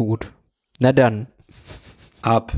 gut. Na dann. Ab.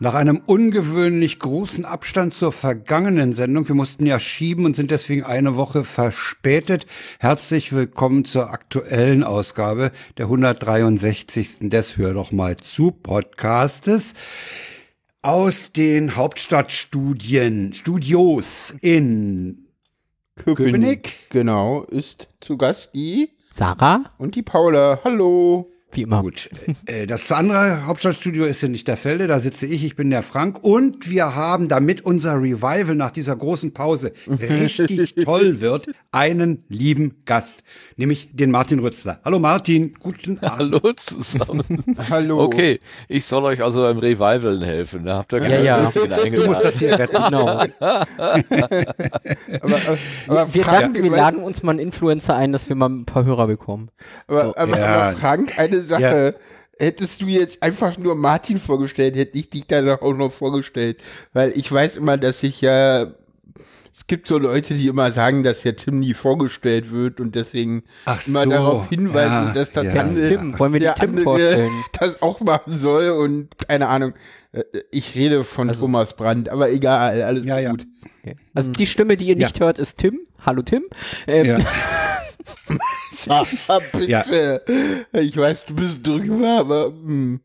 Nach einem ungewöhnlich großen Abstand zur vergangenen Sendung, wir mussten ja schieben und sind deswegen eine Woche verspätet. Herzlich willkommen zur aktuellen Ausgabe der 163. des Hör doch mal zu Podcastes aus den Hauptstadtstudien, Studios in Köpenick. Genau, ist zu Gast die Sarah? und die Paula. Hallo. Wie immer. Gut, äh, das andere Hauptstadtstudio ist in Lichterfelde, da sitze ich, ich bin der Frank und wir haben, damit unser Revival nach dieser großen Pause richtig toll wird, einen lieben Gast, nämlich den Martin Rützler. Hallo Martin, guten Abend. Hallo zusammen. Hallo. Okay, ich soll euch also beim Revival helfen. Da habt ihr Ja, ja. Du musst das hier retten. Genau. Aber, aber, Wir, Frank, laden, wir laden uns mal einen Influencer ein, dass wir mal ein paar Hörer bekommen. aber, aber, Ja. aber Frank, eine Sache. Hättest du jetzt einfach nur Martin vorgestellt, hätte ich dich dann auch noch vorgestellt. Weil ich weiß immer, dass ich ja. Es gibt so Leute, die immer sagen, dass ja Tim nie vorgestellt wird und deswegen Ach immer so, darauf hinweisen, ja, dass das ja. Andere, Tim? Wollen wir der die Tim andere vorstellen? das auch machen soll und keine Ahnung. Äh, Ich rede von Thomas Brandt, aber egal, alles Ja, ja. gut. Okay. Also die Stimme, die ihr nicht hört, ist Tim. Hallo Tim. Ähm, Ja. Ah, bitte. Ich weiß, du bist drüber, aber hm.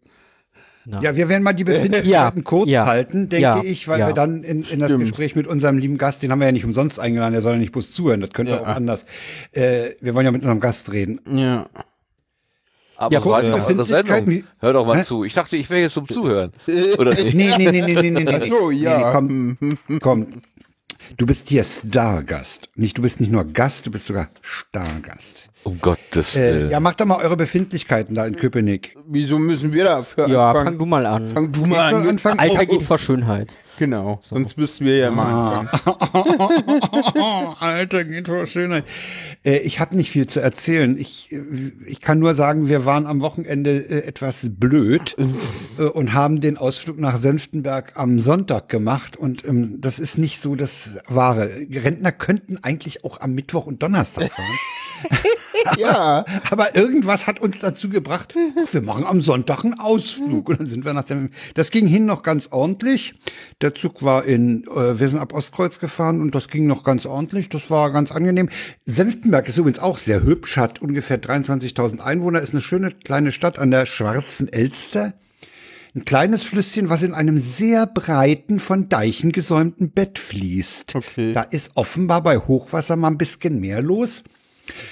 Ja, wir werden mal die Befindlichkeiten Ja, kurz ja, halten, denke ja, ich, weil ja. wir dann in, in das Stimmt. Gespräch mit unserem lieben Gast, den haben wir ja nicht umsonst eingeladen, der soll ja nicht bloß zuhören, das könnte Ja. auch anders. Äh, wir wollen ja mit unserem Gast reden. ja. Aber Ja, ja, war ich der Befindlichkeiten, Sendung. Hör doch mal Hä? zu. Ich dachte, ich wäre jetzt zum Zuhören. Oder nicht? Nee, nee, nee, nee, nee, nee, nee. So, nee, ja. Nee, komm, komm. Du bist hier Stargast. Nicht, du bist nicht nur Gast, du bist sogar Stargast. Um Gottes Äh, Willen. ja, mach doch mal eure Befindlichkeiten da in Köpenick. Wieso müssen wir dafür ja, anfangen? fang du mal an. Fang du Ich mal soll an. anfangen. Alter geht vor Schönheit. Genau, sonst müssten wir ja mal anfangen. oh, Alter, geht vor Schönheit. Äh, ich habe nicht viel zu erzählen. Ich, äh, ich kann nur sagen, wir waren am Wochenende äh, etwas blöd äh, und haben den Ausflug nach Senftenberg am Sonntag gemacht. Und ähm, das ist nicht so das Wahre. Rentner könnten eigentlich auch am Mittwoch und Donnerstag fahren. Ja, Aber irgendwas hat uns dazu gebracht, wir machen am Sonntag einen Ausflug. Und dann sind wir nach dem, das ging hin noch ganz ordentlich. Der Zug war in, äh, wir sind ab Ostkreuz gefahren und das ging noch ganz ordentlich. Das war ganz angenehm. Senftenberg ist übrigens auch sehr hübsch, hat ungefähr 23.000 Einwohner, ist eine schöne kleine Stadt an der Schwarzen Elster. Ein kleines Flüsschen, was in einem sehr breiten, von Deichen gesäumten Bett fließt. Okay. Da ist offenbar bei Hochwasser mal ein bisschen mehr los.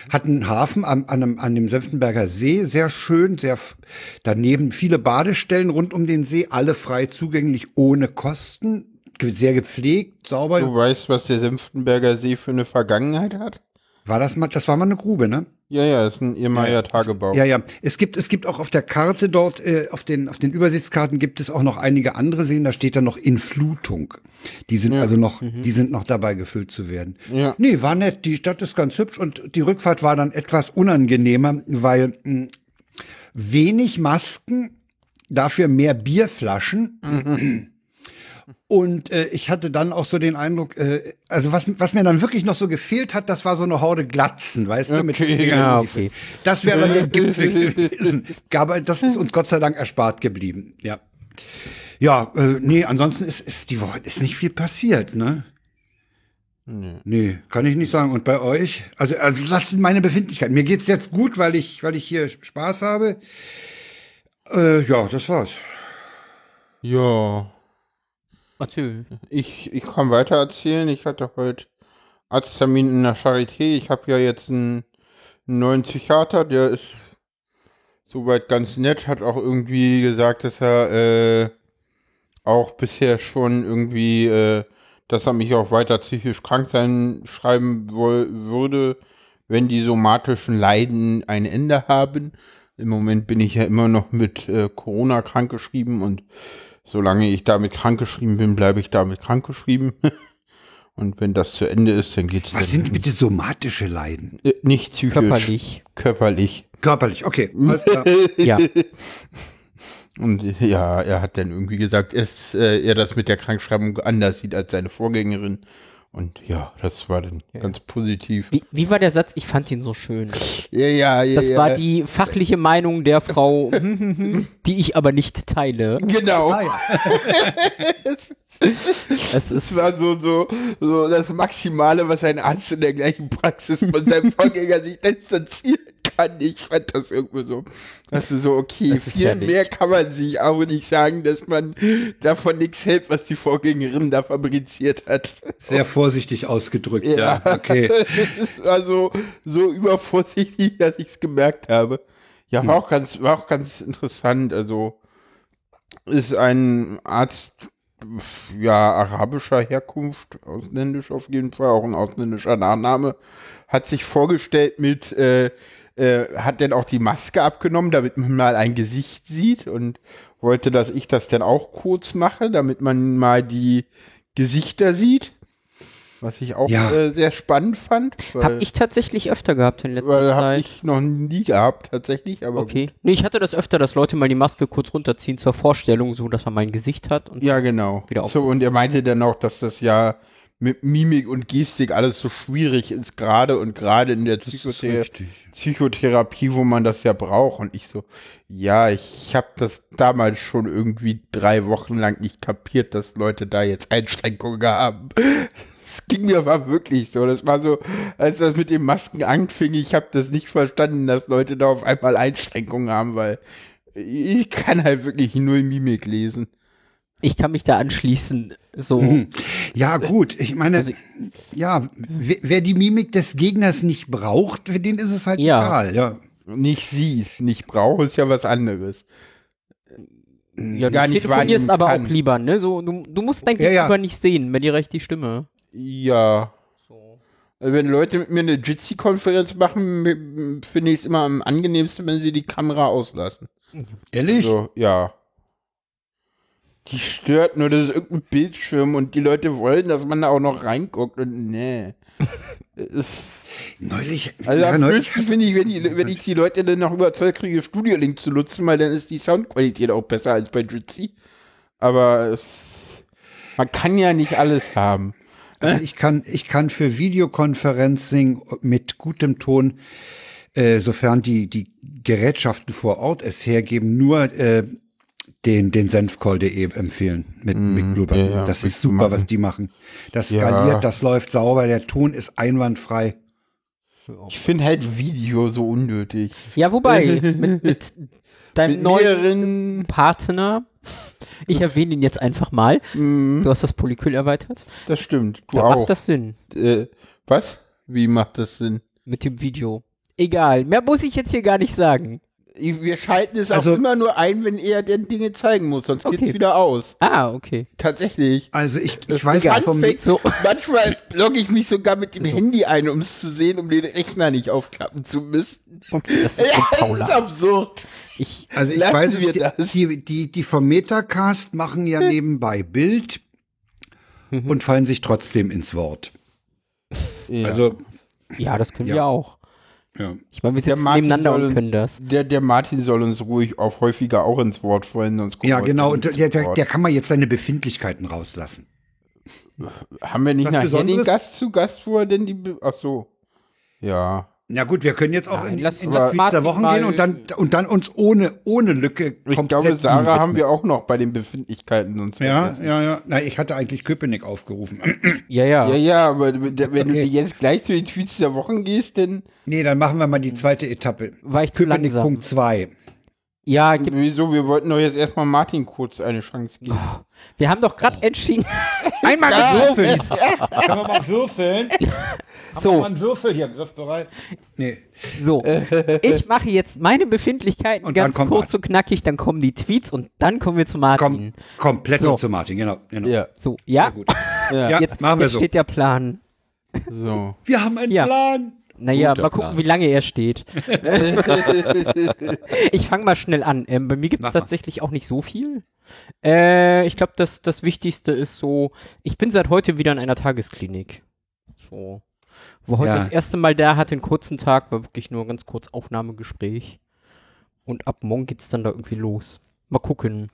Hat einen Hafen an, an, an dem Senftenberger See, sehr schön, sehr daneben viele Badestellen rund um den See, alle frei zugänglich, ohne Kosten, sehr gepflegt, sauber. du weißt, was der Senftenberger See für eine Vergangenheit hat? War das mal, das war mal eine Grube, ne? Ja, ja, ist ein ehemaliger Tagebau. Ja, ja. Es gibt, es gibt auch auf der Karte dort, äh, auf den, auf den Übersichtskarten gibt es auch noch einige andere Seen, da steht dann noch Influtung. Die sind also noch, die sind noch dabei gefüllt zu werden. Ja. Nee, war nett. Die Stadt ist ganz hübsch und die Rückfahrt war dann etwas unangenehmer, weil mh, wenig Masken, dafür mehr Bierflaschen. Und äh, ich hatte dann auch so den Eindruck, äh, also was, was mir dann wirklich noch so gefehlt hat, das war so eine Horde Glatzen, weißt du? Mit Okay. Ja, okay. Das wäre dann der Gipfel gewesen. Aber das ist uns Gott sei Dank erspart geblieben. Ja. Ja, äh, nee, ansonsten ist, ist die Woche ist nicht viel passiert, ne? Nee, kann ich nicht sagen. Und bei euch? Also, also das sind meine Befindlichkeiten. Mir geht's jetzt gut, weil ich, weil ich hier Spaß habe. Äh, ja, das war's. Ja, Erzähl. ich, ich kann weiter erzählen. Ich hatte heute Arzttermin in der Charité. Ich habe ja jetzt einen, neuen Psychiater, der ist soweit ganz nett, hat auch irgendwie gesagt, dass er äh, auch bisher schon irgendwie, äh, dass er mich auch weiter psychisch krank sein schreiben würde, wenn die somatischen Leiden ein Ende haben. Im Moment bin ich ja immer noch mit äh, Corona krankgeschrieben und solange ich damit krankgeschrieben bin, bleibe ich damit krankgeschrieben. Und wenn das zu Ende ist, dann geht's Was dann sind bitte somatische Leiden? Äh, nicht psychisch. Körperlich. Körperlich. Körperlich, okay. Alles klar. Ja. Und ja, er hat dann irgendwie gesagt, dass äh, er das mit der Krankschreibung anders sieht als seine Vorgängerin. Und ja, das war dann ganz positiv. Wie, wie war der Satz? Ich fand ihn so schön. Ja, ja, ja. Das ja. war die fachliche Meinung der Frau, die ich aber nicht teile. Genau. Ah, ja. Es Das ist war so, so, so das Maximale, was ein Arzt in der gleichen Praxis von seinem Vorgänger sich distanzieren kann. Ich fand das irgendwie so. Das ist so, okay, viel herrlich. mehr kann man sich auch nicht sagen, dass man davon nichts hält, was die Vorgängerin da fabriziert hat. Sehr vorsichtig ausgedrückt, ja. Ja. Okay. Also so übervorsichtig, dass ich es gemerkt habe. Ja, war auch ganz, war auch ganz interessant. Also ist ein Arzt ja arabischer Herkunft, ausländisch auf jeden Fall, auch ein ausländischer Nachname, hat sich vorgestellt mit äh, äh, hat dann auch die Maske abgenommen, damit man mal ein Gesicht sieht und wollte, dass ich das dann auch kurz mache, damit man mal die Gesichter sieht. Was ich auch Ja. äh, sehr spannend fand. Weil, Hab ich tatsächlich öfter gehabt in letzter weil habe Zeit. ich noch nie gehabt, tatsächlich, aber Okay. Nee, ich hatte das öfter, dass Leute mal die Maske kurz runterziehen zur Vorstellung, so dass man mein Gesicht hat. Und Ja, genau. Wieder so, und er meinte dann auch, dass das ja mit Mimik und Gestik alles so schwierig ist, gerade und gerade in der Psychothe. Psychotherapie, wo man das ja braucht. Und ich so, ja, ich habe das damals schon irgendwie drei Wochen lang nicht kapiert, dass Leute da jetzt Einschränkungen haben. Es ging mir aber wirklich so. Das war so, als das mit den Masken anfing, ich habe das nicht verstanden, dass Leute da auf einmal Einschränkungen haben, weil ich kann halt wirklich nur Mimik lesen. Ich kann mich da anschließen. So. Mhm. Ja, gut. Ich meine, Also- ja, wer, wer die Mimik des Gegners nicht braucht, für den ist es halt Ja. egal. Ja. nicht siehst, nicht brauche, ist ja was anderes. Ja, Gar du nicht telefonierst aber kann. auch lieber, ne? So, du, du musst dein Ja, ja. Gegenüber nicht sehen, wenn dir reicht die Stimme. Ja. Also Wenn Leute mit mir eine Jitsi-Konferenz machen, finde ich es immer am angenehmsten, wenn sie die Kamera auslassen. Ehrlich? So, ja. Die stört nur, das ist irgendein Bildschirm und die Leute wollen, dass man da auch noch reinguckt und nee. Neulich, Also ja, am neulich schönsten finde ich, wenn, die, wenn ich die Leute dann noch überzeugt kriege, Studio Link zu nutzen, weil dann ist die Soundqualität auch besser als bei Jitsi. Aber es, man kann ja nicht alles haben. Also ich kann, ich kann für Videoconferencing mit gutem Ton, äh, sofern die, die Gerätschaften vor Ort es hergeben, nur äh, den, den Senfcall.de empfehlen mit, mit Blue Button. ja, ja, das ist super, machen. was die machen. Das Ja. skaliert, das läuft sauber, der Ton ist einwandfrei. Ich finde halt Video so unnötig. Ja, wobei, mit, mit deinem Mit neuen Partner, ich erwähne ihn jetzt einfach mal, Mhm, du hast das Polykyl erweitert, das stimmt. Du da auch. macht das Sinn äh, was? Wie macht das Sinn? mit dem Video. Egal, mehr muss ich jetzt hier gar nicht sagen. Wir schalten es Also- auch immer nur ein, wenn er denn Dinge zeigen muss, sonst Okay. geht's wieder aus. Ah, okay. Tatsächlich. Also ich, Das ich weiß vom, anfängt- So. Manchmal logge ich mich sogar mit dem Handy ein, um es zu sehen, um den Rechner nicht aufklappen zu müssen. Okay, das ist Ja, das ist absurd. Ich, also ich weiß wir es, die, das. die, die, die vom Metacast machen ja nebenbei Bild Mhm. und fallen sich trotzdem ins Wort. Ja. Also, ja, das können Ja. wir auch. Ja. Ich meine, wir Der sitzen Martin nebeneinander soll- und können das. der, der Martin soll uns ruhig auch häufiger auch ins Wort fallen, sonst Ja, wir genau. nicht Und der, der, der kann man jetzt seine Befindlichkeiten rauslassen. Haben wir nicht Was nachher den? Gast zu Gast, wo er denn die. Be Ach so. Ja. Na gut, wir können jetzt auch Nein, in, lass- in lass die Tweets Martin der Wochen gehen und dann, und dann uns ohne, ohne Lücke Ich komplett glaube, ihm Sarah haben wir auch noch bei den Befindlichkeiten sonst Ja, vergessen. ja, ja. Na, ich hatte eigentlich Köpenick aufgerufen. Ja, ja. Ja, ja, aber wenn du Okay. jetzt gleich zu den Tweets der Wochen gehst, dann nee, dann machen wir mal die zweite Etappe. War ich zu Köpenick langsam. Punkt 2. Ja, gibt, wieso? Wir wollten doch jetzt erstmal Martin kurz eine Chance geben. wir haben doch gerade entschieden. Einmal gewürfeln. Kann man mal würfeln? So, einen Würfel hier griffbereit? Nee. so. Ich mache jetzt meine Befindlichkeiten Und dann ganz kommt kurz und knackig, dann kommen die Tweets und dann kommen wir zu Martin. Komm, komplett So. nur zu Martin, genau. genau. Ja, So, ja, gut. ja, Ja, jetzt, machen wir jetzt so. steht der Plan. so. Wir haben einen Ja. Plan. Naja, Guter mal gucken, Plan. wie lange er steht. ich fange mal schnell an. Ähm, bei mir gibt es tatsächlich auch nicht so viel. Äh, ich glaube, das, das Wichtigste ist so, ich bin seit heute wieder in einer Tagesklinik. So. Wo heute Ja. das erste Mal da hatte, einen kurzen Tag, war wirklich nur ganz kurz Aufnahmegespräch. Und ab morgen geht's dann da irgendwie los. Mal gucken,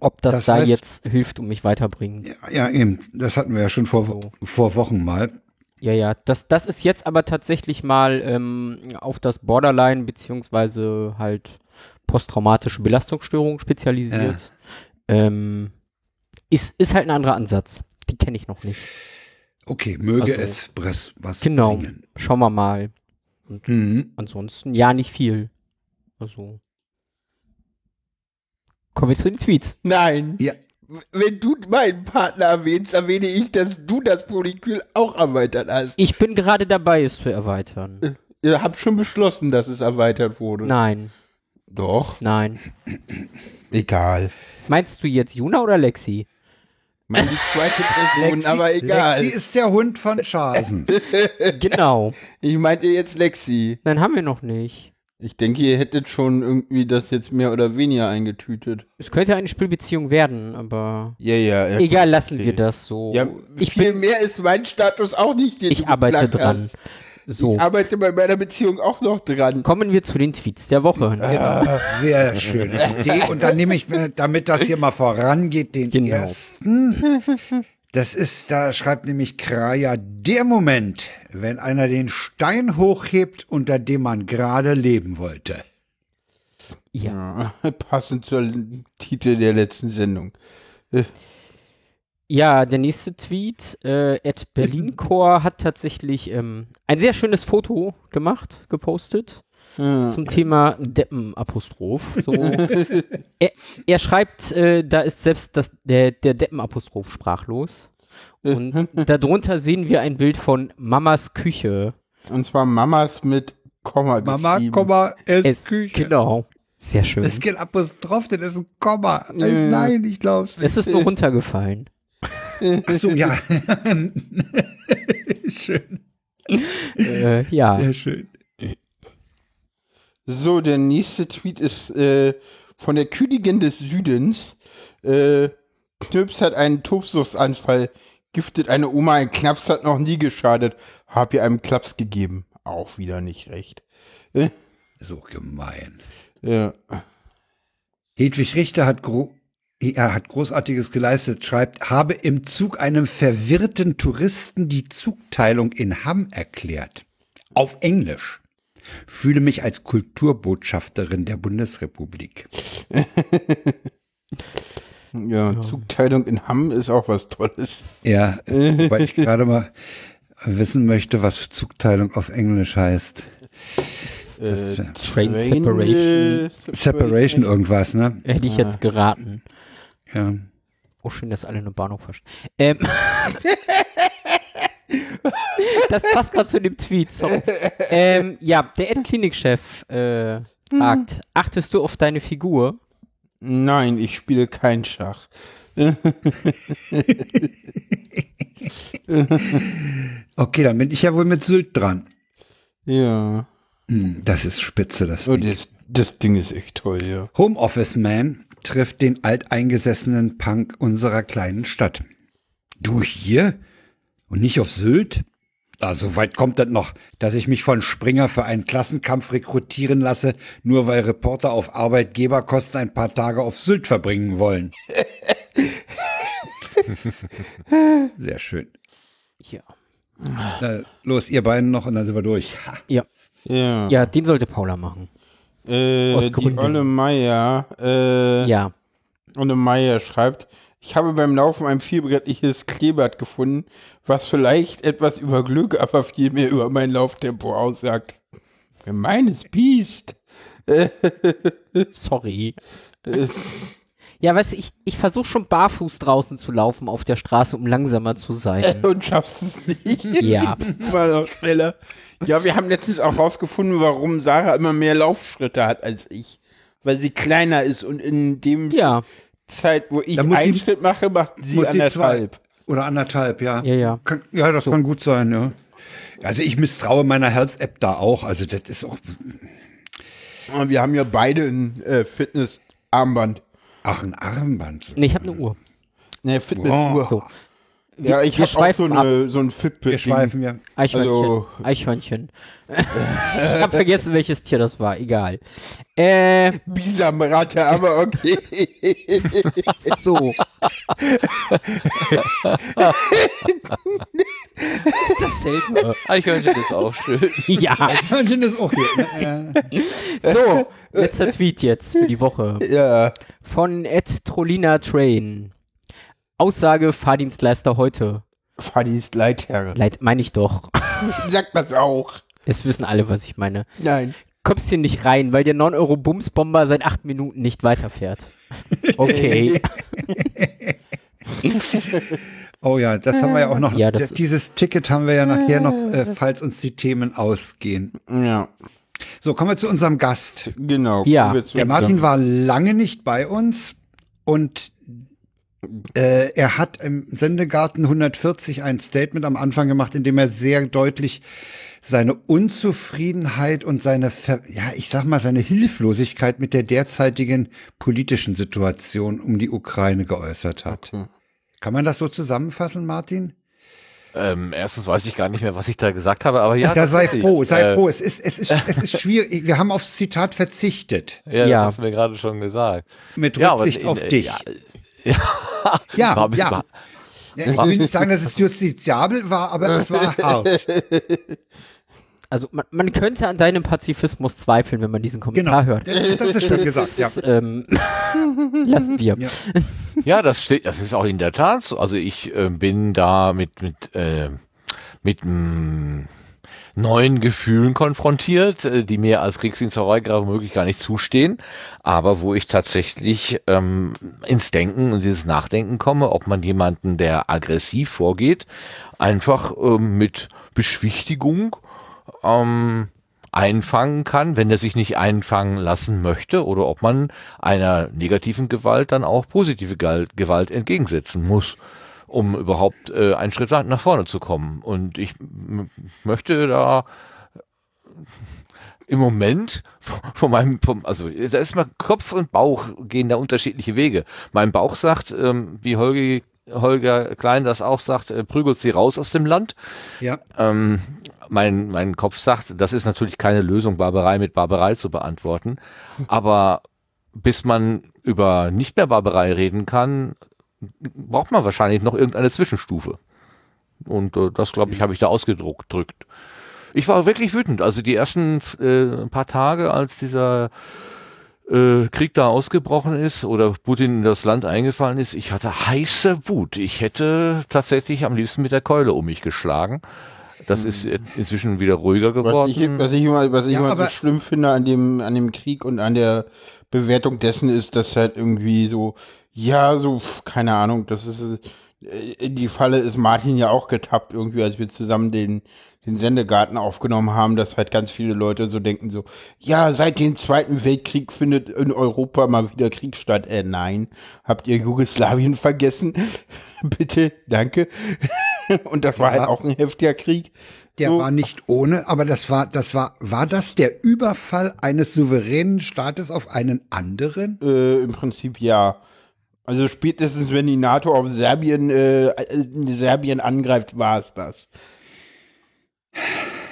ob das, Das da heißt- jetzt hilft und mich weiterbringt. Ja, ja, eben. Das hatten wir ja schon vor, So. vor Wochen mal. Ja, ja, das, das ist jetzt aber tatsächlich mal ähm, auf das Borderline beziehungsweise halt posttraumatische Belastungsstörung spezialisiert. Ähm, ist, ist halt ein anderer Ansatz. Die kenne ich noch nicht. Okay, möge Also- es Bress was Genau. bringen. Schauen wir mal. Mhm. Ansonsten ja, nicht viel. Also. Kommen wir zu den Tweets. Nein. Ja. Wenn du meinen Partner erwähnst, erwähne ich, dass du das Molekül auch erweitert hast. Ich bin gerade dabei, es zu erweitern. Ihr habt schon beschlossen, dass es erweitert wurde. Nein, Doch. nein. Egal. Meinst du jetzt Juna oder Lexi? Meine zweite Person, Lexi, aber egal. Lexi ist der Hund von Schasen. Genau. Ich meinte jetzt Lexi. Nein, haben wir noch nicht. Ich denke, ihr hättet schon irgendwie das jetzt mehr oder weniger eingetütet. Es könnte eine Spielbeziehung werden, aber Ja, ja. ja egal, lassen okay. wir das so. Ja, ich viel bin, mehr ist mein Status auch nicht, den ich du arbeite dran. Hast. So, Ich arbeite bei meiner Beziehung auch noch dran. kommen wir zu den Tweets der Woche. Genau. Sehr schöne Idee. Und dann nehme ich, mir, damit das hier mal vorangeht, den Genau. ersten. Das ist, da schreibt nämlich Kraja, der Moment, wenn einer den Stein hochhebt, unter dem man gerade leben wollte. Ja. Ja, passend zum Titel der letzten Sendung. ja, der nächste Tweet, äh, at Berlincore hat tatsächlich ähm, ein sehr schönes Foto gemacht, gepostet. Ja. zum Thema Deppen-Apostroph. So, er, er schreibt, äh, da ist selbst das, der, der Deppen-Apostroph sprachlos. Und darunter sehen wir ein Bild von Mamas Küche. Und zwar Mamas mit Komma Mama. Komma, es, Es, Küche. Genau. Sehr schön. Es geht Apostroph, das ist ein Komma. Ja. Nein, ich glaub's nicht. Es ist nur runtergefallen. Ach so, ja. schön, Äh, ja. sehr schön. So, der nächste Tweet ist äh, von der Königin des Südens. Äh, Knöps hat einen Tobsuchtsanfall, giftet eine Oma, ein Knaps hat noch nie geschadet, hab ihr einen Klaps gegeben. Auch wieder nicht recht. So gemein. Ja. Hedwig Richter hat, gro er hat Großartiges geleistet, schreibt, habe im Zug einem verwirrten Touristen die Zugteilung in Hamm erklärt. Auf Englisch. Fühle mich als Kulturbotschafterin der Bundesrepublik. ja, Zugteilung in Hamm ist auch was Tolles. Ja, weil ich gerade mal wissen möchte, was Zugteilung auf Englisch heißt. Das, Äh, äh, Train Separation. äh, Separation irgendwas, ne? Hätte ich jetzt geraten. Ja. Oh, schön, dass alle einen Bahnhof verstehen. Ähm. das passt gerade zu dem Tweet. Sorry. Ähm, ja, der Ed-Klinikchef äh, fragt, achtest du auf deine Figur? Nein, ich spiele kein Schach. Okay, dann bin ich ja wohl mit Sylt dran. Ja. Hm, Das ist spitze, das Oh, Ding. das, das Ding ist echt toll, ja. Homeoffice Man trifft den alteingesessenen Punk unserer kleinen Stadt. Du hier? Und nicht auf Sylt? Ah, so weit kommt das noch, dass ich mich von Springer für einen Klassenkampf rekrutieren lasse, nur weil Reporter auf Arbeitgeberkosten ein paar Tage auf Sylt verbringen wollen. Sehr schön. Ja. Na, los, ihr beiden noch und dann sind wir durch. Ja. Ja. Ja, den sollte Paula machen. Äh, Aus die. Olle Meier, äh, Ja. Olle Meier schreibt, ich habe beim Laufen ein vierbrettliches Kleeblatt gefunden, was vielleicht etwas über Glück, aber viel mehr über mein Lauftempo aussagt. Gemeines Biest. Sorry. Ja, weißt du, ich, ich versuche schon barfuß draußen zu laufen auf der Straße, um langsamer zu sein. Und schaffst es nicht. Ja. Mal noch schneller. Ja, wir haben letztens auch rausgefunden, warum Sarah immer mehr Laufschritte hat als ich. Weil sie kleiner ist und in dem Ja, Zeit, wo ich einen sie- Schritt mache, macht sie anderthalb. Oder anderthalb, ja. ja, ja. Kann, ja, das kann gut sein, ja. Also ich misstraue meiner Health-App da auch. Also das ist auch. Und Wir haben ja beide ein äh, Fitness-Armband. Ach, ein Armband. Nee, ich habe eine Uhr. Ne, Fitnessuhr. Oh. So. Ja, ich habe auch so, eine, so ein Fitbit. Wir schweifen ja. Eichhörnchen. Also- Eichhörnchen. ich habe vergessen, welches Tier das war. Egal. Äh, Bisamratte, aber okay. so. Ist das selten? Eichhörnchen ist auch schön. Ja. Hörnchen ist auch hier. Äh, So, letzter Tweet jetzt für die Woche. ja. Von Ed Trolina Train. Aussage Fahrdienstleister heute. Fadis Leitherre. Leid, meine ich doch. Sagt das auch. Es wissen alle, was ich meine. Nein. Kommst hier nicht rein, weil der 9-Euro-Bumsbomber seit acht Minuten nicht weiterfährt. Okay. Oh ja, das haben wir ja auch noch. Ja, das- dieses Ticket haben wir ja nachher noch, äh, falls uns die Themen ausgehen. Ja, So, kommen wir zu unserem Gast. genau. Ja. Der Martin war lange nicht bei uns und äh, er hat im Sendegarten 140 ein Statement am Anfang gemacht, in dem er sehr deutlich seine Unzufriedenheit und seine, Ver ja, ich sag mal, seine Hilflosigkeit mit der derzeitigen politischen Situation um die Ukraine geäußert hat. Kann man das so zusammenfassen, Martin? Ähm, erstens weiß ich gar nicht mehr, was ich da gesagt habe, aber ja. da sei froh, sei Äh, froh. Es ist, es ist, es ist schwierig. Wir haben aufs Zitat verzichtet. Ja, Ja. das hast du mir gerade schon gesagt. Mit Ja, Rücksicht in- auf dich. Ja, Ja, War ein bisschen- ja. ja. Ich will nicht sagen, dass es justiziabel war, aber es war hart. Also man, man könnte an deinem Pazifismus zweifeln, wenn man diesen Kommentar Genau. hört. Das, das ist schön gesagt, ja. Das, ähm, lassen wir. Ja. Ja, das steht, das ist auch in der Tat so. Also ich äh, bin da mit mit äh, mit mm, neuen Gefühlen konfrontiert, äh, die mir als Kriegsdienstverweigerer womöglich gar nicht zustehen, aber wo ich tatsächlich ähm, ins Denken und dieses Nachdenken komme, ob man jemanden, der aggressiv vorgeht, einfach ähm, mit Beschwichtigung ähm, einfangen kann, wenn er sich nicht einfangen lassen möchte, oder ob man einer negativen Gewalt dann auch positive Gewalt entgegensetzen muss, um überhaupt äh, einen Schritt nach vorne zu kommen. Und ich möchte da im Moment von meinem, vom, also da ist mal Kopf und Bauch gehen da unterschiedliche Wege. Mein Bauch sagt, ähm, wie Holger, Holger Klein das auch sagt, äh, prügelt sie raus aus dem Land. Ja. Ähm, mein, mein Kopf sagt, das ist natürlich keine Lösung, Barbarei mit Barbarei zu beantworten. Aber bis man über nicht mehr Barbarei reden kann, braucht man wahrscheinlich noch irgendeine Zwischenstufe. Und äh, das, glaube ich, habe ich da ausgedrückt. drückt. Ich war wirklich wütend. Also die ersten äh, paar Tage, als dieser äh, Krieg da ausgebrochen ist oder Putin in das Land eingefallen ist, ich hatte heiße Wut. Ich hätte tatsächlich am liebsten mit der Keule um mich geschlagen. Das ist in- inzwischen wieder ruhiger Was geworden. ich, was ich immer, was ich Ja, immer schlimm finde an dem, an dem Krieg und an der Bewertung dessen ist, dass halt irgendwie so, ja, so, pf, keine Ahnung, das ist, äh, in die Falle ist Martin ja auch getappt irgendwie, als wir zusammen den, den Sendegarten aufgenommen haben, dass halt ganz viele Leute so denken so, ja, seit dem Zweiten Weltkrieg findet in Europa mal wieder Krieg statt. Äh, nein. Habt ihr Jugoslawien vergessen? Bitte, danke. Und das war Ja. halt auch ein heftiger Krieg. Der So. war nicht ohne, aber das war, das war, war das der Überfall eines souveränen Staates auf einen anderen? Äh, Im Prinzip ja. Also spätestens, wenn die NATO auf Serbien, äh, äh, Serbien angreift, war es das.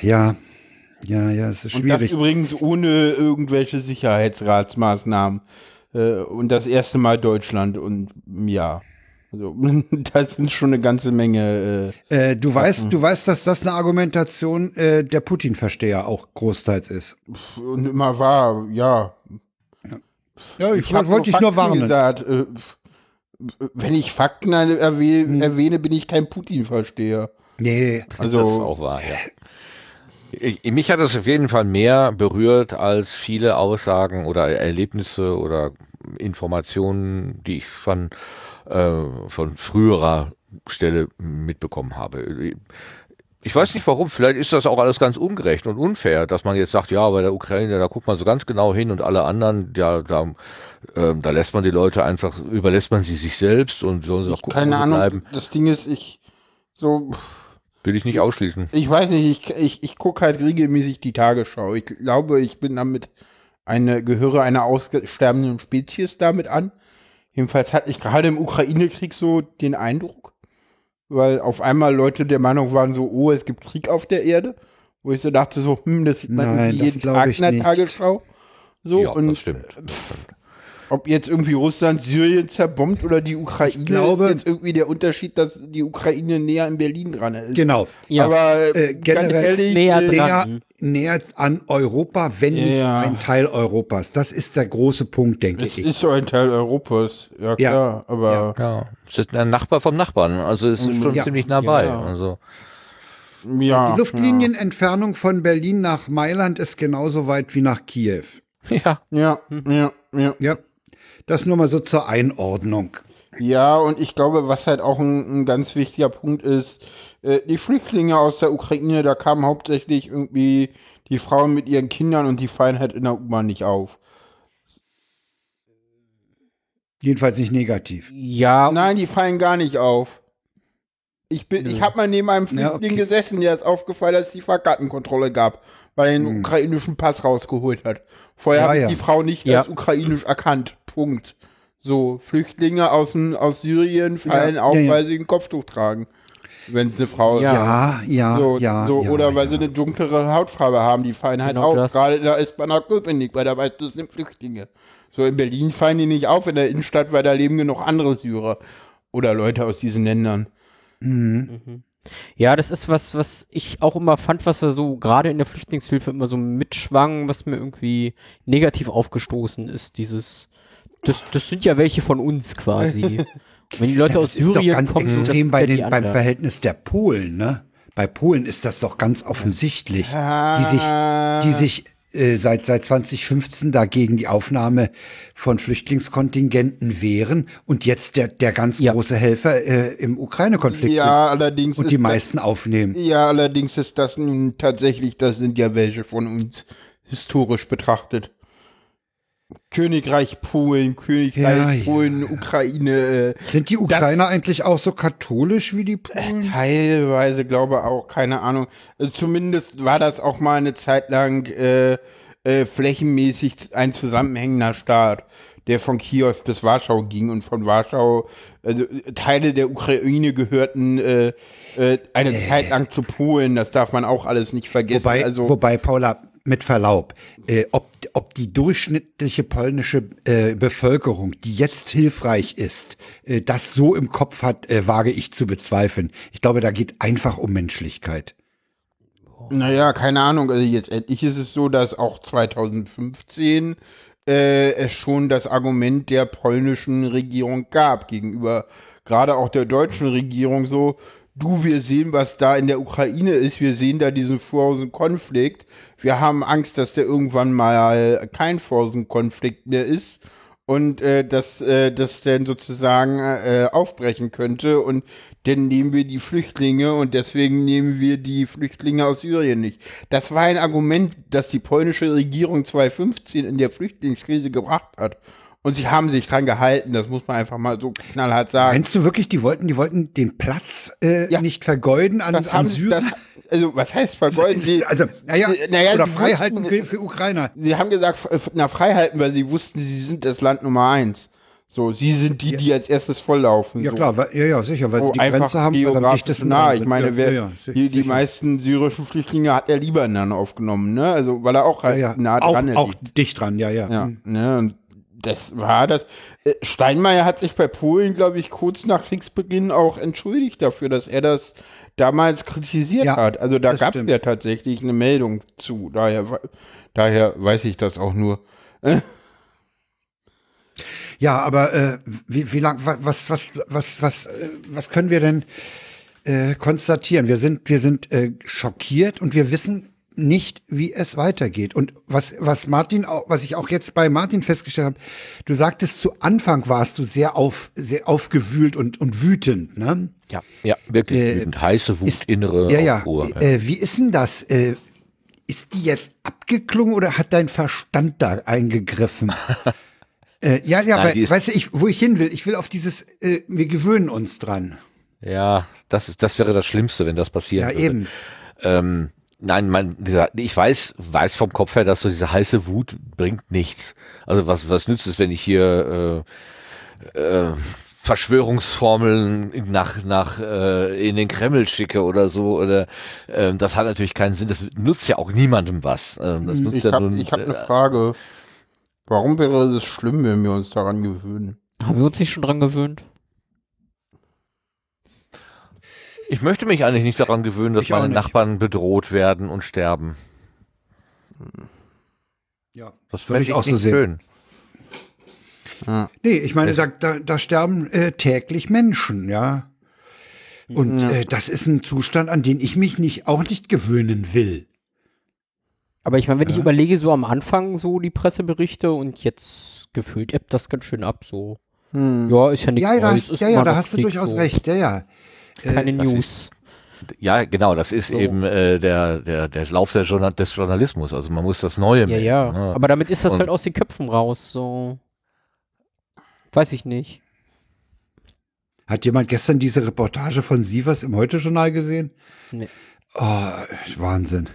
Ja, ja, ja, es ist Und das schwierig. übrigens ohne irgendwelche Sicherheitsratsmaßnahmen. Äh, und das erste Mal Deutschland und ja. Also, das sind schon eine ganze Menge. Äh, du weißt, du weißt, dass das eine Argumentation äh, der Putin-Versteher auch großteils ist. Äh, und immer war, ja. Ja, ich, hab wollte dich nur warnen. Gesagt, äh, wenn ich Fakten Hm. erwähne, bin ich kein Putin-Versteher. Nee, Also, Das ist auch wahr, ja. Ich, mich hat es auf jeden Fall mehr berührt als viele Aussagen oder Erlebnisse oder Informationen, die ich von, äh, von früherer Stelle mitbekommen habe. Ich weiß nicht warum, vielleicht ist das auch alles ganz ungerecht und unfair, dass man jetzt sagt, ja, bei der Ukraine, da guckt man so ganz genau hin und alle anderen, ja, da, ähm, da lässt man die Leute einfach, überlässt man sie sich selbst und sollen sie auch gucken, keine Ahnung. bleiben. Das Ding ist, ich so. Will ich nicht ausschließen. Ich weiß nicht, ich, ich, ich gucke halt regelmäßig die Tagesschau. Ich glaube, ich bin damit eine, gehöre einer aussterbenden Spezies damit an. Jedenfalls hatte ich gerade im Ukraine-Krieg so den Eindruck, weil auf einmal Leute der Meinung waren so, oh, es gibt Krieg auf der Erde. Wo ich so dachte so, hm, das sieht man Nein, irgendwie das jeden Tag ich in der nicht. Tagesschau. So, ja, und das stimmt. ob jetzt irgendwie Russland Syrien zerbombt oder die Ukraine, Ich glaube- ist jetzt irgendwie der Unterschied, dass die Ukraine näher in Berlin dran ist. Genau. Ja. Aber Äh, ganz generell ehrlich, näher äh, dran. Näher, näher an Europa, wenn nicht Ja. ein Teil Europas. Das ist der große Punkt, denke es ich. ist so ein Teil Europas, ja Ja. klar, aber Ja, es ist ein Nachbar vom Nachbarn, also es ist schon Ja. ziemlich nah bei. Ja. Also, ja. Die Luftlinienentfernung von Berlin nach Mailand ist genauso weit wie nach Kiew. ja, Ja, ja, ja. Ja, das nur mal so zur Einordnung. Ja, und ich glaube, was halt auch ein, ein ganz wichtiger Punkt ist, äh, die Flüchtlinge aus der Ukraine, da kamen hauptsächlich irgendwie die Frauen mit ihren Kindern und die fallen halt in der U-Bahn nicht auf. Jedenfalls nicht negativ. Ja, Nein, die fallen gar nicht auf. Ich bin, ich habe mal neben einem Ja, Flüchtling okay. gesessen, der ist aufgefallen, als es die Fahrkartenkontrolle gab, weil er den Hm. ukrainischen Pass rausgeholt hat. Vorher Ja, habe ich ja. die Frau nicht Ja. als ukrainisch erkannt. Punkt. So, Flüchtlinge aus, dem- aus Syrien fallen Ja, auf, ja, ja. weil sie ein Kopftuch tragen. Wenn es eine Frau ist. Ja, ja, So, ja. so, ja, oder weil ja. sie eine dunklere Hautfarbe haben, die fallen halt Genau auf. das. Gerade da ist bei einer Köpenick, weil da weißt du, das sind Flüchtlinge. So in Berlin fallen die nicht auf in der Innenstadt, weil da leben genug andere Syrer oder Leute aus diesen Ländern. Ja, das ist was, was ich auch immer fand, was da so gerade in der Flüchtlingshilfe immer so mitschwang, was mir irgendwie negativ aufgestoßen ist. Dieses, das, das sind ja welche von uns quasi. Wenn die Leute Ja, aus das ist doch Syrien ganz kommen, das extrem sind bei den, beim. Verhältnis der Polen, ne? Bei Polen ist das doch ganz offensichtlich, Ah. die sich, die sich äh, seit seit 2015 dagegen die Aufnahme von Flüchtlingskontingenten wehren und jetzt der der ganz Ja. große Helfer äh, im Ukraine-Konflikt Ja, allerdings sind und ist die das- meisten aufnehmen. Ja, allerdings ist das nun tatsächlich, das sind ja welche von uns historisch betrachtet. Königreich Polen, Königreich Ja, ja. Polen, Ukraine, äh, Sind die Ukrainer eigentlich auch so katholisch wie die Polen? Teilweise glaube auch, keine Ahnung. Also Zumindest war das auch mal eine Zeit lang äh, äh, flächenmäßig ein zusammenhängender Staat, der von Kiew bis Warschau ging und von Warschau, also Teile der Ukraine gehörten äh, äh, eine Zeit lang zu Polen, das darf man auch alles nicht vergessen. Wobei, also, wobei Paula, mit Verlaub, äh, ob, ob die durchschnittliche polnische äh, Bevölkerung, die jetzt hilfreich ist, äh, das so im Kopf hat, äh, wage ich zu bezweifeln. Ich glaube, da geht einfach um Menschlichkeit. Naja, keine Ahnung. Also jetzt endlich ist es so, dass auch 2015 äh, es schon das Argument der polnischen Regierung gab gegenüber gerade auch der deutschen Regierung so, du, wir sehen, was da in der Ukraine ist, wir sehen da diesen frozen Konflikt, wir haben Angst, dass der irgendwann mal kein frozen Konflikt mehr ist und äh, dass äh, das dann sozusagen äh, aufbrechen könnte und dann nehmen wir die Flüchtlinge und deswegen nehmen wir die Flüchtlinge aus Syrien nicht. Das war ein Argument, das die polnische Regierung 2015 in der Flüchtlingskrise gebracht hat. Und sie haben sich dran gehalten, das muss man einfach mal so knallhart sagen. Meinst du wirklich, die wollten, die wollten den Platz äh, Ja. nicht vergeuden an, Das an Syrien? das, also was heißt vergolden? Sie, also, naja, naja, oder sie frei wussten- halten für, für Ukrainer. Sie haben gesagt, na freihalten, weil sie wussten, sie sind das Land Nummer eins. So, sie sind die, die als erstes volllaufen. Ja so. klar, weil, ja, ja, sicher, weil sie die Grenze haben, also am dichtesten nah. Ich meine, wer, ja, ja, die, die meisten syrischen Flüchtlinge hat der Libanon aufgenommen, ne? Also, weil er auch halt ja, nah auch, dran auch liegt. dicht dran, ja, ja. Ja, ne? Und das war das. Äh, Steinmeier hat sich bei Polen, glaube ich, kurz nach Kriegsbeginn auch entschuldigt dafür, dass er das damals kritisiert Ja, hat. Also da gab es ja tatsächlich eine Meldung zu. Daher, daher weiß ich das auch nur. Ja, aber äh, wie, wie lang, wa- was, was, was, was, äh, was können wir denn äh, konstatieren? Wir sind, wir sind äh, schockiert und wir wissen nicht, wie es weitergeht. Und was, was Martin, auch, was ich auch jetzt bei Martin festgestellt habe, du sagtest zu Anfang warst du sehr auf, sehr aufgewühlt und, und wütend, ne? Ja, ja, wirklich Äh, wütend. Heiße Wut, ist- innere Ja, ja. Aufruhr. Äh, wie ist denn das? Äh, ist die jetzt abgeklungen oder hat dein Verstand da eingegriffen? äh, ja, ja, Nein, weil, weißt du, ich, wo ich hin will, ich will auf dieses, äh, wir gewöhnen uns dran. Ja, das, ist, das wäre das Schlimmste, wenn das passieren Ja, würde. eben. Ähm, nein, mein, dieser, ich weiß, weiß vom Kopf her, dass so diese heiße Wut bringt nichts. Also was, was nützt es, wenn ich hier äh, äh, Verschwörungsformeln nach, nach äh, in den Kreml schicke oder so? Oder ähm, das hat natürlich keinen Sinn. Das nutzt ja auch niemandem was. Ähm, das nutzt Ich ja habe hab eine äh, Frage. Warum wäre es schlimm, wenn wir uns daran gewöhnen? Haben wir uns nicht schon dran gewöhnt? Ich möchte mich eigentlich nicht daran gewöhnen, dass Ich meine. Nachbarn bedroht werden und sterben. Ja, Das würde ich auch so sehen. schön. Nee, ich meine, da, da, da sterben äh, täglich Menschen, ja. Und äh, das ist ein Zustand, an den ich mich nicht auch nicht gewöhnen will. Aber ich meine, wenn ich Ja. überlege, so am Anfang so die Presseberichte und jetzt gefühlt ebbt das ganz schön ab, so. Hm. Ja, ist ja nichts Ja, da Neues, ja, ja, da hast du durchaus so. recht, ja, ja. Keine das News. Ja, genau, das ist So. eben äh, der, der, der Lauf der Journal des Journalismus. Also man muss das Neue Ja, melden, ja. ne? Aber damit ist das Und- halt aus den Köpfen raus, so. Weiß ich nicht. Hat jemand gestern diese Reportage von Sievers im Heute-Journal gesehen? Nee. Oh, Wahnsinn.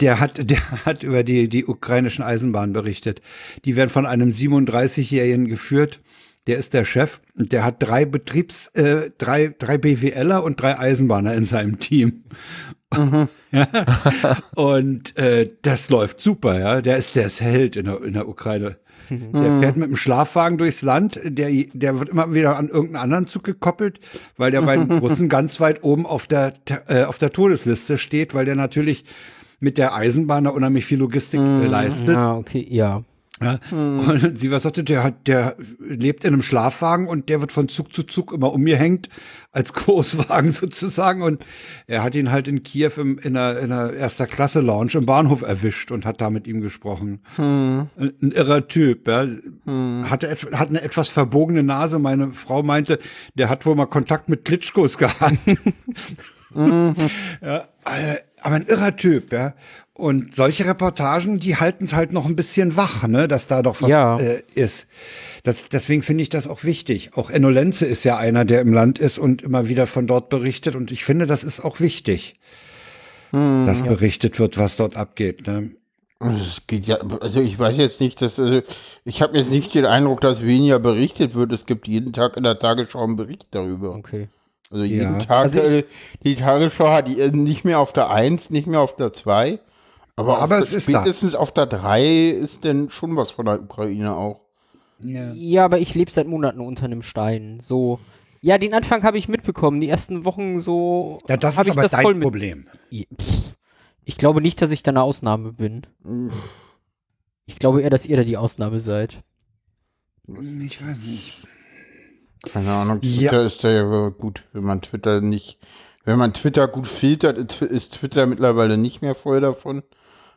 Der hat, der hat über die, die ukrainischen Eisenbahnen berichtet. Die werden von einem 37-Jährigen geführt. Der ist der Chef und der hat drei Betriebs, äh, drei, drei BWLer und drei Eisenbahner in seinem Team. ja. Und äh, das läuft super, ja. Der ist der ist Held in der, in der Ukraine. Der fährt mit dem Schlafwagen durchs Land, der, der wird immer wieder an irgendeinen anderen Zug gekoppelt, weil der bei den Russen ganz weit oben auf der, äh, auf der Todesliste steht, weil der natürlich mit der Eisenbahn da unheimlich viel Logistik äh, leistet. Ah, okay, ja. Ja. Und sie was sagte, der hat, der lebt in einem Schlafwagen und der wird von Zug zu Zug immer umgehängt als Großwagen sozusagen und er hat ihn halt in Kiew im, in einer, in einer erster Klasse Lounge im Bahnhof erwischt und hat da mit ihm gesprochen. Ein, ein irrer Typ, ja. Hatte et, hat eine etwas verbogene Nase. Meine Frau meinte, der hat wohl mal Kontakt mit Klitschkos gehabt. ja, äh, aber ein irrer Typ, ja. Und solche Reportagen, die halten es halt noch ein bisschen wach, ne, dass da doch was Ja. äh, ist. Das, deswegen finde ich das auch wichtig. Auch Enno Lenze ist ja einer, der im Land ist und immer wieder von dort berichtet. Und ich finde, das ist auch wichtig, dass berichtet wird, was dort abgeht. Ne? Also Es geht ja, also ich weiß jetzt nicht, dass, also ich habe jetzt nicht den Eindruck, dass weniger berichtet wird. Es gibt jeden Tag in der Tagesschau einen Bericht darüber. Okay. Also jeden Ja. Tag, Also ich- äh, die Tagesschau hat die, äh, nicht mehr auf der 1, nicht mehr auf der 2. Aber, Aber auf es der, ist da. spätestens auf der 3 ist denn schon was von der Ukraine auch. Ja. Ja, aber ich lebe seit Monaten unter einem Stein. So. Ja, den Anfang habe ich mitbekommen. Die ersten Wochen so. Ja, das ist ich aber das dein Problem. Pff, Ich glaube nicht, dass ich da eine Ausnahme bin. Ich glaube eher, dass ihr da die Ausnahme seid. Ich weiß nicht. Keine Ahnung, Ja. Twitter ist da ja gut, wenn man Twitter nicht, wenn man Twitter gut filtert, ist Twitter mittlerweile nicht mehr voll davon.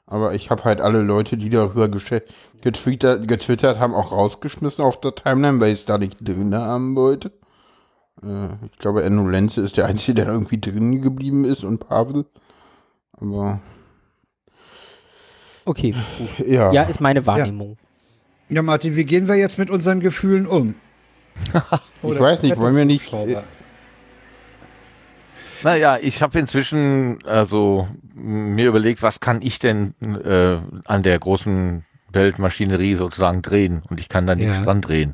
Aber ich habe halt alle Leute, die darüber getwittert, getwittert haben, auch rausgeschmissen auf der Timeline, weil ich es da nicht drin haben wollte. Äh, ich glaube, Enno Lenze ist der Einzige, der irgendwie drin geblieben ist und Pavel. Aber Okay, gut. ja. Ja, ist meine Wahrnehmung. Ja, Martin, wie gehen wir jetzt mit unseren Gefühlen um? ich weiß nicht, wollen wir nicht. Schrauber. Naja, ich habe inzwischen also mir überlegt, was kann ich denn äh, an der großen Weltmaschinerie sozusagen drehen und ich kann da nichts Ja. dran drehen.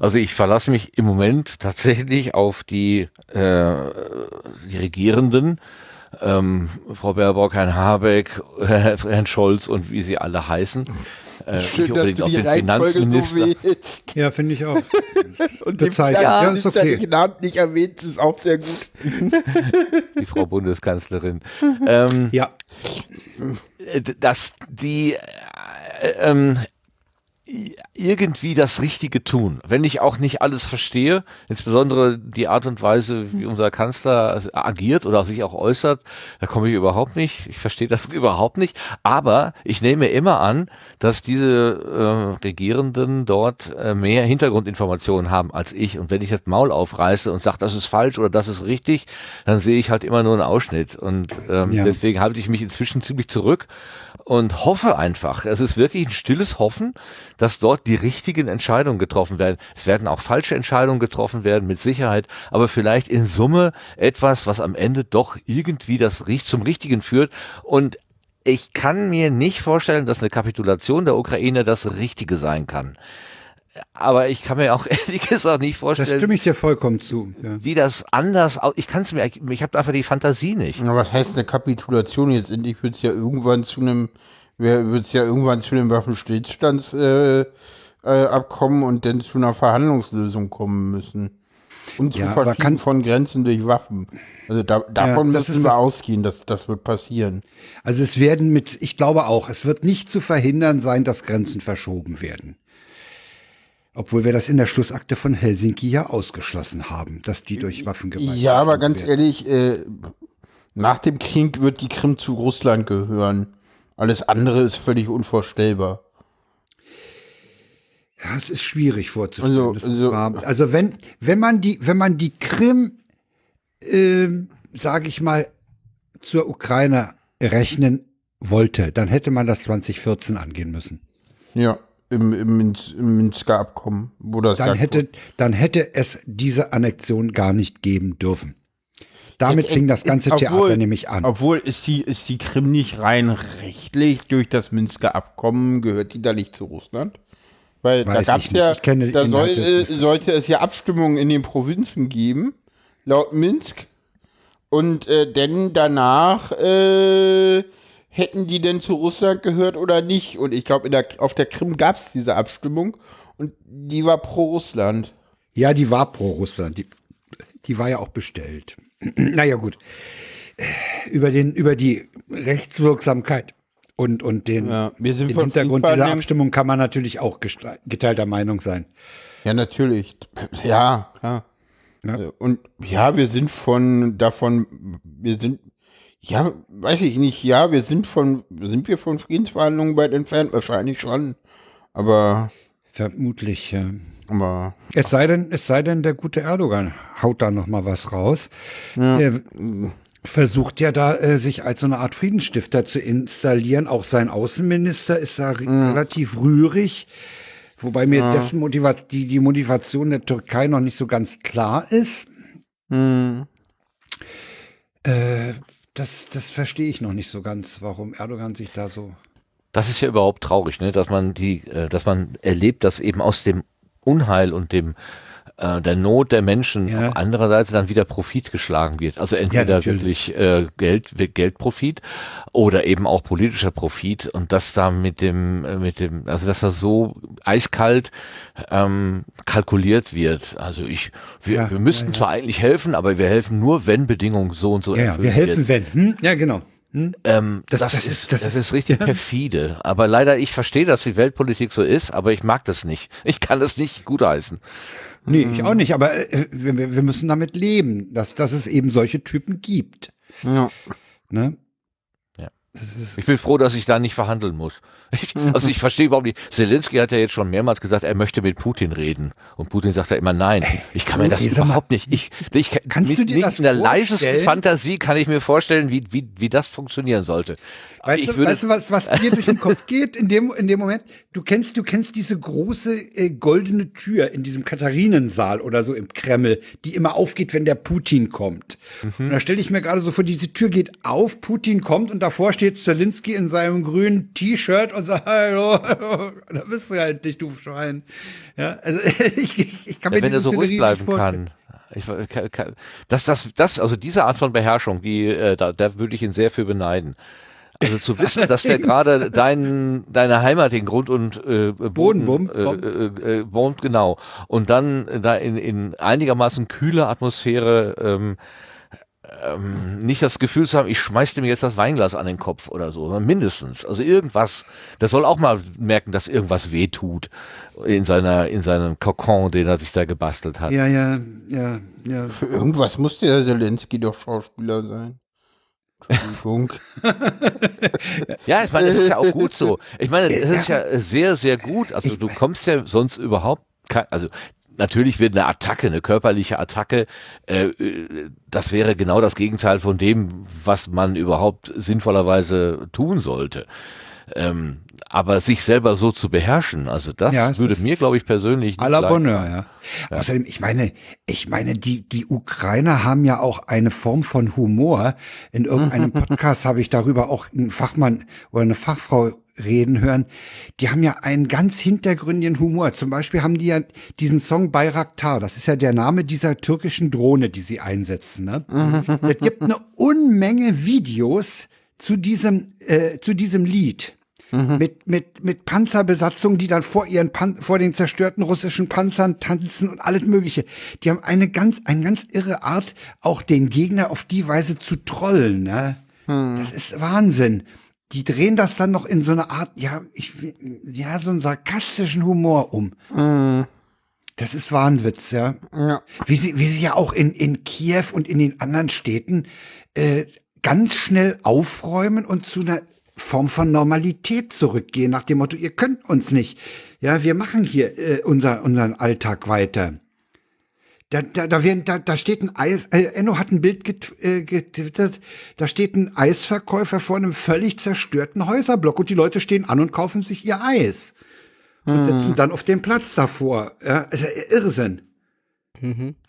Also ich verlasse mich im Moment tatsächlich auf die, äh, die Regierenden, ähm, Frau Baerbock, Herrn Habeck, Herrn Scholz und wie sie alle heißen. Äh, nicht unbedingt auf den Finanzminister. wählst. Ja, finde ich auch. Und Bezeichnet. Ja, Ja, ist okay. Den Namen nicht erwähnt, ist auch sehr gut. die Frau Bundeskanzlerin. ähm, Ja, äh, dass die äh, ähm, irgendwie das Richtige tun. Wenn ich auch nicht alles verstehe, insbesondere die Art und Weise, wie unser Kanzler agiert oder sich auch äußert, da komme ich überhaupt nicht. Ich verstehe das überhaupt nicht. Aber ich nehme immer an, dass diese äh, Regierenden dort äh, mehr Hintergrundinformationen haben als ich. Und wenn ich das Maul aufreiße und sage, das ist falsch oder das ist richtig, dann sehe ich halt immer nur einen Ausschnitt. Und ähm, Ja. deswegen halte ich mich inzwischen ziemlich zurück und hoffe einfach, es ist wirklich ein stilles Hoffen, dass dort die richtigen Entscheidungen getroffen werden. Es werden auch falsche Entscheidungen getroffen werden, mit Sicherheit, aber vielleicht in Summe etwas, was am Ende doch irgendwie das zum Richtigen führt. Und ich kann mir nicht vorstellen, dass eine Kapitulation der Ukraine das Richtige sein kann. Aber ich kann mir auch ehrlich gesagt nicht vorstellen. Das stimme ich dir vollkommen zu. Ja. Wie das anders Ich kann es mir, ich habe einfach die Fantasie nicht. Na, was heißt eine Kapitulation? Jetzt endlich wird es ja irgendwann zu einem, wird es ja irgendwann zu einem Waffenstillstandsabkommen äh, äh, und dann zu einer Verhandlungslösung kommen müssen. Und zu ja, Verschieben von Grenzen durch Waffen. Also da, davon ja, müssen wir ausgehen, dass das wird passieren. Also es werden mit, ich glaube auch, es wird nicht zu verhindern sein, dass Grenzen verschoben werden. Obwohl wir das in der Schlussakte von Helsinki ja ausgeschlossen haben, dass die durch Waffengewalt. Ja, aber ganz werden. ehrlich, äh, nach dem Krieg wird die Krim zu Russland gehören. Alles andere ist völlig unvorstellbar. Ja, es ist schwierig vorzustellen. Also, also, also, wenn, wenn man die, wenn man die Krim, äh, sage ich mal, zur Ukraine rechnen wollte, dann hätte man das 2014 angehen müssen. Ja im, im, im Minsker Abkommen, wo das dann hätte, dann hätte es diese Annexion gar nicht geben dürfen. Damit Jetzt, fing das ganze obwohl, Theater nämlich an. Obwohl ist die, ist die Krim nicht rein rechtlich durch das Minsker Abkommen, gehört die da nicht zu Russland? Weil Weiß da gab es ja, da soll, äh, sollte es ja Abstimmungen in den Provinzen geben, laut Minsk. Und äh, denn danach äh, hätten die denn zu Russland gehört oder nicht? Und ich glaube, auf der Krim gab es diese Abstimmung und die war pro Russland. Ja, die war pro Russland. Die, die war ja auch bestellt. naja, gut. Über, den, über die Rechtswirksamkeit und, und den, ja, den Hintergrund dieser Abstimmung kann man natürlich auch geteilter Meinung sein. Ja, natürlich. Ja, ja. ja. Und ja, wir sind von davon, wir sind ja, weiß ich nicht. Ja, wir sind von, sind wir von Friedensverhandlungen weit entfernt? Wahrscheinlich schon. Aber. Vermutlich, ja. Aber. Es sei denn, es sei denn, der gute Erdogan haut da noch mal was raus. Ja. Er versucht ja da, äh, sich als so eine Art Friedensstifter zu installieren. Auch sein Außenminister ist da ja. relativ rührig. Wobei mir ja. dessen Motiva die, die Motivation der Türkei noch nicht so ganz klar ist. Mhm. Äh, das, das verstehe ich noch nicht so ganz, warum Erdogan sich da so. Das ist ja überhaupt traurig, ne? dass man die, äh, dass man erlebt, dass eben aus dem Unheil und dem äh, der Not der Menschen ja. auf anderer Seite dann wieder Profit geschlagen wird. Also entweder ja, wirklich äh, Geld, Geldprofit oder eben auch politischer Profit und das da mit dem, äh, mit dem, also dass das so eiskalt ähm, kalkuliert wird. Also ich, wir, ja, wir müssten zwar eigentlich helfen, aber wir helfen nur, wenn Bedingungen so und so ja, erfüllt Wir helfen, wird. wenn. Hm? Ja, genau. Hm? Ähm, das, das, das, ist, das, das ist richtig ja. perfide. Aber leider, ich verstehe, dass die Weltpolitik so ist, aber ich mag das nicht. Ich kann das nicht gutheißen. Nee, ich auch nicht, aber äh, wir, wir müssen damit leben, dass, dass es eben solche Typen gibt. Ja. Ne? Ich bin froh, dass ich da nicht verhandeln muss. Ich, also ich verstehe überhaupt nicht. Zelensky hat ja jetzt schon mehrmals gesagt, er möchte mit Putin reden. Und Putin sagt ja immer nein. Ich kann mir das Ey, überhaupt nicht. Ich, ich Kannst mit, du dir nicht das in der leisesten Fantasie kann ich mir vorstellen, wie, wie, wie das funktionieren sollte. Weißt, du, weißt du, was, was mir durch den Kopf geht in dem, in dem Moment? Du kennst, du kennst diese große äh, goldene Tür in diesem Katharinensaal oder so im Kreml, die immer aufgeht, wenn der Putin kommt. Mhm. Und da stelle ich mir gerade so vor, diese Tür geht auf, Putin kommt und davor steht Zelensky in seinem grünen T-Shirt und sagt, hallo, da bist du ja endlich, du Schwein. Ja, also ich, ich, ich kann mir ja, Wenn er so ruhig bleiben kann. Ich, das, das, das, also diese Art von Beherrschung, die, äh, da, da würde ich ihn sehr für beneiden. Also zu wissen, dass der gerade dein, deine Heimat in Grund und äh, Boden, Boden äh, äh, äh, wohnt, genau. Und dann da in, in einigermaßen kühler Atmosphäre ähm, ähm, nicht das Gefühl zu haben, ich schmeiß dem jetzt das Weinglas an den Kopf oder so, mindestens. Also irgendwas, der soll auch mal merken, dass irgendwas weh tut in seiner, in seinem Kokon, den er sich da gebastelt hat. Ja, ja, ja, ja. Für irgendwas musste der Zelensky doch Schauspieler sein. Entschuldigung. ja, ich meine, das ist ja auch gut so. Ich meine, das ist ja sehr, sehr gut. Also du kommst ja sonst überhaupt, kein, also natürlich wird eine Attacke, eine körperliche Attacke, äh, das wäre genau das Gegenteil von dem, was man überhaupt sinnvollerweise tun sollte. Ähm, aber sich selber so zu beherrschen, also das Ja, würde mir, glaube ich, persönlich nicht À la Bonheur, fallen. ja. Außerdem, ich meine, ich meine, die, die Ukrainer haben ja auch eine Form von Humor. In irgendeinem Podcast habe ich darüber auch einen Fachmann oder eine Fachfrau reden hören. Die haben ja einen ganz hintergründigen Humor. Zum Beispiel haben die ja diesen Song Bayraktar. Das ist ja der Name dieser türkischen Drohne, die sie einsetzen. Ne? Es gibt eine Unmenge Videos zu diesem, äh, zu diesem Lied. Mit, mit, mit Panzerbesatzungen, die dann vor ihren Pan vor den zerstörten russischen Panzern tanzen und alles Mögliche. Die haben eine ganz, eine ganz irre Art, auch den Gegner auf die Weise zu trollen. Ne? Das ist Wahnsinn. Die drehen das dann noch in so eine Art, ja, ich, ja, so einen sarkastischen Humor um. Das ist Wahnwitz, ja. Ja. Wie sie, wie sie ja auch in, in Kiew und in den anderen Städten äh, ganz schnell aufräumen und zu einer Form von Normalität zurückgehen, nach dem Motto, ihr könnt uns nicht. Ja, wir machen hier äh, unser, unseren Alltag weiter. Da, da, da, werden, da, da steht ein Eis, äh, Enno hat ein Bild get, äh, getwittert, da steht ein Eisverkäufer vor einem völlig zerstörten Häuserblock und die Leute stehen an und kaufen sich ihr Eis und sitzen dann auf dem Platz davor. Ja, ja Irrsinn.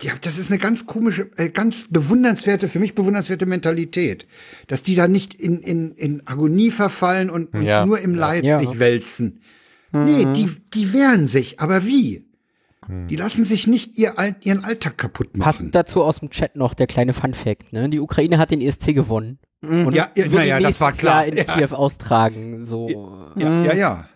Ja, das ist eine ganz komische, äh, ganz bewundernswerte, für mich bewundernswerte Mentalität, dass die da nicht in, in, in Agonie verfallen und, und Ja. nur im Leid Ja. sich wälzen. Nee, die, die wehren sich, aber wie? Die lassen sich nicht ihr, ihren Alltag kaputt machen. Passend dazu aus dem Chat noch der kleine Funfact, ne? Die Ukraine hat den ESC gewonnen. Und Ja, ja, wird na ja, ihn das war nächstes Jahr klar. in Ja. Kiew austragen. So. Ja, ja, ja.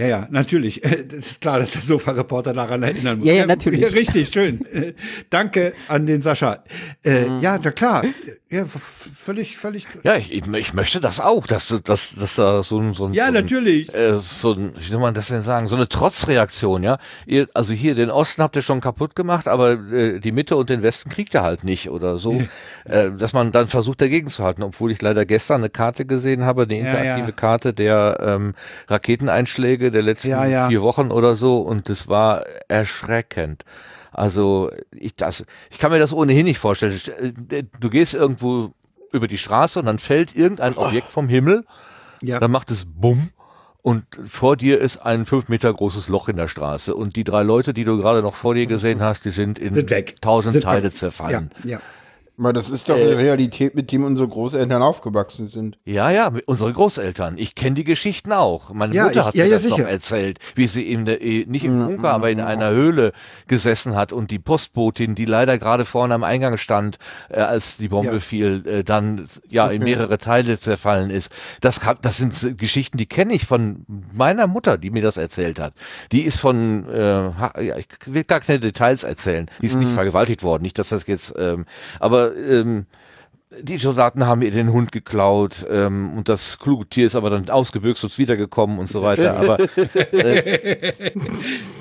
Ja, ja, natürlich. Das ist klar, dass der Sofa-Reporter daran erinnern muss. Ja, ja, natürlich. Ja, richtig, schön. Danke an den Sascha. Äh, Ja, na klar. Ja, völlig, völlig. Ja, ich, ich möchte das auch, dass, dass, dass da so ein, so ein, Ja, so ein, natürlich. Äh, so ein, wie soll man das denn sagen, so eine Trotzreaktion, ja. Ihr, also hier, den Osten habt ihr schon kaputt gemacht, aber äh, die Mitte und den Westen kriegt ihr halt nicht oder so. äh, dass man dann versucht dagegen zu halten, obwohl ich leider gestern eine Karte gesehen habe, eine Ja, interaktive ja. Karte der ähm, Raketeneinschläge der letzten Ja, ja. vier Wochen oder so und das war erschreckend. Also ich, das, ich kann mir das ohnehin nicht vorstellen. Äh, Du gehst irgendwo über die Straße und dann fällt irgendein Objekt vom Himmel, Ja. dann macht es Bumm und vor dir ist ein fünf Meter großes Loch in der Straße und die drei Leute, die du gerade noch vor dir gesehen hast, die sind in Sind weg. tausend Sind Teile weg. zerfallen. Ja, ja. Aber das ist doch die Realität, mit dem unsere Großeltern aufgewachsen sind. Ja, ja, unsere Großeltern. Ich kenne die Geschichten auch. Meine Ja, Mutter ich- hat ja, mir ja, das noch sicher. erzählt, wie sie in der, eh, nicht im Bunker, aber in einer Höhle gesessen hat und die Postbotin, die leider gerade vorne am Eingang stand, äh, als die Bombe fiel, äh, dann ja in mehrere Teile zerfallen ist. Das, das sind Geschichten, die kenne ich von meiner Mutter, die mir das erzählt hat. Die ist von, äh, ha- ja, ich will gar keine Details erzählen. Die ist nicht vergewaltigt worden, nicht, dass das jetzt, ähm, aber ähm, die Soldaten haben ihr den Hund geklaut ähm, und das kluge Tier ist aber dann ausgebüxt und wiedergekommen und so weiter. Aber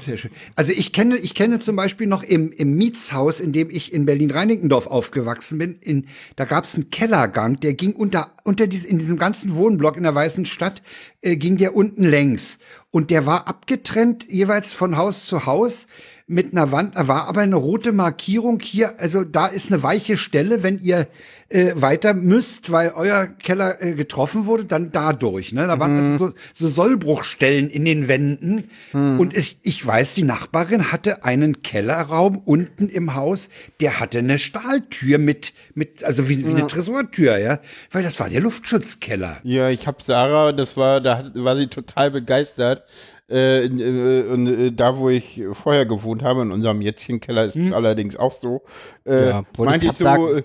Sehr schön. Also ich kenne, ich kenne zum Beispiel noch im, im Mietshaus, in dem ich in Berlin-Reinickendorf aufgewachsen bin, in, da gab es einen Kellergang, der ging unter, unter dies, in diesem ganzen Wohnblock in der Weißen Stadt, äh, ging der unten längs. Und der war abgetrennt, jeweils von Haus zu Haus mit einer Wand, da war aber eine rote Markierung hier, also da ist eine weiche Stelle, wenn ihr äh, weiter müsst, weil euer Keller äh, getroffen wurde, dann dadurch. Ne? Da waren also so, so Sollbruchstellen in den Wänden. Und ich, ich weiß, die Nachbarin hatte einen Kellerraum unten im Haus, der hatte eine Stahltür mit, mit also wie, wie eine Tresortür, ja, weil das war der Luftschutzkeller. Ja, ich habe Sarah, das war, da war sie total begeistert. Äh, äh, und äh, da, wo ich vorher gewohnt habe, in unserem Jetzchenkeller ist es allerdings auch so. Äh, Ja, meinte ich ich so,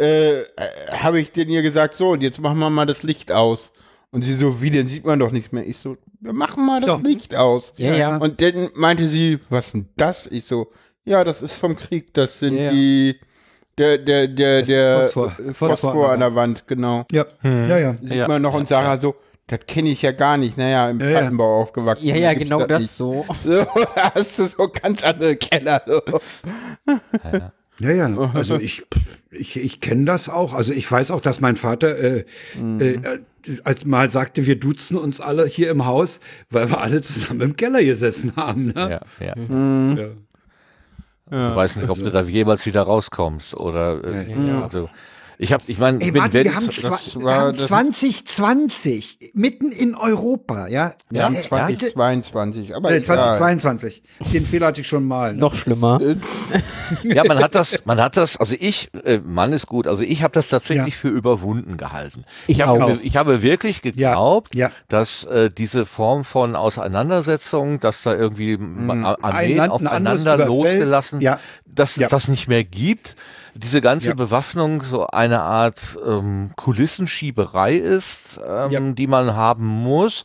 äh, äh, habe ich denn ihr gesagt, so, und jetzt machen wir mal das Licht aus. Und sie so, wie, denn sieht man doch nichts mehr. Ich so, wir machen mal das Doch. Licht aus. Ja, ja. Und dann meinte sie, was denn das? Ich so, ja, das ist vom Krieg, das sind Ja, die, der, der, der, ist der Phosphor. Phosphor Phosphor an der Wand, genau. Ja, ja, ja. Sieht Ja. man noch und Sarah so, das kenne ich ja gar nicht. Naja, im Ja, ja. Plattenbau aufgewachsen. Ja, da ja, gibt's genau das nicht. so. So, da hast du so ganz andere Keller. So. Ja, ja, also ich, ich, ich kenne das auch. Also ich weiß auch, dass mein Vater äh, äh, als mal sagte, wir duzen uns alle hier im Haus, weil wir alle zusammen im Keller gesessen haben. Ne? ja, ja. Ja. Ich weiß nicht, ob du da jemals wieder rauskommst oder äh, also Ich habe, ich meine, ich Ey, bin Martin, wir haben, wir war- haben das- 2020, mitten in Europa, ja. Wir haben Äh, 2022, aber Äh, egal. 2022. Den Fehler hatte ich schon mal. Ne? Noch schlimmer. Ja, man hat das, man hat das, also ich, äh, Mann ist gut, also ich habe das tatsächlich Ja. für überwunden gehalten. Ich habe, auch. ich habe wirklich geglaubt, ja. dass äh, diese Form von Auseinandersetzung, dass da irgendwie Ein Armeen aufeinander losgelassen, Ja. dass Ja. das nicht mehr gibt. Diese ganze Ja. Bewaffnung so eine Art ähm, Kulissenschieberei ist, ähm, Ja. die man haben muss.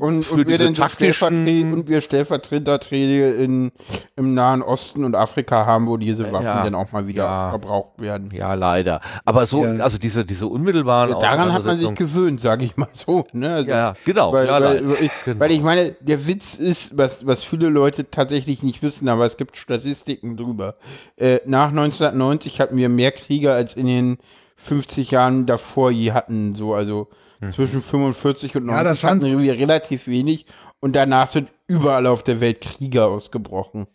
Und, und, wir den taktischen- und wir Stellvertreterträge in, im Nahen Osten und Afrika haben, wo diese Waffen Ja. dann auch mal wieder Ja. verbraucht werden. Ja, leider. Aber so, Ja. also diese, diese unmittelbaren Daran hat man sich gewöhnt, sage ich mal so. Ne? Also, Ja, genau. Weil, weil, ich, Genau. weil ich meine, der Witz ist, was, was viele Leute tatsächlich nicht wissen, aber es gibt Statistiken drüber. Äh, nach 1990 hatten wir mehr Krieger als in den 50 Jahren davor je hatten. So, also Mhm. zwischen 45 und 90 Ja, das hatten wir relativ wenig und danach sind überall auf der Welt Kriege ausgebrochen.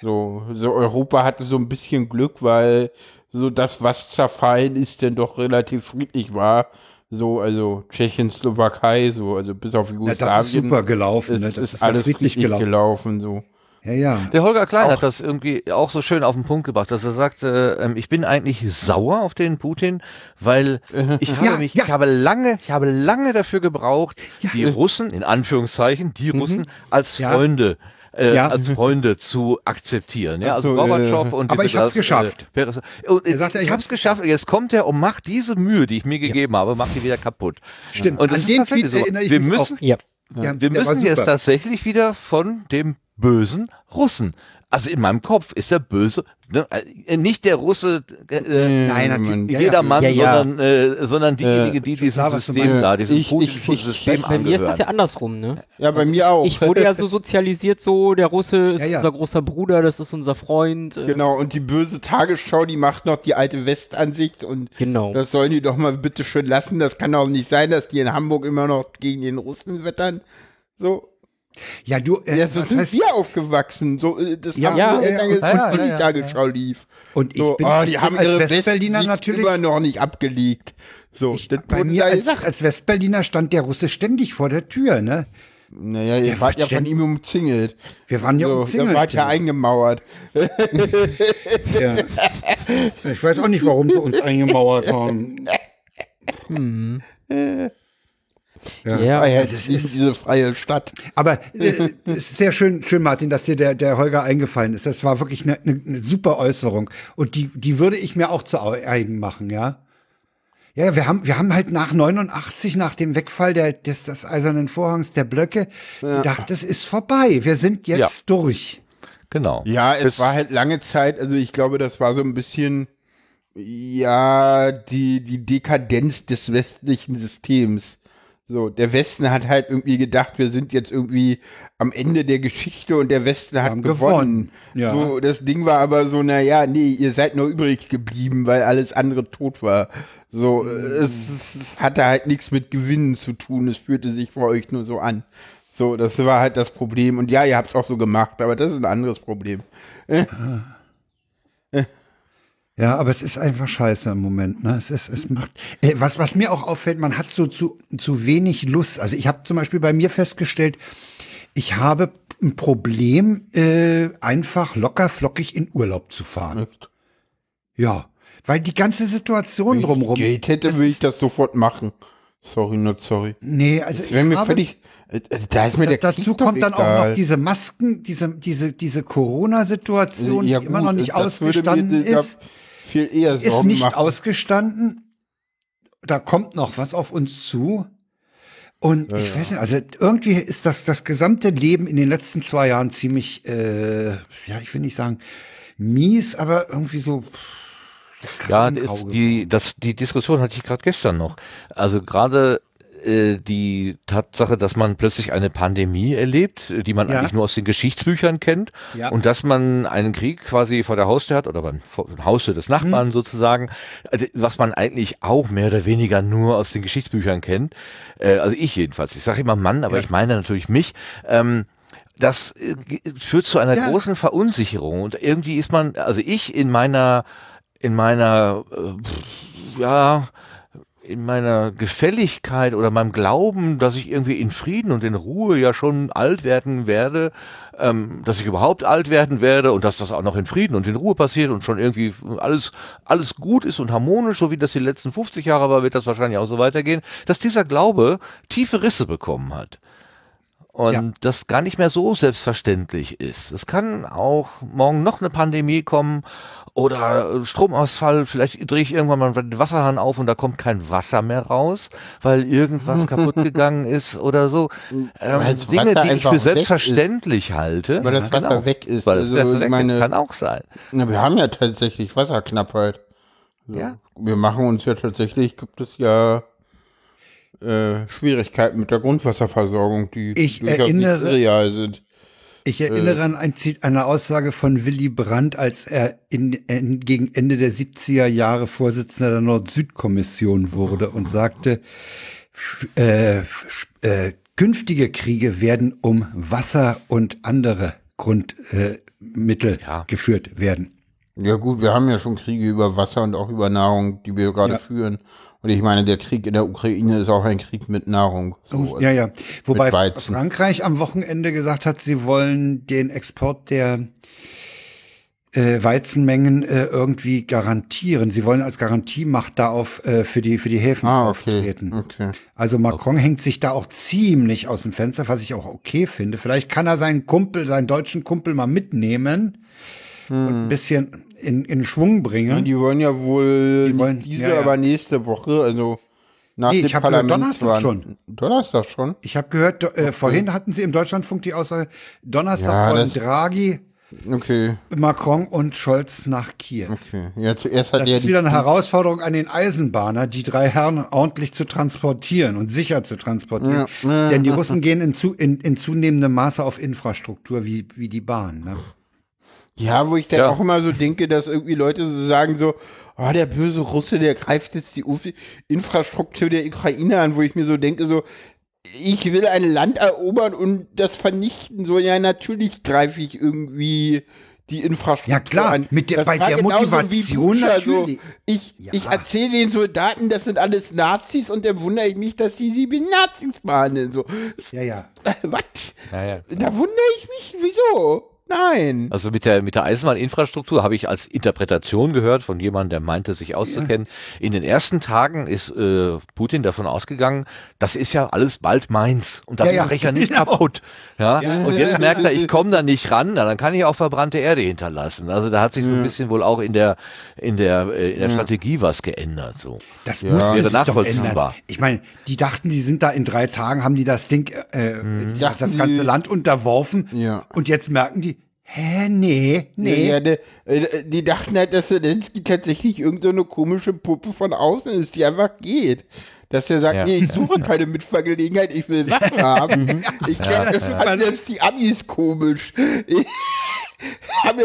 So, so Europa hatte so ein bisschen Glück, weil so das, was zerfallen ist, denn doch relativ friedlich war. So, also Tschechien, Slowakei, so, also bis auf Ja, Jugoslawien. das ist super gelaufen. Ne? Das ist, ist, ja alles friedlich gelaufen. gelaufen, so. Ja, ja. Der Holger Klein Auch- hat das irgendwie auch so schön auf den Punkt gebracht, dass er sagte, ähm, ich bin eigentlich sauer auf den Putin, weil ich habe Ja, mich, ja. ich habe lange, ich habe lange dafür gebraucht, die Russen, in Anführungszeichen, die Russen als Mhm. Ja. Freunde äh, Ja. als Freunde zu akzeptieren. Ja, also so, Gorbatschow äh, und Aber ich hab's Glas- geschafft. Äh, und, äh, Er sagte, ich ich hab's hab's geschafft. Jetzt kommt er und macht diese Mühe, die ich mir gegeben habe, macht die wieder kaputt. Stimmt. Und An das ist den tatsächlich Tweet so. erinnere ich Wir mich müssen, auch. Ja. Ja, wir müssen jetzt tatsächlich wieder von dem bösen Russen. Also in meinem Kopf ist der böse, ne, äh, nicht der Russe, äh, Nein. Moment. Ja, jedermann, Ja, ja. sondern, äh, sondern diejenigen, die diesem klar, was du System da, diesem Ich- politischen ich- ich- System Bei mir ist das angehören. ja andersrum, ne? Ja, bei mir auch. Ich wurde ja so sozialisiert, so der Russe ist Ja, ja. unser großer Bruder, das ist unser Freund. Äh, Genau, und die böse Tagesschau, die macht noch die alte Westansicht und Genau. das sollen die doch mal bitte schön lassen. Das kann doch nicht sein, dass die in Hamburg immer noch gegen den Russen wettern. So, Ja, du, äh, ja, so was sind heißt, wir aufgewachsen. So, äh, das Ja, haben ja, wir ja, lange, und- und, und- und die ja, ja, Tagesschau lief. und ich So, bin, oh, ich die bin haben als ihre Westberliner natürlich. immer noch nicht abgelegt. So, Ich, das bei mir als, als Westberliner stand der Russe ständig vor der Tür, ne? Naja, ihr wart ja von ihm umzingelt. Wir waren ja So, umzingelt. Da wart ja eingemauert. Ja. Ich weiß auch nicht, warum sie uns eingemauert haben. ja. Ah, ja, also es ist ist- diese freie Stadt. Aber äh, es ist sehr schön, schön, Martin, dass dir der, der Holger eingefallen ist. Das war wirklich eine, eine, eine super Äußerung. Und die, die würde ich mir auch zu eigen machen, ja. Ja, wir haben, wir haben halt nach 89, nach dem Wegfall der, des, des eisernen Vorhangs der Blöcke, gedacht, es ist vorbei. Wir sind jetzt Ja. durch. Genau. Ja, es Das- war halt lange Zeit, also ich glaube, das war so ein bisschen, ja, die, die Dekadenz des westlichen Systems. So, der Westen hat halt irgendwie gedacht, wir sind jetzt irgendwie am Ende der Geschichte und der Westen hat gewonnen. gewonnen, ja. So, das Ding war aber so, na ja, nee, ihr seid nur übrig geblieben, weil alles andere tot war. So, äh, es, es hatte halt nichts mit Gewinnen zu tun, es fühlte sich für euch nur so an. So, das war halt das Problem. Und ja, ihr habt's auch so gemacht, aber das ist ein anderes Problem. Ja, aber es ist einfach scheiße im Moment. Ne? Es ist, es macht. Äh, was, was mir auch auffällt, man hat so zu, zu wenig Lust. Also ich habe zum Beispiel bei mir festgestellt, ich habe ein Problem, äh, einfach locker flockig in Urlaub zu fahren. Echt? Ja, weil die ganze Situation Wenn ich drumherum. Geld hätte, würde ich ist- das sofort machen. Sorry, not sorry. Nee, also Das wäre mir habe- völlig. äh, Da ist mir der dazu doch kommt dann auch egal. noch diese Masken, diese, diese, diese Corona-Situation, Ja, die immer gut, noch nicht würde mir ausgestanden da ist. Viel eher ist Sorgen nicht machen. ausgestanden. Da kommt noch was auf uns zu. Und ich weiß nicht, also irgendwie ist das das gesamte Leben in den letzten zwei Jahren ziemlich, äh, ja, ich will nicht sagen mies, aber irgendwie so. Ja, ist die, das, die Diskussion hatte ich gerade gestern noch. Also gerade die Tatsache, dass man plötzlich eine Pandemie erlebt, äh, die man Ja. eigentlich nur aus den Geschichtsbüchern kennt Ja. und dass man einen Krieg quasi vor der Haustür hat oder beim Haustür des Mhm. Nachbarn sozusagen, äh, was man eigentlich auch mehr oder weniger nur aus den Geschichtsbüchern kennt. Äh, also ich jedenfalls. Ich sage immer Mann, aber Ja. ich meine natürlich mich. Ähm, das äh, führt zu einer großen Verunsicherung und irgendwie ist man, also ich in meiner in meiner äh, ja, in meiner Gefälligkeit oder meinem Glauben, dass ich irgendwie in Frieden und in Ruhe ja schon alt werden werde, ähm, dass ich überhaupt alt werden werde und dass das auch noch in Frieden und in Ruhe passiert und schon irgendwie alles, alles gut ist und harmonisch, so wie das die letzten 50 Jahre war, wird das wahrscheinlich auch so weitergehen, dass dieser Glaube tiefe Risse bekommen hat. Und Ja. das gar nicht mehr so selbstverständlich ist. Es kann auch morgen noch eine Pandemie kommen oder Stromausfall. Vielleicht drehe ich irgendwann mal den Wasserhahn auf und da kommt kein Wasser mehr raus, weil irgendwas kaputt gegangen ist oder so. Ähm, Dinge, die ich für selbstverständlich halte. Weil das Wasser weg ist. Weil das Also, weg meine- ist. Kann auch sein. Na, wir haben ja tatsächlich Wasserknappheit. So. Ja. Wir machen uns ja tatsächlich, gibt es ja äh, Schwierigkeiten mit der Grundwasserversorgung, die Ich durchaus erinnere- nicht real sind. Ich erinnere an ein, eine Aussage von Willy Brandt, als er in, in, gegen Ende der 70er Jahre Vorsitzender der Nord-Süd-Kommission wurde und sagte, äh, äh, künftige Kriege werden um Wasser und andere Grundmittel äh, Ja. geführt werden. Ja gut, wir haben ja schon Kriege über Wasser und auch über Nahrung, die wir gerade Ja. führen. Und ich meine, der Krieg in der Ukraine ist auch ein Krieg mit Nahrung. So, ja, ja. Wobei. Frankreich am Wochenende gesagt hat, sie wollen den Export der äh, Weizenmengen äh, irgendwie garantieren. Sie wollen als Garantiemacht da auf äh, für die für die Häfen Ah, okay. auftreten. Okay. Also Macron hängt sich da auch ziemlich aus dem Fenster, was ich auch okay finde. Vielleicht kann er seinen Kumpel, seinen deutschen Kumpel mal mitnehmen und ein bisschen in, in Schwung Ja, bringen. die wollen ja wohl Die wollen- diese, ja, ja. aber nächste Woche, also nach Nee, dem ich hab gehört. Donnerstag schon. Donnerstag schon? Ich habe gehört, äh, vorhin hatten sie im Deutschlandfunk die Aussage, Donnerstag Ja, wollen Draghi, Okay, Macron und Scholz nach Kiew. okay. Ja, zuerst hat Das ist wieder eine Herausforderung an den Eisenbahner, die drei Herren ordentlich zu transportieren und sicher zu transportieren. Ja, Denn die Russen gehen in, zu, in, in zunehmendem Maße auf Infrastruktur wie, wie die Bahn. Ne? Ja, wo ich dann Ja. auch immer so denke, dass irgendwie Leute so sagen so, oh, der böse Russe, der greift jetzt die Uf Infrastruktur der Ukraine an, wo ich mir so denke, so, ich will ein Land erobern und das vernichten. So, ja, natürlich greife ich irgendwie die Infrastruktur Ja, klar, an. mit der- Das bei der Motivation natürlich. ich Ja. ich erzähle den Soldaten, das sind alles Nazis und dann wundere ich mich, dass die sie wie Nazis behandeln. So, Ja, ja. was? Naja. Da wundere ich mich, wieso? Nein. Also mit der, mit der Eisenbahninfrastruktur habe ich als Interpretation gehört von jemandem, der meinte, sich auszukennen. In den ersten Tagen ist äh, Putin davon ausgegangen, das ist ja alles bald meins und das Ja, ja, mache ich ja nicht genau. kaputt. Ja? Ja. Und jetzt merkt er, ich komme da nicht ran, na, dann kann ich auch verbrannte Erde hinterlassen. Also da hat sich so ein bisschen wohl auch in der, in der, äh, in der Strategie was geändert. So. Das Ja. muss Wäre sich doch nachvollziehbar. ändern. Ich meine, die dachten, die sind da in drei Tagen, haben die das Ding, äh, die- Dachten das ganze die- Land unterworfen. Ja. Und jetzt merken die, hä, nee, nee. Ja, die, äh, die dachten halt, dass Zelensky tatsächlich irgendeine so komische Puppe von außen ist, die einfach geht. Dass er sagt, Ja. nee, ich suche keine Mitfahrgelegenheit, ich will Waffen haben. ich kenne das fanden selbst die Amis komisch. Ich,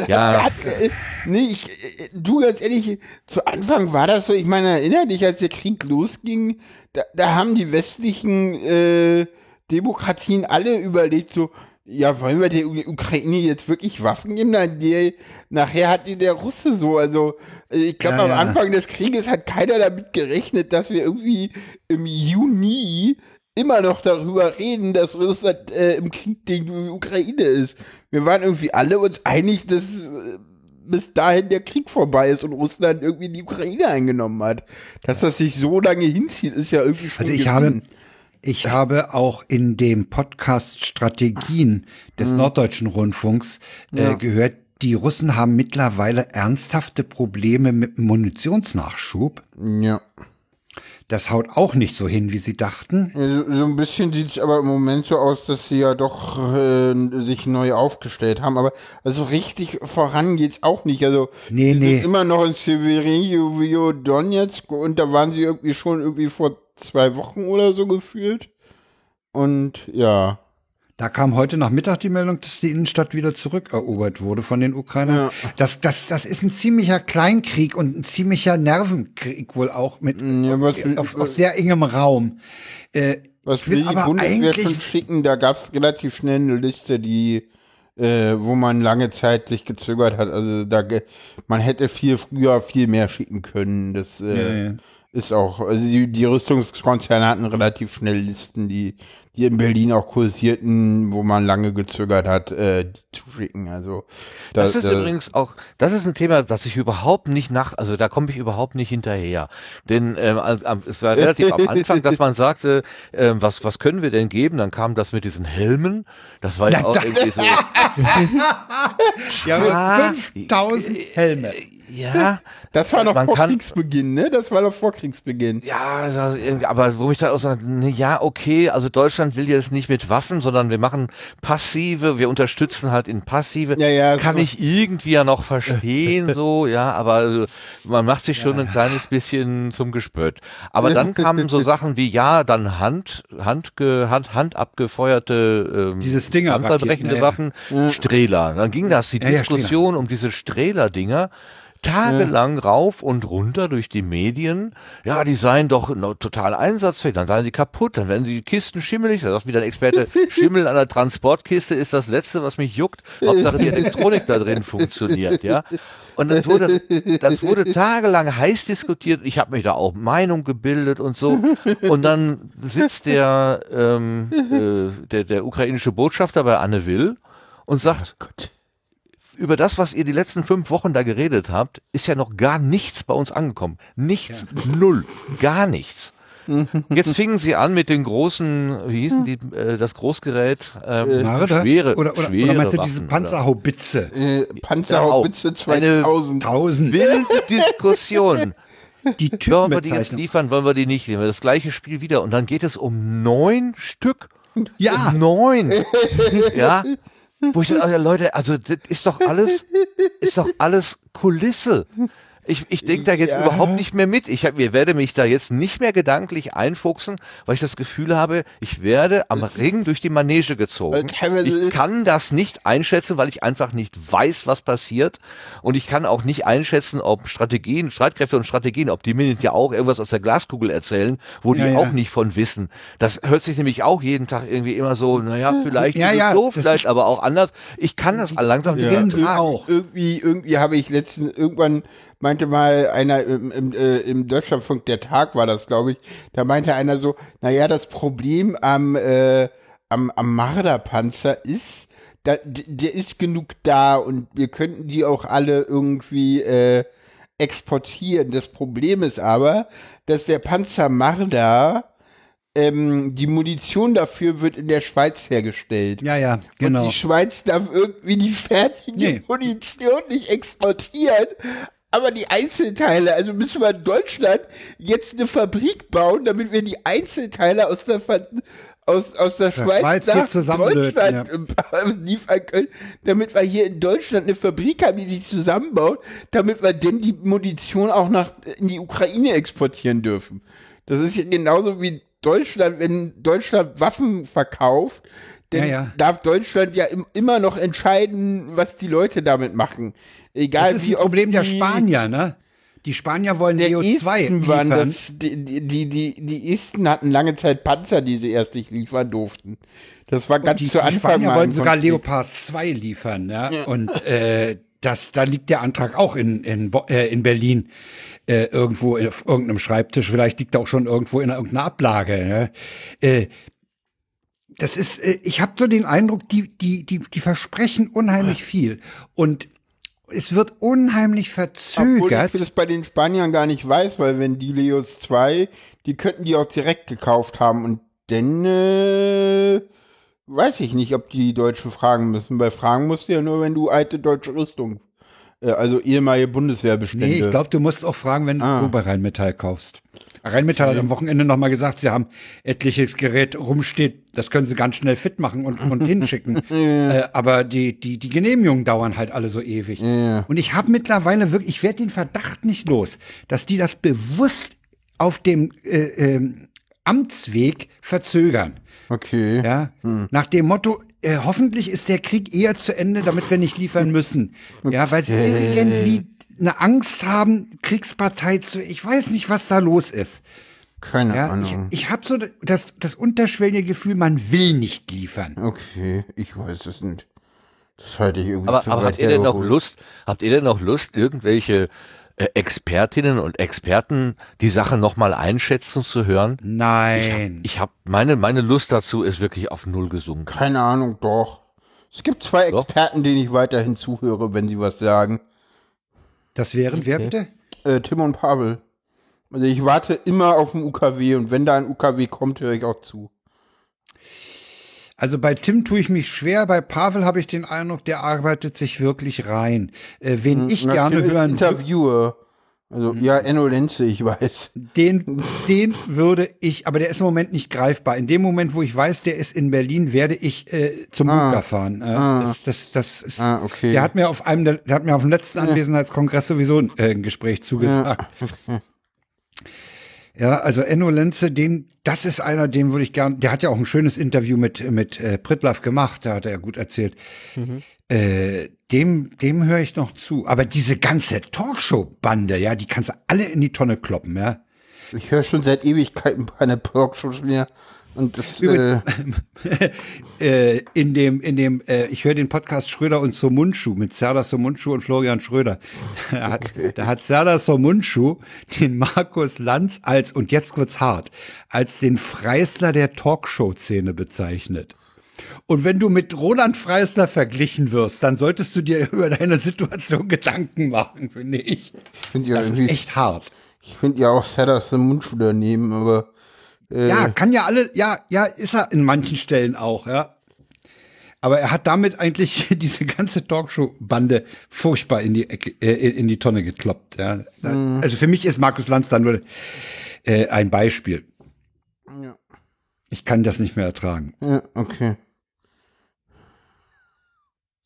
Ja. hat, äh, nee, ich, äh, du ganz ehrlich, zu Anfang war das so, ich meine, erinnere dich, als der Krieg losging, da, da haben die westlichen äh, Demokratien alle überlegt, so, ja, wollen wir der Ukraine jetzt wirklich Waffen geben? Na, die, nachher hat die der Russe so, also äh, ich glaube, Ja, am ja. Anfang des Krieges hat keiner damit gerechnet, dass wir irgendwie im Juni immer noch darüber reden, dass Russland äh, im Krieg gegen die Ukraine ist. Wir waren irgendwie alle uns einig, dass äh, bis dahin der Krieg vorbei ist und Russland irgendwie die Ukraine eingenommen hat. Dass das sich so lange hinzieht, ist ja irgendwie schon Also ich gewesen. habe, ich habe auch in dem Podcast Strategien des Norddeutschen Rundfunks äh, Mhm. Ja. gehört, die Russen haben mittlerweile ernsthafte Probleme mit Munitionsnachschub. Ja. Das haut auch nicht so hin, wie sie dachten. So so ein bisschen sieht es aber im Moment so aus, dass sie ja doch äh, sich neu aufgestellt haben. Aber also richtig voran geht's auch nicht. Also Nee, nee. sind immer noch in Severio Donetsk und da waren sie irgendwie schon irgendwie vor zwei Wochen oder so gefühlt. Und ja. Da kam heute nach Mittag die Meldung, dass die Innenstadt wieder zurückerobert wurde von den Ukrainern. Ja. Das, das, das ist ein ziemlicher Kleinkrieg und ein ziemlicher Nervenkrieg wohl auch mit Ja, was will- auf, auf sehr engem Raum. Äh, Was will will die Bundeswehr schon schicken? Da gab es relativ schnell eine Liste, die, äh, wo man lange Zeit sich gezögert hat. Also da, man hätte viel früher viel mehr schicken können. Das, äh, ja. Ist auch, also die, die Rüstungskonzerne hatten relativ schnell Listen, die, die in Berlin auch kursierten, wo man lange gezögert hat, äh, zu schicken. Also Das, da- ist da- übrigens auch, das ist ein Thema, das ich überhaupt nicht nach, also da komme ich überhaupt nicht hinterher. Denn ähm, es war relativ am Anfang, dass man sagte, ähm, was, was können wir denn geben? Dann kam das mit diesen Helmen. Das war ja auch irgendwie so, Ja, Ah, 5000 Helme. ja. Das war noch vor kann- Kriegsbeginn, ne? Das war noch vor Kriegsbeginn. Ja, also aber wo ich da auch sage, ne, ja, okay, also Deutschland will jetzt nicht mit Waffen, sondern wir machen passive, wir unterstützen halt in passive. Ja, ja, Kann so. ich irgendwie ja noch verstehen, so, ja, aber äh, man macht sich schon ein kleines bisschen zum Gespött. Aber dann kamen so Sachen wie, ja, dann Hand, Hand, Hand, Hand abgefeuerte, ähm, Diese Stinger-Raketen, panzerbrechende ja, ja. Waffen, Strehler. Dann ging das, die Ja, ja, Diskussion um diese Strehler-Dinger, tagelang rauf und runter durch die Medien. Ja, die seien doch total einsatzfähig, dann seien sie kaputt, dann werden die Kisten schimmelig. Da sagt wieder ein Experte, Schimmel an der Transportkiste ist das Letzte, was mich juckt. Hauptsache die Elektronik da drin funktioniert, ja. Und das wurde, das wurde tagelang heiß diskutiert. Ich habe mich da auch Meinung gebildet und so. Und dann sitzt der, ähm, äh, der, der ukrainische Botschafter bei Anne Will und sagt, über das, was ihr die letzten fünf Wochen da geredet habt, ist ja noch gar nichts bei uns angekommen. Nichts, null, gar nichts. Jetzt fingen sie an mit den großen, wie hießen die, äh, das Großgerät, ähm, Marder? schwere, oder, oder, schwere oder meinst du Waffen, diese Panzerhaubitze? Äh, Panzerhaubitze Eine- 2000. 1000. wilde Diskussion. Die Wollen wir die jetzt liefern, wollen wir die nicht liefern? Das gleiche Spiel wieder. Und dann geht es um neun Stück. Ja. Um neun. ja. Wo ich dann, Leute, also das ist doch alles, ist doch alles Kulisse. Ich, ich denke da jetzt Ja. überhaupt nicht mehr mit. Ich, hab, ich werde mich da jetzt nicht mehr gedanklich einfuchsen, weil ich das Gefühl habe, ich werde am Ring durch die Manege gezogen. Ich kann das nicht einschätzen, weil ich einfach nicht weiß, was passiert. Und ich kann auch nicht einschätzen, ob Strategien, Streitkräfte und Strategien, ob die mir ja auch irgendwas aus der Glaskugel erzählen, wo Ja, die ja. auch nicht von wissen. Das hört sich nämlich auch jeden Tag irgendwie immer so, naja, vielleicht Ja, ist es ja, so, vielleicht aber auch anders. Ich kann das langsam Die nicht auch. Irgendwie, irgendwie habe ich letztens, irgendwann meinte mal einer im, im, äh, im Deutschlandfunk, der Tag war das, glaube ich, da meinte einer so, naja, das Problem am, äh, am, am Marderpanzer ist, da, der ist genug da und wir könnten die auch alle irgendwie äh, exportieren. Das Problem ist aber, dass der Panzer Marder, ähm, die Munition dafür wird in der Schweiz hergestellt. Ja, ja, genau. Und die Schweiz darf irgendwie die fertige Nee. Munition nicht exportieren. Aber die Einzelteile, also müssen wir in Deutschland jetzt eine Fabrik bauen, damit wir die Einzelteile aus der, aus, aus der Schweiz, Schweiz nach Deutschland äh, liefern können, damit wir hier in Deutschland eine Fabrik haben, die die zusammenbaut, damit wir denn die Munition auch nach, in die Ukraine exportieren dürfen. Das ist ja genauso wie Deutschland, wenn Deutschland Waffen verkauft, dann Ja, ja. darf Deutschland ja im, immer noch entscheiden, was die Leute damit machen. Egal Das ist wie ein Problem der die- Spanier, ne? Die Spanier wollen Der EO2 Esten waren liefern. das, die, die, die, die, die Esten hatten lange Zeit Panzer, die sie erst nicht liefern durften. Das war ganz die, zu die Anfang Spanier mal wollten sogar. Leopard 2 liefern, ja. Und äh, das, da liegt der Antrag auch in, in, äh, in Berlin äh, irgendwo auf irgendeinem Schreibtisch. Vielleicht liegt er auch schon irgendwo in irgendeiner Ablage. Ja. Äh, das ist, äh, ich habe so den Eindruck, die, die, die, die versprechen unheimlich viel. Und es wird unheimlich Obwohl verzögert. ich das bei den Spaniern gar nicht weiß, weil wenn die Leos 2, die könnten die auch direkt gekauft haben und dann äh, weiß ich nicht, ob die Deutschen fragen müssen. Weil fragen musst du ja nur, wenn du alte deutsche Rüstung, äh, also ehemalige Bundeswehrbestände. Nee, ich glaube, du musst auch fragen, wenn du Ah. so bei Rheinmetall kaufst. Rheinmetall hat am Wochenende noch mal gesagt, sie haben etliches Gerät rumsteht, das können sie ganz schnell fit machen und, und hinschicken. äh, aber die, die, die Genehmigungen dauern halt alle so ewig. Und ich habe mittlerweile wirklich, ich werde den Verdacht nicht los, dass die das bewusst auf dem äh, ähm, Amtsweg verzögern. Okay. Ja, nach dem Motto, äh, hoffentlich ist der Krieg eher zu Ende, damit wir nicht liefern müssen. Ja, weil sie irgendwie eine Angst haben, Kriegspartei zu, ich weiß nicht, was da los ist. Keine Ja, ich, Ahnung. ich habe so das, das unterschwellige Gefühl, man will nicht liefern. okay, ich weiß es nicht. Das halte ich irgendwie Aber, für aber habt ihr denn noch. Lust, habt ihr denn noch Lust, irgendwelche äh, Expertinnen und Experten die Sache nochmal einschätzen zu hören. Nein. Ich habe meine, meine Lust dazu ist wirklich auf Null gesunken. Keine Ahnung, doch. Es gibt zwei Doch. Experten, denen ich weiterhin zuhöre, wenn sie was sagen. das wären, wer bitte? Äh, Tim und Pavel. Also ich warte immer auf ein UKW und wenn da ein UKW kommt, höre ich auch zu. Also bei Tim tue ich mich schwer, bei Pavel habe ich den Eindruck, der arbeitet sich wirklich rein. Äh, wen ich Na, gerne hören würde, Interviewer. Also, ja, Enno Lenze, ich weiß. den, den würde ich, aber der ist im Moment nicht greifbar. In dem Moment, wo ich weiß, der ist in Berlin, werde ich äh, zum Ah. Fahren. Äh, Ah. das, das, das ist, Ah, okay. Der hat mir auf einem, der, der hat mir auf dem letzten Anwesenheitskongress sowieso äh, ein Gespräch zugesagt. Ja, also Enno Lenze, den, das ist einer, den würde ich gern, der hat ja auch ein schönes Interview mit, mit äh, Pritlaff gemacht, da hat er ja gut erzählt. Äh, dem, dem höre ich noch zu. Aber diese ganze Talkshow-Bande, ja, die kannst du alle in die Tonne kloppen, ja. Ich höre schon seit Ewigkeiten keine Talkshows mehr. Und das, äh, äh, in dem, in dem, äh, ich höre den Podcast Schröder und Somunchu mit Serdar Somunchu und Florian Schröder. Da hat, da hat Serdar Somunchu den Markus Lanz als, und jetzt wird's hart, als den Freisler der Talkshow-Szene bezeichnet. Und wenn du mit Roland Freisler verglichen wirst, dann solltest du dir über deine Situation Gedanken machen, finde ich. find ja Das ist echt hart. ich finde ja auch Sadders den Mundschuh daneben, aber äh, Ja, kann ja alle, ja, ja, ist er in manchen Stellen auch, ja. Aber er hat damit eigentlich diese ganze Talkshow-Bande furchtbar in die Ecke, äh, in die Tonne gekloppt. Ja. Mhm. Also für mich ist Markus Lanz da nur äh, ein Beispiel. Ja. Ich kann das nicht mehr ertragen. ja, okay.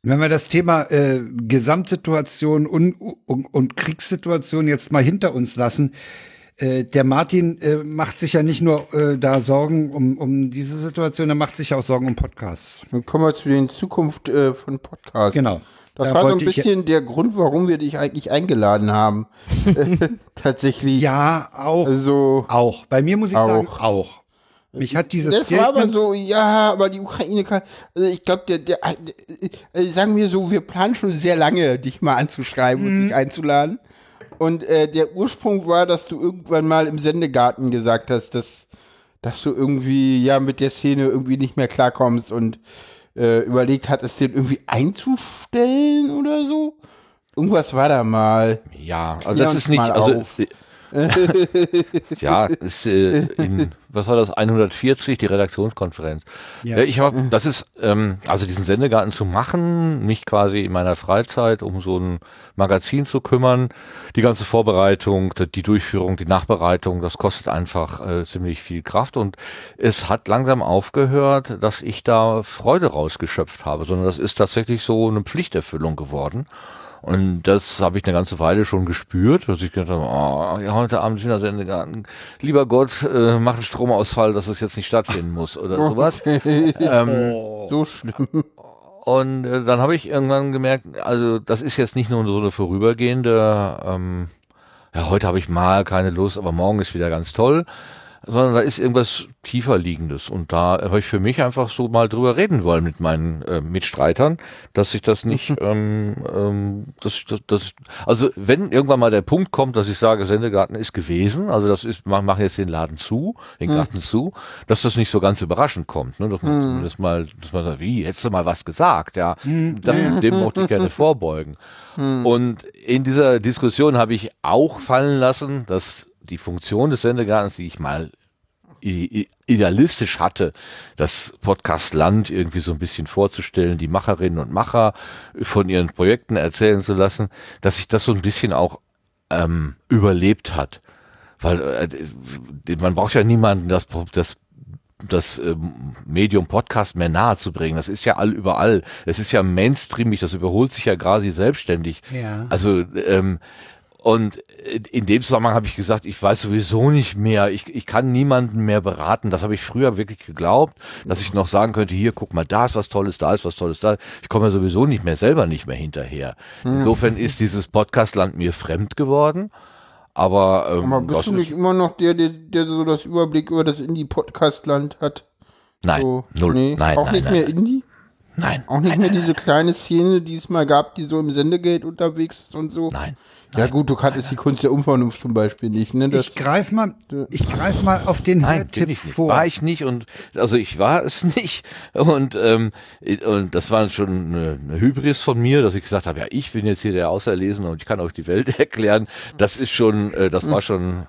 Wenn wir das Thema äh, Gesamtsituation und, und, und Kriegssituation jetzt mal hinter uns lassen, äh, der Martin äh, macht sich ja nicht nur äh, da Sorgen um, um diese Situation, er macht sich auch Sorgen um Podcasts. Dann kommen wir zu den Zukunft äh, von Podcasts. Genau. Das Da war so ein bisschen der Grund, warum wir dich eigentlich eingeladen haben. Tatsächlich. Ja, auch. Also, auch. Bei mir muss ich Auch. sagen, auch. Mich hat dieses das war aber Statement- so, ja, aber die Ukraine kann, also ich glaube, der, der, äh, sagen wir so, wir planen schon sehr lange, dich mal anzuschreiben und Mhm. dich einzuladen. Und äh, der Ursprung war, dass du irgendwann mal im Sendegarten gesagt hast, dass, dass du irgendwie ja mit der Szene irgendwie nicht mehr klarkommst und äh, überlegt hattest, den irgendwie einzustellen oder so. Irgendwas war da mal. Ja, also Klär das ist nicht, also auf. ja, ist äh, in, was war das, 140, die Redaktionskonferenz. Ja. Ich habe, das ist, ähm, also diesen Sendegarten zu machen, mich quasi in meiner Freizeit um so ein Magazin zu kümmern, die ganze Vorbereitung, die die Durchführung, die Nachbereitung, das kostet einfach äh, ziemlich viel Kraft und es hat langsam aufgehört, dass ich da Freude rausgeschöpft habe, sondern das ist tatsächlich so eine Pflichterfüllung geworden. Und das habe ich eine ganze Weile schon gespürt, dass ich gedacht habe, oh, ja, heute Abend wieder Sendegarten. Lieber Gott, äh, mach einen Stromausfall, dass es jetzt nicht stattfinden muss oder sowas. ähm, so schlimm. und äh, dann habe ich irgendwann gemerkt, also das ist jetzt nicht nur so eine vorübergehende, ähm, ja, heute habe ich mal keine Lust, aber morgen ist wieder ganz toll, sondern da ist irgendwas tiefer liegendes. Und da habe ich für mich einfach so mal drüber reden wollen mit meinen äh, Mitstreitern, dass ich das nicht, ähm, ähm, dass, dass, dass, also wenn irgendwann mal der Punkt kommt, dass ich sage, Sendegarten ist gewesen, also das ist, mach, mach jetzt den Laden zu, den Garten zu, dass das nicht so ganz überraschend kommt, ne? dass man zumindest mal, dass man sagt, wie, hättest du mal was gesagt, ja, das, dem mochte ich gerne vorbeugen. Und in dieser Diskussion habe ich auch fallen lassen, dass die Funktion des Sendegartens, die ich mal idealistisch hatte, das Podcast Land irgendwie so ein bisschen vorzustellen, die Macherinnen und Macher von ihren Projekten erzählen zu lassen, dass sich das so ein bisschen auch ähm, überlebt hat. Weil äh, man braucht ja niemanden, das, das das ähm, Medium Podcast mehr nahe zu bringen. Das ist ja all überall. Es ist ja mainstreamig, das überholt sich ja quasi selbstständig. Ja. Also ähm, und in dem Zusammenhang habe ich gesagt, ich weiß sowieso nicht mehr, ich, ich kann niemanden mehr beraten. Das habe ich früher wirklich geglaubt, dass ich noch sagen könnte, hier, guck mal, da ist was Tolles, da ist was Tolles, da. Ich komme ja sowieso nicht mehr, selber nicht mehr hinterher. Insofern ist dieses Podcastland mir fremd geworden. Aber, ähm, Aber bist du nicht immer noch der, der, der so das Überblick über das Indie-Podcast-Land hat? nein, So, null, nee, nein, auch nein, nicht nein, mehr Indie? nein, Auch nicht nein, mehr diese kleine Szene, die es mal gab, die so im Sendegate unterwegs ist und so? nein. Ja gut, du kanntest die Kunst der Unvernunft zum Beispiel nicht, ne? Das, Ich greife mal, ich greif mal auf den Nein, Hörtipp ich nicht. vor. War ich nicht und also ich war es nicht und ähm, und das war schon eine, eine Hybris von mir, dass ich gesagt habe, ja ich bin jetzt hier der Auserlesene und ich kann euch die Welt erklären. Das ist schon, äh, das war schon.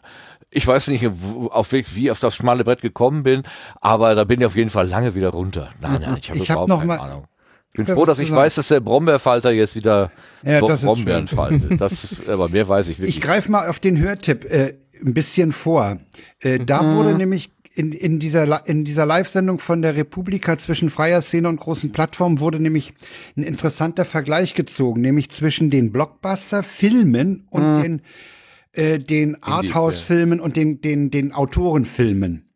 Ich weiß nicht, auf wie, wie auf das schmale Brett gekommen bin, aber da bin ich auf jeden Fall lange wieder runter. Nein, nein, ich habe Ich hab überhaupt noch keine mal- Ahnung. Ich bin Ja, froh, dass ich sagen. weiß, dass der Brombeerfalter jetzt wieder Ja, doch das ist Brombeeren faltet. Das, aber mehr weiß ich wirklich. Ich greife mal auf den Hörtipp äh, ein bisschen vor. Äh, Da Mhm. wurde nämlich in, in dieser, in dieser Live-Sendung von der Republika zwischen freier Szene und großen Plattformen wurde nämlich ein interessanter Vergleich gezogen, nämlich zwischen den Blockbuster-Filmen und Mhm. den, äh, den Arthouse-Filmen und den, den, den Autorenfilmen.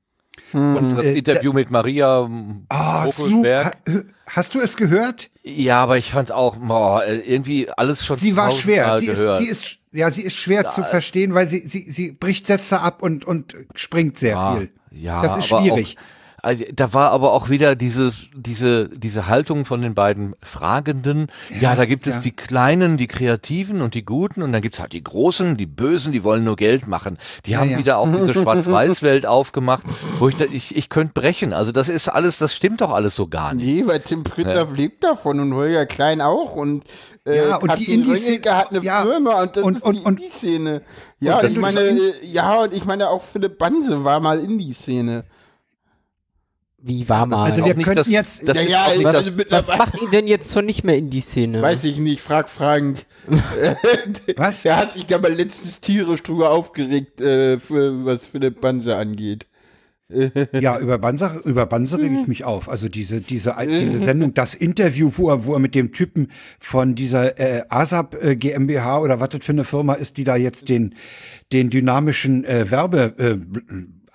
Und das äh, Interview mit Maria Ah, Vogelsberg. super. Ha- Hast du es gehört? Ja, aber ich fand auch, boah, äh, irgendwie alles schon Sie war schwer. Sie ist, sie ist, ja, sie ist schwer zu verstehen, weil sie, sie, sie bricht Sätze ab und, und springt sehr ja, viel. Ja, das ist schwierig. Auch, also, da war aber auch wieder diese, diese, diese Haltung von den beiden Fragenden. Ja, da gibt es ja. die Kleinen, die Kreativen und die Guten und dann gibt's halt die Großen, die Bösen, die wollen nur Geld machen. Die haben ja. wieder auch diese Schwarz-Weiß-Welt aufgemacht, wo ich, da- ich, ich könnte brechen. Also das ist alles, das stimmt doch alles so gar nicht. nee, weil Tim Prittlaff lebt davon und Holger Klein auch und äh, Ja, und die Katrin Rönecke hat eine ja, Firma und das und- ist und- die und- Indie-Szene. Ja, und ich meine, äh, ja, und ich meine auch Philipp Banse war mal Indie-Szene. Wie war mal? Also auch wir könnten das- jetzt, das ja, ja, ich- das- also was macht ihn denn jetzt so nicht mehr in die Szene? weiß ich nicht, frag Frank. was? Der hat sich da mal letztens tierisch drüber aufgeregt, äh, für, was Philipp Banse angeht. Ja, über Banzer, über Banzer reg ich mich auf. Also diese, diese, diese Sendung, das Interview, wo er, wo er mit dem Typen von dieser äh, ASAP äh, GmbH oder was das für eine Firma ist, die da jetzt den, den dynamischen äh, Werbe äh,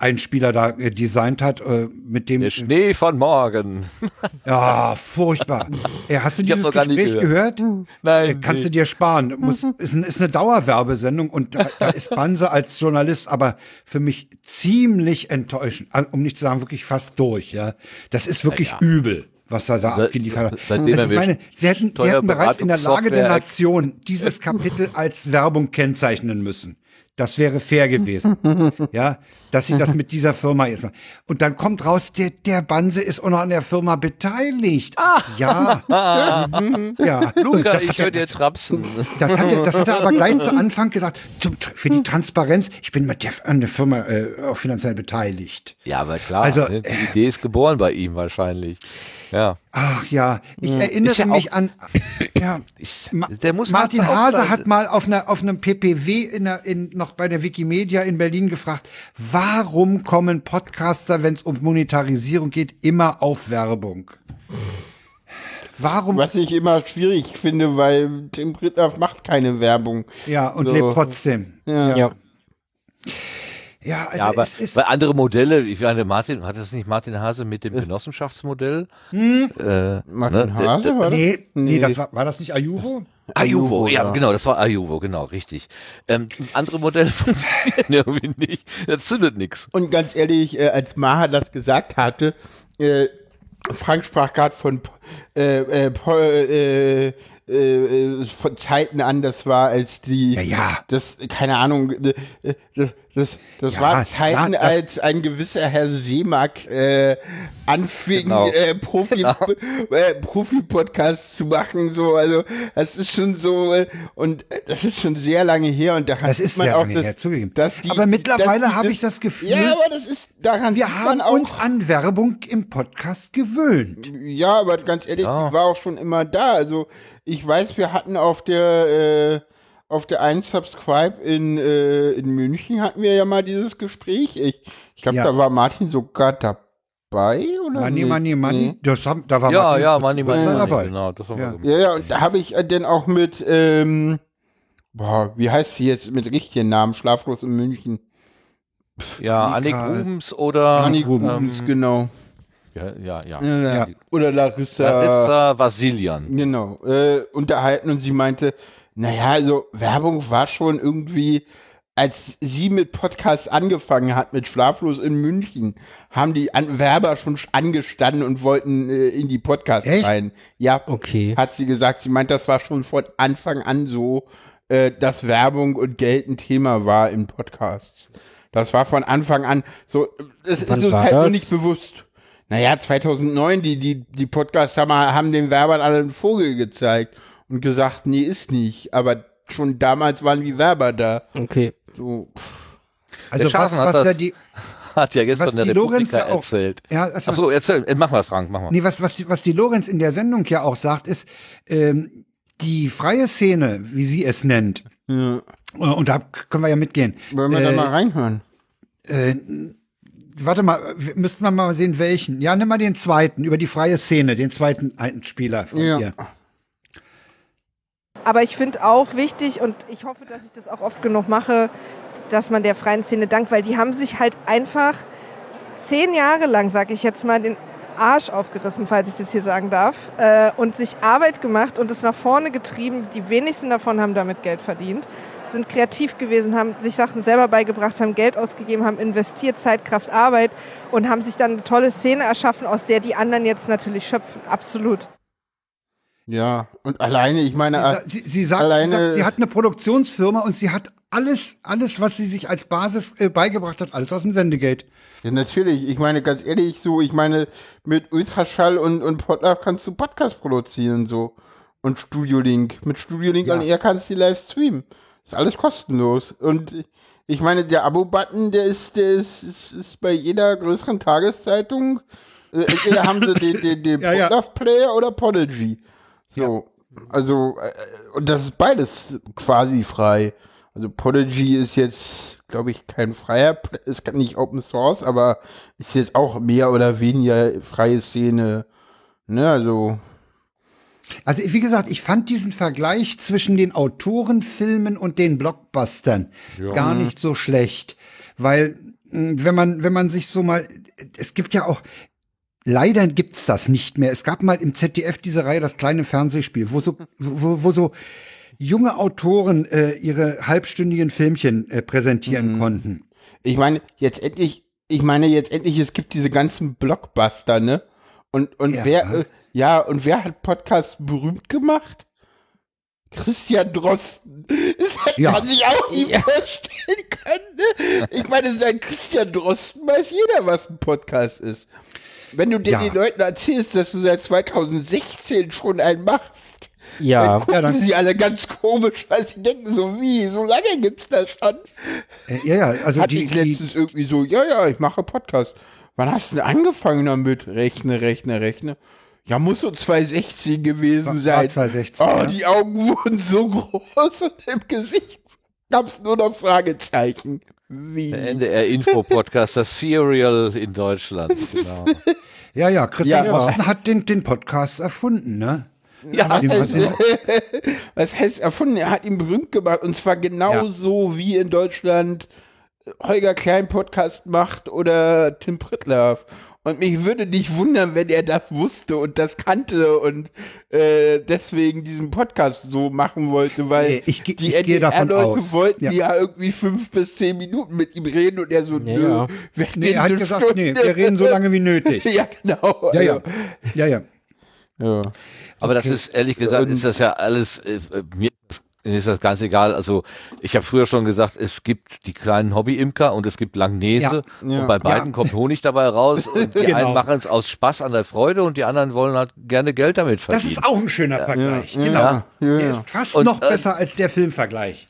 Einspieler da äh, designt hat, äh, mit dem Der Schnee von morgen. Ja, furchtbar. Ey, hast du Ich dieses Gespräch gehört? Nein, Äh, Kannst du nee. dir sparen. Muss, ist, ein, ist eine Dauerwerbesendung und da, da ist Banse als Journalist aber für mich ziemlich enttäuschend. Also, Um nicht zu sagen, wirklich fast durch, ja. Das ist wirklich ja. übel, was er da abgeliefert hat. seitdem also ich meine, sie hätten, sie hätten bereits in der Lage der Nation dieses Kapitel als Werbung kennzeichnen müssen. Das wäre fair gewesen. ja, dass sie das mit dieser Firma jetzt machen. Und dann kommt raus, der, der Banse ist auch noch an der Firma beteiligt. Ja. Mhm. ja. Und Luca, das ich höre dir trapsen. das hat, er, das hat er aber gleich zu Anfang gesagt. Zum, für die Transparenz, ich bin mit der, an der Firma äh, auch finanziell beteiligt. Ja, aber klar, Also, ne, die Idee ist geboren bei ihm wahrscheinlich. Ja. Ach ja, ich erinnere Ist ja mich an. Ja, Ist, Ma der muss Martin Hase hat mal auf, einer, auf einem PPW in der, in, noch bei der Wikimedia in Berlin gefragt, warum kommen Podcaster, wenn es um Monetarisierung geht, immer auf Werbung? Warum? Was ich immer schwierig finde, weil Tim Prittlaff macht keine Werbung. Ja, und So. lebt trotzdem. Ja. Ja. Ja, also Ja, aber es ist. weil andere Modelle, ich meine, Martin, hat das nicht Martin Hase mit dem Genossenschaftsmodell? Äh, Martin ne, Hase, war das? Nee, nee, Nee. das war, war das nicht Ayuvo? Ayuvo, Ayuvo, ja, ja. genau, das war Ayuvo, genau, richtig. Ähm, andere Modelle funktionieren irgendwie nicht. Das zündet nichts. Und ganz ehrlich, äh, als Maha das gesagt hatte, äh, Frank sprach gerade von, äh, äh, po- äh, äh, von Zeiten an, das war als die, Ja, ja. das, keine Ahnung, äh, äh, das, das, das Ja, war Zeiten, klar, das- als ein gewisser Herr Seemack äh, anfing, Genau. äh, Profi, äh, Profi-Podcast zu machen, so, also, das ist schon so, äh, und äh, das ist schon sehr lange her und daran Das ist man auch, dass, her, zugegeben. die, Aber mittlerweile habe ich das Gefühl, ja, aber das ist, daran wir haben auch, uns an Werbung im Podcast gewöhnt. Ja, aber ganz ehrlich, Ja. die war auch schon immer da. Also ich weiß, wir hatten auf der äh, auf der 1 Subscribe in, äh, in München hatten wir ja mal dieses Gespräch. Ich, ich glaube, Ja. da war Martin sogar dabei, oder? Money, nicht? money, money. Nee. Das haben, da war Ja, Martin ja, Money, kurz Money, dabei. Money, genau, das haben Ja. wir. Ja, ja, und da habe ich äh, dann auch mit, ähm, boah, wie heißt sie jetzt mit richtigen Namen? Schlaflos in München. Ja, Annik Rubens oder Anni Rubens, Rubens, ähm, genau. ja, ja, ja. Ja, Ja. Oder Larissa. Larissa Vasilian. Genau, äh, unterhalten und sie meinte, naja, also Werbung war schon irgendwie, als sie mit Podcasts angefangen hat, mit Schlaflos in München, haben die An Werber schon angestanden und wollten äh, in die Podcasts Echt? rein. Ja, Okay. hat sie gesagt. Sie meint, das war schon von Anfang an so. äh, dass Werbung und Geld ein Thema war in Podcasts. Das war von Anfang an so, das ist Wann uns war halt nur das? nicht bewusst. Naja, 2009, die, die, die Podcasts haben, haben den Werbern alle einen Vogel gezeigt und gesagt, nee, ist nicht. Aber schon damals waren die Werber da. Okay. So, Also was, Schafen hat was ja das- die, Hat ja gestern Was der Lorenz ja auch- erzählt. ja, also- Achso, erzähl, äh, mach mal, Frank, mach mal. nee, was, was, die, was die Lorenz in der Sendung ja auch sagt, ist, ähm, die freie Szene, wie sie es nennt, ja. äh, und da können wir ja mitgehen. Wollen wir da Äh, mal reinhören? Warte mal, wir- müssten wir mal sehen, welchen. Ja, nimm mal den zweiten, über die freie Szene, den zweiten Einspieler von Ja. ihr. Aber ich finde auch wichtig und ich hoffe, dass ich das auch oft genug mache, dass man der freien Szene dankt, weil die haben sich halt einfach zehn Jahre lang, sag ich jetzt mal, den Arsch aufgerissen, falls ich das hier sagen darf, äh, und sich Arbeit gemacht und es nach vorne getrieben. Die wenigsten davon haben damit Geld verdient, sind kreativ gewesen, haben sich Sachen selber beigebracht, haben Geld ausgegeben, haben investiert, Zeit, Kraft, Arbeit und haben sich dann eine tolle Szene erschaffen, aus der die anderen jetzt natürlich schöpfen. Absolut. Ja, und alleine, ich meine, äh, Sie, sie, sagt, alleine- sie sagt, sie hat eine Produktionsfirma und sie hat alles, alles, was sie sich als Basis äh, beigebracht hat, alles aus dem Sendegate. Ja, natürlich. Ich meine, ganz ehrlich, so, ich meine, mit Ultraschall und, und Podlove kannst du Podcast produzieren, so. Und Studio Link. Mit Studio Link Ja. und er kannst du live streamen. Ist alles kostenlos. Und ich meine, der Abo-Button, der ist, der ist, ist, ist bei jeder größeren Tageszeitung. Äh, entweder haben sie den, den, den Ja, ja. Podlove Player oder Podigy. So. Also, äh, und das ist beides quasi frei. Also Podigy ist jetzt, glaube ich, kein freier, ist nicht Open Source, aber ist jetzt auch mehr oder weniger freie Szene. Ne, also, Also wie gesagt, ich fand diesen Vergleich zwischen den Autorenfilmen und den Blockbustern gar nicht so schlecht, weil mh, wenn man wenn man sich so mal, es gibt ja auch Leider gibt's das nicht mehr. Es gab mal im ZDF diese Reihe das kleine Fernsehspiel, wo so wo, wo so junge Autoren äh, ihre halbstündigen Filmchen äh, präsentieren konnten. ich meine, jetzt endlich, ich meine jetzt endlich, es gibt diese ganzen Blockbuster, ne? Und, und Ja. wer, äh, ja, und wer hat Podcasts berühmt gemacht? Christian Drosten. Das hätte Ja. man sich auch nie Ja. vorstellen können. Ne? Ich meine, seit Christian Drosten weiß jeder, was ein Podcast ist. Wenn du dir Ja. den Leuten erzählst, dass du seit 2016 schon einen machst, Ja. dann gucken Ja, dann- sie alle ganz komisch, weil sie denken so, wie, so lange gibt's das schon? Äh, ja, ja, also Hatte die, ich die letztens irgendwie so, ja, ja, ich mache Podcast. Wann hast du denn angefangen damit? Rechne, rechne, rechne. Ja, muss so 2016 gewesen War- war sein. 2016, oh, ja. die Augen wurden so groß und im Gesicht gab's nur noch Fragezeichen. Wie? Der NDR-Info-Podcast, das Serial in Deutschland. Genau. ja, ja, Christian Ja. Drosten hat den, den Podcast erfunden, ne? Ja, hat er- was heißt erfunden? Er hat ihn berühmt gemacht und zwar genauso wie in Deutschland Holger Klein Podcast macht oder Tim Pritlove. Und mich würde nicht wundern, wenn er das wusste und das kannte und äh, deswegen diesen Podcast so machen wollte, weil Nee, ich die ich gehe davon NDR-Leute aus. wollten Ja. ja. irgendwie fünf bis zehn Minuten mit ihm reden und er so, Ja, nö, ja. wir Nee, er hat gesagt, nee, Stunde. wir reden so lange wie nötig. ja, genau. Ja, ja, Also, ja, ja. ja. Aber das ist, ehrlich gesagt, ist das ja alles, äh, mir ist das ganz egal. Also ich habe früher schon gesagt, es gibt die kleinen Hobby-Imker und es gibt Langnese. Ja. Ja. Und bei beiden Ja. kommt Honig dabei raus. Und die Genau. einen machen es aus Spaß an der Freude und die anderen wollen halt gerne Geld damit Das verdienen. ist auch ein schöner Vergleich. ja, genau. ja, ja, Der ist fast Und, noch äh, besser als der Filmvergleich.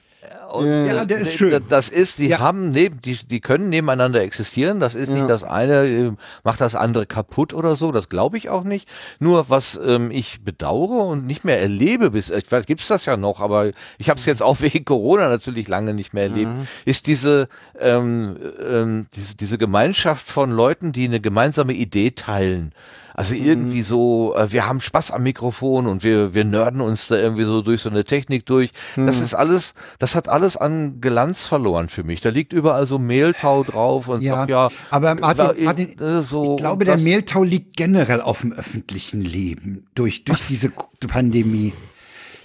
Und Ja, der ist schön. Das ist, die Ja. haben neben, die, die können nebeneinander existieren. Das ist Ja. nicht das eine äh, macht das andere kaputt oder so. Das glaube ich auch nicht. Nur was ähm, ich bedauere und nicht mehr erlebe, bis vielleicht gibt's das ja noch, aber ich habe es jetzt auch wegen Corona natürlich lange nicht mehr erlebt, ist diese ähm, ähm, diese diese Gemeinschaft von Leuten, die eine gemeinsame Idee teilen. Also irgendwie so, äh, wir haben Spaß am Mikrofon und wir, wir nörden uns da irgendwie so durch so eine Technik durch. Das ist alles, das hat alles an Glanz verloren für mich. Da liegt überall so Mehltau drauf und Ja, sag, ja aber Martin, war, Martin äh, so, ich glaube, der Mehltau liegt generell auf dem öffentlichen Leben durch, durch diese Pandemie.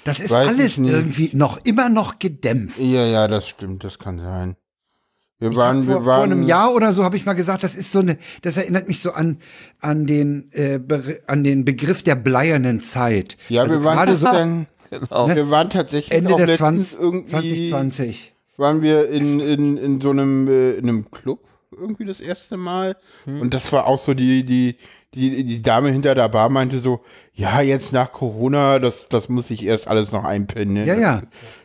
Das ist Weiß alles irgendwie noch immer noch gedämpft. Ja, ja, das stimmt, das kann sein. Wir waren, hab wir vor, waren vor einem Jahr oder so habe ich mal gesagt, das ist so eine, das erinnert mich so an an den äh, an den Begriff der bleiernen Zeit. Ja, also wir waren gerade so, dann, genau. Ne? Wir waren tatsächlich Ende der letztens 20, irgendwie 2020. waren wir in, in, in so einem, äh, in einem Club irgendwie das erste Mal. Hm. Und das war auch so die, die, die, die Dame hinter der Bar meinte so, ja, jetzt nach Corona, das, das muss ich erst alles noch einpinnen. Ne? Ja, das, ja.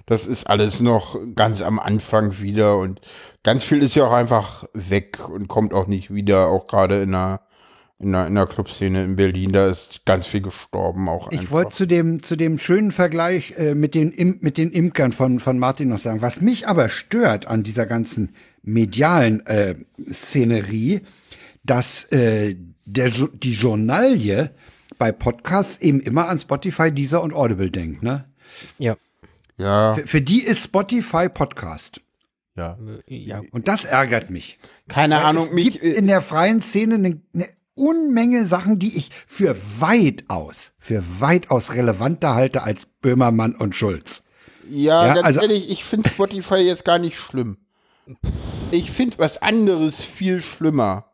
Das ist alles noch ganz am Anfang wieder und ganz viel ist ja auch einfach weg und kommt auch nicht wieder, auch gerade in der, in der, in der Clubszene in Berlin, da ist ganz viel gestorben auch Ich einfach. wollte zu dem, zu dem schönen Vergleich äh, mit, den Im, mit den Imkern von, von Martin noch sagen. Was mich aber stört an dieser ganzen medialen äh, Szenerie, dass äh, der, die Journalie bei Podcasts eben immer an Spotify, Deezer und Audible denkt. Ne? Ja. ja, Für, für die ist Spotify Podcast. Ja. ja. Und das ärgert mich. Keine Weil Ahnung, es mich, gibt in der freien Szene eine, eine Unmenge Sachen, die ich für weitaus, für weitaus relevanter halte als Böhmermann und Schulz. Ja, Ja, ganz also- ehrlich, ich finde Spotify jetzt gar nicht schlimm. Ich finde was anderes viel schlimmer.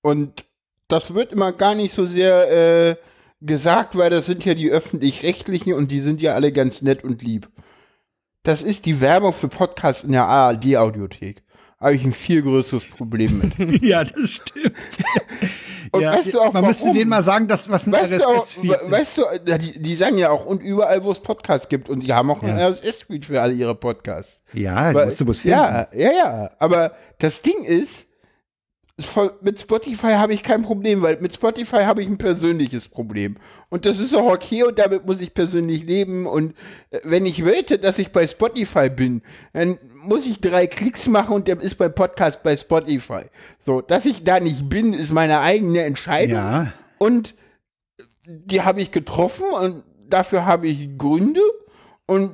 Und das wird immer gar nicht so sehr äh, gesagt, weil das sind ja die öffentlich-rechtlichen und die sind ja alle ganz nett und lieb. Das ist die Werbung für Podcasts in der ARD-Audiothek. Habe ich ein viel größeres Problem mit. Ja, das stimmt. Und weißt du auch, man müsste warum? denen mal sagen, dass was ein Weißt RSS-Feed we- weißt du, die, die sagen ja auch, und überall, wo es Podcasts gibt, und die haben auch Ja. RSS-Feed für alle ihre Podcasts. Ja, Weil- musst du finden. ja, ja, ja. Aber das Ding ist, mit Spotify habe ich kein Problem, weil mit Spotify habe ich ein persönliches Problem. Und das ist auch okay und damit muss ich persönlich leben. Und äh, wenn ich wollte, dass ich bei Spotify bin, dann muss ich drei Klicks machen und der ist beim Podcast bei Spotify. So, dass ich da nicht bin, ist meine eigene Entscheidung. Ja. Und die habe ich getroffen und dafür habe ich Gründe. Und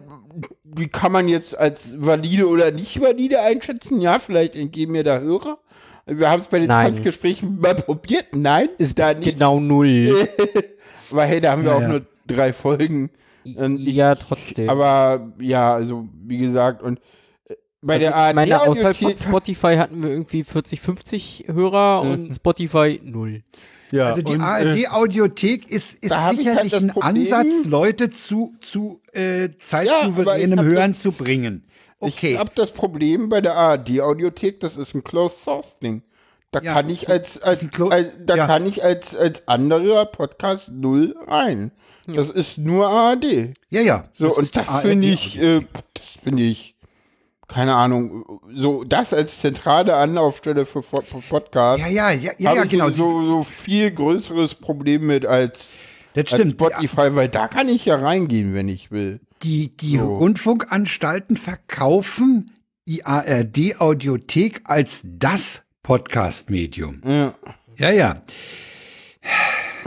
die kann man jetzt als valide oder nicht valide einschätzen. Ja, vielleicht entgehen mir da Hörer. Wir haben es bei den Nein. Gesprächen mal probiert. Nein, Ist da nicht. genau null. Weil hey, da haben wir Ja, auch ja. nur drei Folgen. Und ich, ja, trotzdem. aber ja, also wie gesagt, und äh, bei also, der ARD ich meine, außerhalb von Spotify hatten wir irgendwie 40, 50 Hörer und Spotify null. ja, Also die äh, ARD-Audiothek ist, ist ich halt sicherlich das ein Problem- Ansatz, Leute zu, zu äh, zeitsouveränem Ja, ich Hören das- zu bringen. Okay. Ich habe das Problem bei der ARD-Audiothek, das ist ein Closed Source Ding. Da Ja, kann ich als, als, als da ja. kann ich als, als anderer Podcast null rein. Das ist nur ARD. ja, ja. So, ist und das finde ich, äh, das finde ich, keine Ahnung, so das als zentrale Anlaufstelle für, für Podcasts. ja, ja, ja, ja, ja, ich genau. so, so viel größeres Problem mit als, das als stimmt. Spotify, weil da kann ich ja reingehen, wenn ich will. Die, die So. Rundfunkanstalten verkaufen die ARD-Audiothek als das Podcast-Medium. Ja. Ja, ja.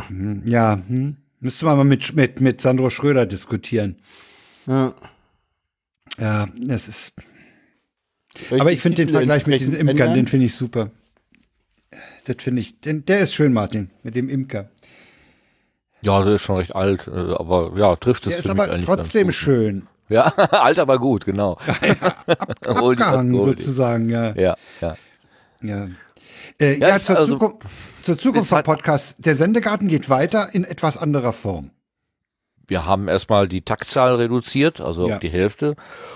Hm, Ja, hm. müsste man mal mit, mit, mit Sandro Schröder diskutieren. Ja. Ja, das ist. Aber ich finde den Vergleich mit den Imkern, den finde ich super. Das finde ich, den, der ist schön, Martin, mit dem Imker. Ja, der ist schon recht alt, äh, aber ja, trifft es Der ist für mich aber eigentlich trotzdem schön. Ja, alt, aber gut, genau. Hol die Abgehangen Goldie. sozusagen, ja. Ja, ja. Ja, äh, Ja, ja, ist zur, also- Zukunft, zur Zukunft ist vom Podcast. Der Sendegarten geht weiter in etwas anderer Form. Wir haben erstmal die Taktzahl reduziert, also Ja. auf die Hälfte.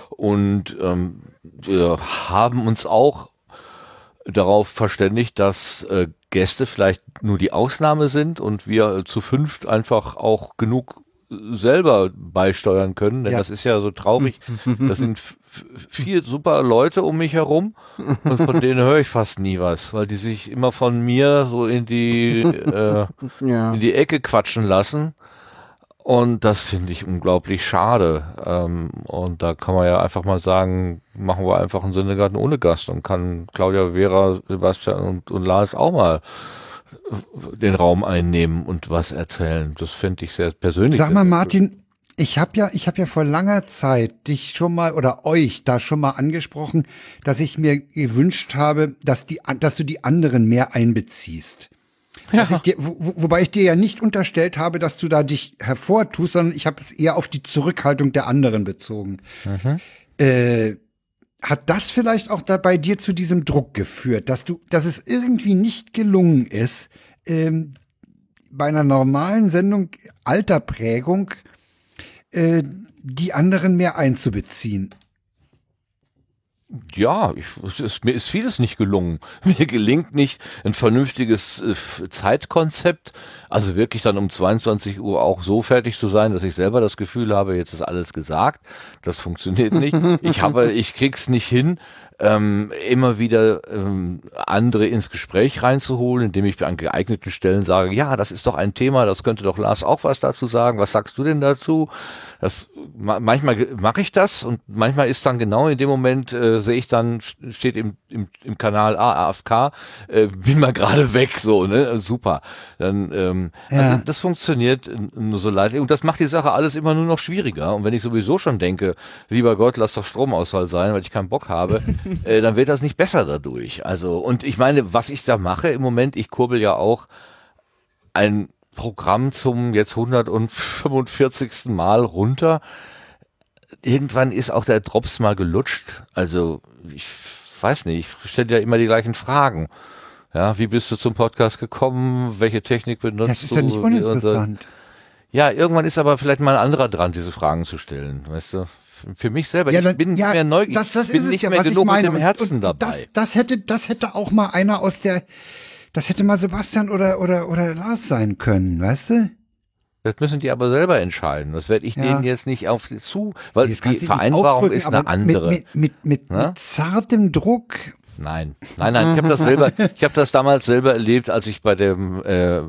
Und ähm, wir haben uns auch darauf verständigt, dass äh, Gäste vielleicht nur die Ausnahme sind und wir äh, zu fünft einfach auch genug äh, selber beisteuern können. Denn Ja. das ist ja so traurig. Das sind vier super Leute um mich herum und von denen höre ich fast nie was, weil die sich immer von mir so in die äh, Ja. in die Ecke quatschen lassen. Und das finde ich unglaublich schade. Ähm, und da kann man ja einfach mal sagen, machen wir einfach einen Sendegarten ohne Gast. Dann kann Claudia, Vera, Sebastian und, und Lars auch mal den Raum einnehmen und was erzählen. Das finde ich sehr persönlich. Sag mal, Martin, ich habe ja, ich habe ja vor langer Zeit dich schon mal oder euch da schon mal angesprochen, dass ich mir gewünscht habe, dass die, dass du die anderen mehr einbeziehst. Dass ich wo, wo- wobei ich dir ja nicht unterstellt habe, dass du da dich hervortust, sondern ich habe es eher auf die Zurückhaltung der anderen bezogen. Äh, hat das vielleicht auch da bei dir zu diesem Druck geführt, dass du, dass es irgendwie nicht gelungen ist, ähm, bei einer normalen Sendung alter Prägung äh, die anderen mehr einzubeziehen. Ja, ich, es ist, mir ist vieles nicht gelungen. Mir gelingt nicht ein vernünftiges äh, Zeitkonzept, also wirklich dann um 22 Uhr auch so fertig zu sein, dass ich selber das Gefühl habe, jetzt ist alles gesagt. Das funktioniert nicht. Ich habe, ich krieg's nicht hin, ähm, immer wieder ähm, andere ins Gespräch reinzuholen, indem ich an geeigneten Stellen sage, ja, das ist doch ein Thema, das könnte doch Lars auch was dazu sagen. Was sagst du denn dazu? Das manchmal mache ich das und manchmal ist dann genau in dem Moment äh, sehe ich dann steht im, im, im Kanal A AFK äh, bin mal gerade weg so ne? Super. Dann ähm, ja. also das funktioniert nur so leid. Und das macht die Sache alles immer nur noch schwieriger. Und wenn ich sowieso schon denke lieber Gott lass doch Stromausfall sein weil ich keinen Bock habe äh, dann wird das nicht besser dadurch. Also und ich meine was ich da mache im Moment ich kurbel ja auch ein Programm zum jetzt 145. Mal runter. Irgendwann ist auch der Drops mal gelutscht. Also ich weiß nicht, ich stelle ja immer die gleichen Fragen. Ja, wie bist du zum Podcast gekommen? Welche Technik benutzt du? Das ist ja nicht uninteressant. Ja, irgendwann ist aber vielleicht mal ein anderer dran, diese Fragen zu stellen, weißt du? Für mich selber, ja, dann, ich bin ja, mehr neugierig, das, das ich bin nicht ja, mehr genug mit dem Herzen und, dabei. Das, das, hätte, das hätte auch mal einer aus der das hätte mal Sebastian oder, oder, oder Lars sein können, weißt du? Das müssen die aber selber entscheiden. Das werde ich ja. denen jetzt nicht auf zu, weil die Vereinbarung ist eine andere. Mit, mit, mit, mit, mit zartem Druck. Nein, nein, nein. Ich habe das selber, ich habe das damals selber erlebt, als ich bei dem äh,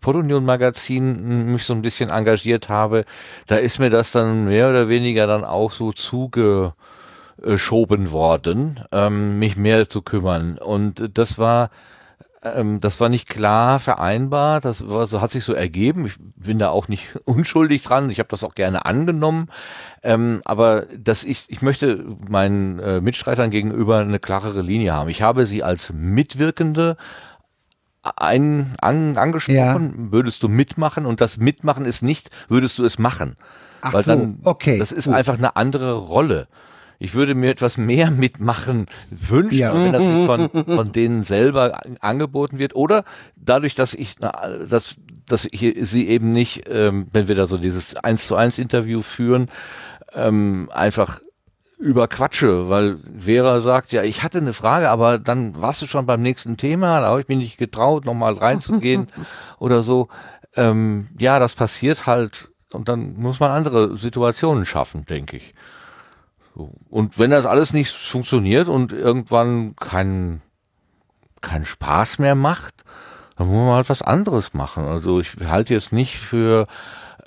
Podunion Magazin mich so ein bisschen engagiert habe. Da ist mir das dann mehr oder weniger dann auch so zugeschoben worden, ähm, mich mehr zu kümmern. Und das war ähm, das war nicht klar vereinbar, das war, so hat sich so ergeben. Ich bin da auch nicht unschuldig dran. Ich habe das auch gerne angenommen. Ähm, aber dass ich, ich möchte meinen äh, Mitstreitern gegenüber eine klarere Linie haben. Ich habe sie als Mitwirkende ein, an, angesprochen, ja. würdest du mitmachen und das Mitmachen ist nicht, würdest du es machen. Ach Weil so, dann, okay. Das ist gut. einfach eine andere Rolle ich würde mir etwas mehr mitmachen wünschen, ja. wenn das nicht von, von denen selber angeboten wird. Oder dadurch, dass ich, dass, dass ich sie eben nicht, ähm, wenn wir da so dieses eins zu eins Interview führen, ähm, einfach überquatsche, weil Vera sagt, ja, ich hatte eine Frage, aber dann warst du schon beim nächsten Thema, da habe ich mich nicht getraut, nochmal reinzugehen oder so. Ähm, ja, das passiert halt und dann muss man andere Situationen schaffen, denke ich. Und wenn das alles nicht funktioniert und irgendwann kein, kein Spaß mehr macht, dann muss man halt was anderes machen. Also ich halte jetzt nicht für,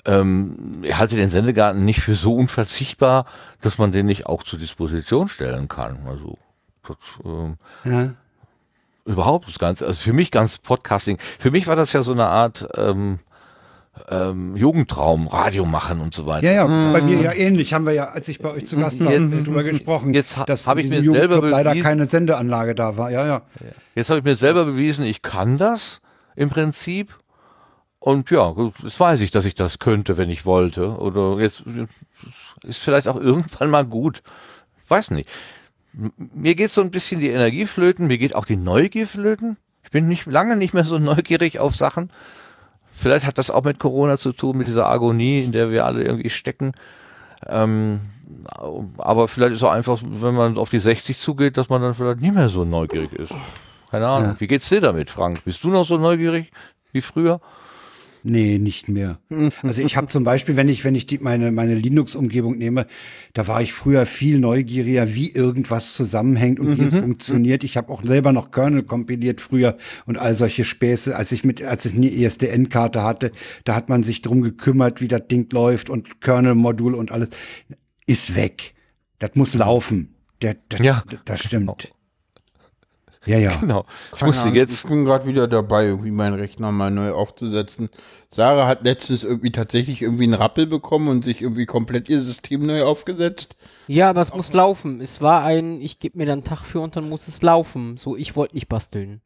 ähm, ich halte den Sendegarten nicht für so unverzichtbar, dass man den nicht auch zur Disposition stellen kann. Also das, ähm, ja. überhaupt das Ganze, also für mich ganz Podcasting, für mich war das ja so eine Art ähm, ähm, Jugendtraum, Radio machen und so weiter. Ja, ja, mhm. bei mir ja ähnlich. Haben wir ja, als ich bei euch zu Gast war, jetzt, drüber gesprochen, jetzt ha, dass habe ich mir selber bewiesen, leider keine Sendeanlage da war. Ja, ja. Jetzt habe ich mir selber bewiesen, ich kann das im Prinzip. Und ja, jetzt weiß ich, dass ich das könnte, wenn ich wollte. Oder jetzt ist vielleicht auch irgendwann mal gut. Weiß nicht. Mir geht so ein bisschen die Energie flöten, mir geht auch die Neugier flöten. Ich bin nicht lange nicht mehr so neugierig auf Sachen. Vielleicht hat das auch mit Corona zu tun, mit dieser Agonie, in der wir alle irgendwie stecken. Ähm, aber vielleicht ist es auch einfach, wenn man auf die 60 zugeht, dass man dann vielleicht nicht mehr so neugierig ist. Keine Ahnung. Ja. Wie geht's dir damit, Frank? Bist du noch so neugierig wie früher? Nee, nicht mehr. Also ich habe zum Beispiel, wenn ich, wenn ich die, meine, meine Linux-Umgebung nehme, da war ich früher viel neugieriger, wie irgendwas zusammenhängt und wie es mhm. funktioniert. Ich habe auch selber noch Kernel kompiliert früher und all solche Späße. Als ich mit, als ich eine ESDN-Karte hatte, da hat man sich drum gekümmert, wie das Ding läuft und Kernel-Modul und alles. Ist weg. Das muss laufen. Der, der, ja. Das stimmt. Ja, ja. Genau. Ich Keine musste jetzt. Ich bin gerade wieder dabei, irgendwie meinen Rechner mal neu aufzusetzen. Sarah hat letztens irgendwie tatsächlich irgendwie einen Rappel bekommen und sich irgendwie komplett ihr System neu aufgesetzt. Ja, aber es muss laufen. Es war ein, ich gebe mir dann einen Tag für und dann muss es laufen. So, ich wollte nicht basteln.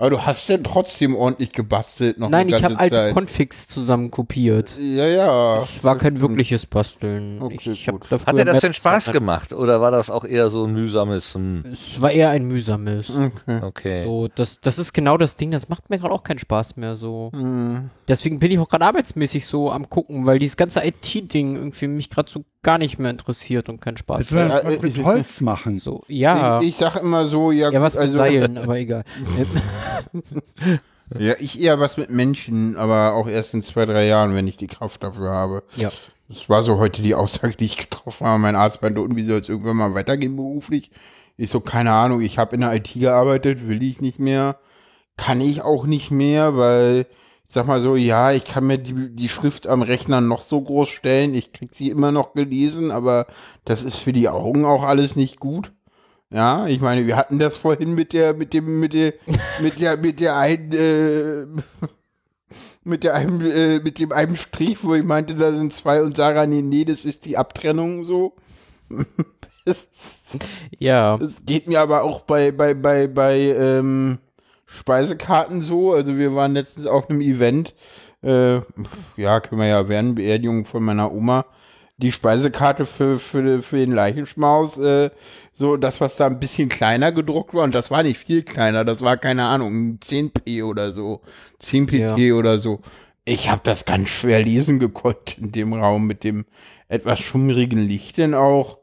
Aber du hast denn trotzdem ordentlich gebastelt noch Nein, die ich ganze habe alte Zeit. Configs zusammen kopiert. Ja, ja. Es war kein stimmt. wirkliches Basteln. Okay, ich, ich Hat dir das denn Spaß gemacht oder war das auch eher so ein mühsames? Hm, Es war eher ein mühsames. Okay. okay. So, das, das ist genau das Ding, das macht mir gerade auch keinen Spaß mehr so. Hm. Deswegen bin ich auch gerade arbeitsmäßig so am gucken, weil dieses ganze IT-Ding irgendwie mich gerade so gar nicht mehr interessiert und keinen Spaß Jetzt macht. werden Ja, wir mit ich- Holz machen. So, ja. Ich, ich sag immer so, ja, ja, was mit also, Seilen, aber egal. Ja, ich eher was mit Menschen, aber auch erst in zwei, drei Jahren, wenn ich die Kraft dafür habe. ja. Das war so heute die Aussage, die ich getroffen habe. Mein Arzt meinte, und wie soll es irgendwann mal weitergehen beruflich? Ich so, keine Ahnung, ich habe in der IT gearbeitet, will ich nicht mehr. Kann ich auch nicht mehr, weil, ich sag mal so, ja, ich kann mir die, die Schrift am Rechner noch so groß stellen, ich krieg sie immer noch gelesen, aber das ist für die Augen auch alles nicht gut. Ja, ich meine, wir hatten das vorhin mit der, mit dem, mit der, mit der, mit der einen, äh, mit der einem, äh, mit dem einen Strich, wo ich meinte, da sind zwei und Sarah, nee, nee, das ist die Abtrennung so. Ja. Das geht mir aber auch bei, bei, bei, bei ähm, Speisekarten so. Also wir waren letztens auf einem Event, äh, ja, können wir ja werden, Beerdigung von meiner Oma. Die Speisekarte für, für, für den Leichenschmaus, äh, so das, was da ein bisschen kleiner gedruckt war, und das war nicht viel kleiner, das war, keine Ahnung, ein 10p oder so, 10 PT Ja. oder so. Ich habe das ganz schwer lesen gekonnt in dem Raum mit dem etwas schummrigen Licht denn auch.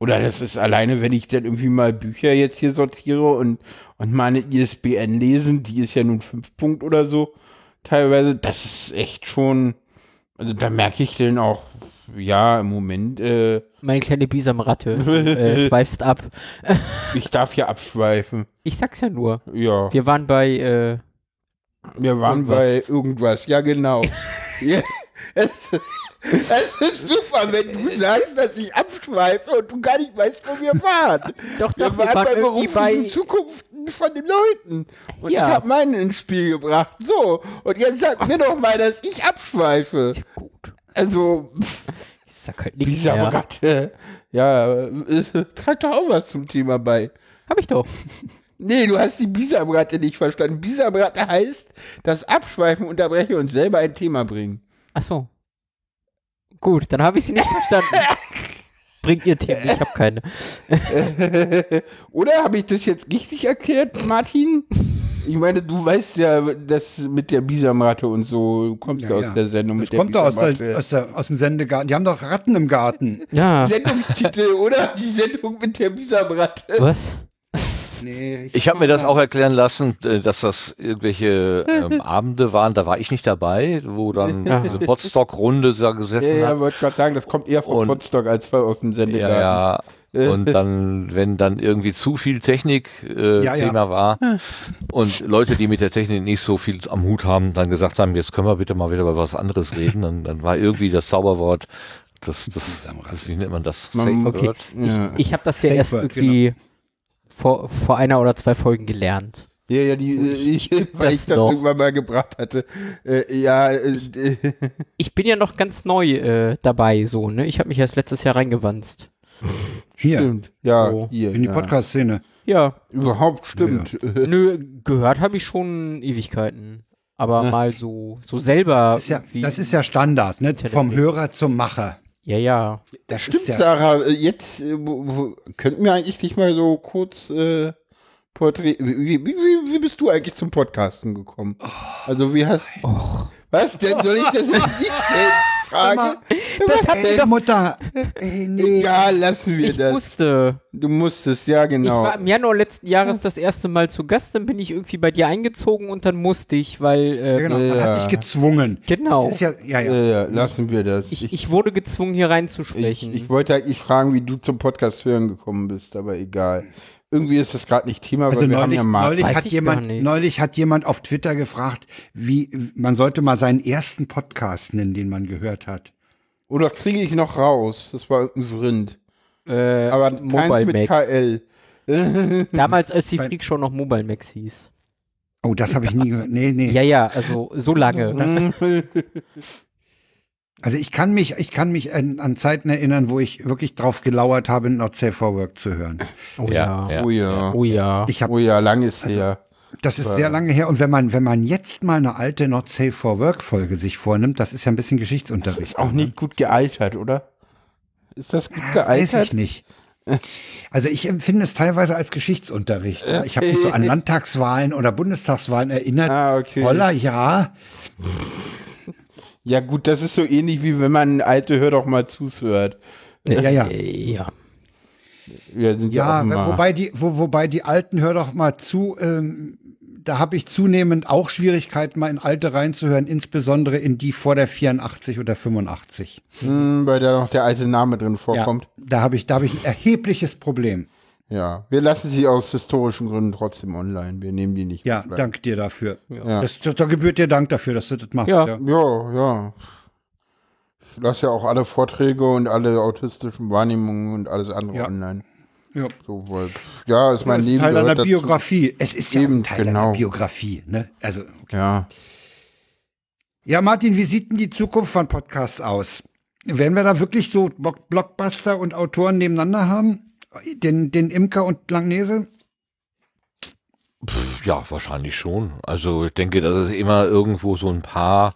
Oder das ist alleine, wenn ich dann irgendwie mal Bücher jetzt hier sortiere und, und meine ISBN lesen, die ist ja nun 5 Punkt oder so teilweise, das ist echt schon, also da merke ich dann auch, ja, im Moment, äh, Meine kleine Bisamratte äh, schweifst ab. ich darf ja abschweifen. Ich sag's ja nur. Ja, Wir waren bei, äh, wir waren irgendwas. bei irgendwas, ja genau. ja, es, ist super, wenn du sagst, dass ich abschweife und du gar nicht weißt, wo wir waren. doch, Wir doch, waren bei irgendwie beruflichen Von den Leuten. Und Ja. ich habe meinen ins Spiel gebracht. So, und jetzt sag mir doch mal, dass ich abschweife. Ist ja gut. Also, pff, Ich sag halt nichts mehr. Ratte. Ja, äh, trag doch auch was zum Thema bei. Hab ich doch. Nee, du hast die Bisamratte nicht verstanden. Bisamratte heißt, das Abschweifen unterbreche und selber ein Thema bringen. Ach so. Gut, dann habe ich sie nicht verstanden. Bringt ihr Themen, ich habe keine. Oder habe ich das jetzt richtig erklärt, Martin? Ich meine, du weißt ja, das mit der Bisamratte und so, du kommst ja, aus ja. der Sendung Das mit der kommt doch aus, der, aus, der, aus dem Sendegarten. Die haben doch Ratten im Garten. Ja. Sendungstitel, oder? Die Sendung mit der Bisamratte. Was? Nee, Ich habe mir das auch erklären lassen, äh, dass das irgendwelche ähm, Abende waren, da war ich nicht dabei, wo dann Ja. diese Potstock-Runde da Ja, gesessen ja, hat. wollte gerade sagen, das kommt eher von Und- Potsdok als von aus dem Ja, Sendegarten. ja. Und dann, wenn dann irgendwie zu viel Technik äh, Ja, ja. Thema war und Leute, die mit der Technik nicht so viel am Hut haben, dann gesagt haben, jetzt können wir bitte mal wieder über was anderes reden, dann, dann war irgendwie das Zauberwort, das, das, das wie nennt man das? Man- Okay. Ja. Ich habe das ja Safe erst Word, irgendwie vor, vor einer oder zwei Folgen gelernt. Ja, ja, die, äh, ich, weil das ich das noch. irgendwann mal gebracht hatte. Äh, ja, äh, äh, Ich bin ja noch ganz neu äh, dabei, so, ne? Ich habe mich erst letztes Jahr reingewanzt. Hier, stimmt. Ja, So. hier. in die ja. Podcast-Szene. Ja, Überhaupt stimmt. Äh, nö, gehört habe ich schon Ewigkeiten. Aber Ja. mal so, so selber. Das ist ja, das ist ja Standard, ne? Vom. Hörer zum Macher. Ja, ja. Das Stimmt, ja, Sarah. äh, Jetzt äh, könnten wir eigentlich dich mal so kurz äh, porträt. Wie, wie, wie, wie bist du eigentlich zum Podcasten gekommen? Also wie hast. Och. Was denn? Soll ich das jetzt nicht stellen? Frage? Das hat Ey, doch. Mutter, ey, nee. Egal, lassen wir Ich das. wusste. Du musstest, ja Ich genau. war im Januar letzten Jahres das erste Mal zu Gast, dann bin ich irgendwie bei dir eingezogen und dann musste ich, weil. Ja, Äh, genau, man Ja. hat dich gezwungen. Genau. Das ist ja, ja, ja, ja. ja, lassen wir das. ich, ich wurde gezwungen, hier ich, reinzusprechen. ich wollte eigentlich fragen, wie du zum Podcast hören gekommen bist, aber egal. Irgendwie ist das gerade nicht Thema, Also weil wir haben neulich, ja neulich, hat jemand, neulich hat jemand auf Twitter gefragt, wie man sollte mal seinen ersten Podcast nennen, den man gehört hat. Oder kriege ich noch raus? Das war ein Vrind. äh, Aber keins Mobile mit Max. KL. Damals, als die Bei- Freakshow noch Mobile Max hieß. Oh, das habe ich nie gehört. Nee, nee. Ja, ja, also so lange. Also ich kann mich, ich kann mich an, an Zeiten erinnern, wo ich wirklich drauf gelauert habe, Not Safe for Work zu hören. Oh Ja, ja. ja. oh ja. Oh ja. Ich habe Oh ja, lang ist her. Das ist sehr lange her. Und wenn man, wenn man jetzt mal eine alte Not Safe for Work Folge sich vornimmt, das ist ja ein bisschen Geschichtsunterricht. Auch nicht gut gealtert, oder? Ist das gut Weiß ich gealtert? nicht. Also ich empfinde es teilweise als Geschichtsunterricht. Ich habe mich so an Landtagswahlen oder Bundestagswahlen erinnert. Ah, okay. Holla, ja. Ja, gut, das ist so ähnlich wie wenn man alte Hör doch mal zuhört. Ja, ja. Ja. Ja, Ja, wobei die, wo, wobei die Alten, hör doch mal zu, ähm, da habe ich zunehmend auch Schwierigkeiten, mal in alte reinzuhören, insbesondere in die vor der 84 oder 85. Hm, weil da noch der alte Name drin Ja, vorkommt. da habe ich, da habe ich ein erhebliches Problem. Ja. Wir lassen sie aus historischen Gründen trotzdem online. Wir nehmen die nicht. Ja, offline. dank dir dafür. Ja. Das, da da gebührt dir Dank dafür, dass du das machst. Ja. Ja, ja. Ich lasse ja auch alle Vorträge und alle autistischen Wahrnehmungen und alles andere Ja. online. Ja. So, weil, ja, ist mein Das ist Leben. Teil einer dazu. Biografie. Es ist ja Eben, ein Teil genau. einer Biografie. Ne? Also, Ja. ja, Martin, wie sieht denn die Zukunft von Podcasts aus? Werden wir da wirklich so Block- Blockbuster und Autoren nebeneinander haben? Den, den Imker und Langnese? Pff, Ja, wahrscheinlich schon. Also ich denke, dass es immer irgendwo so ein paar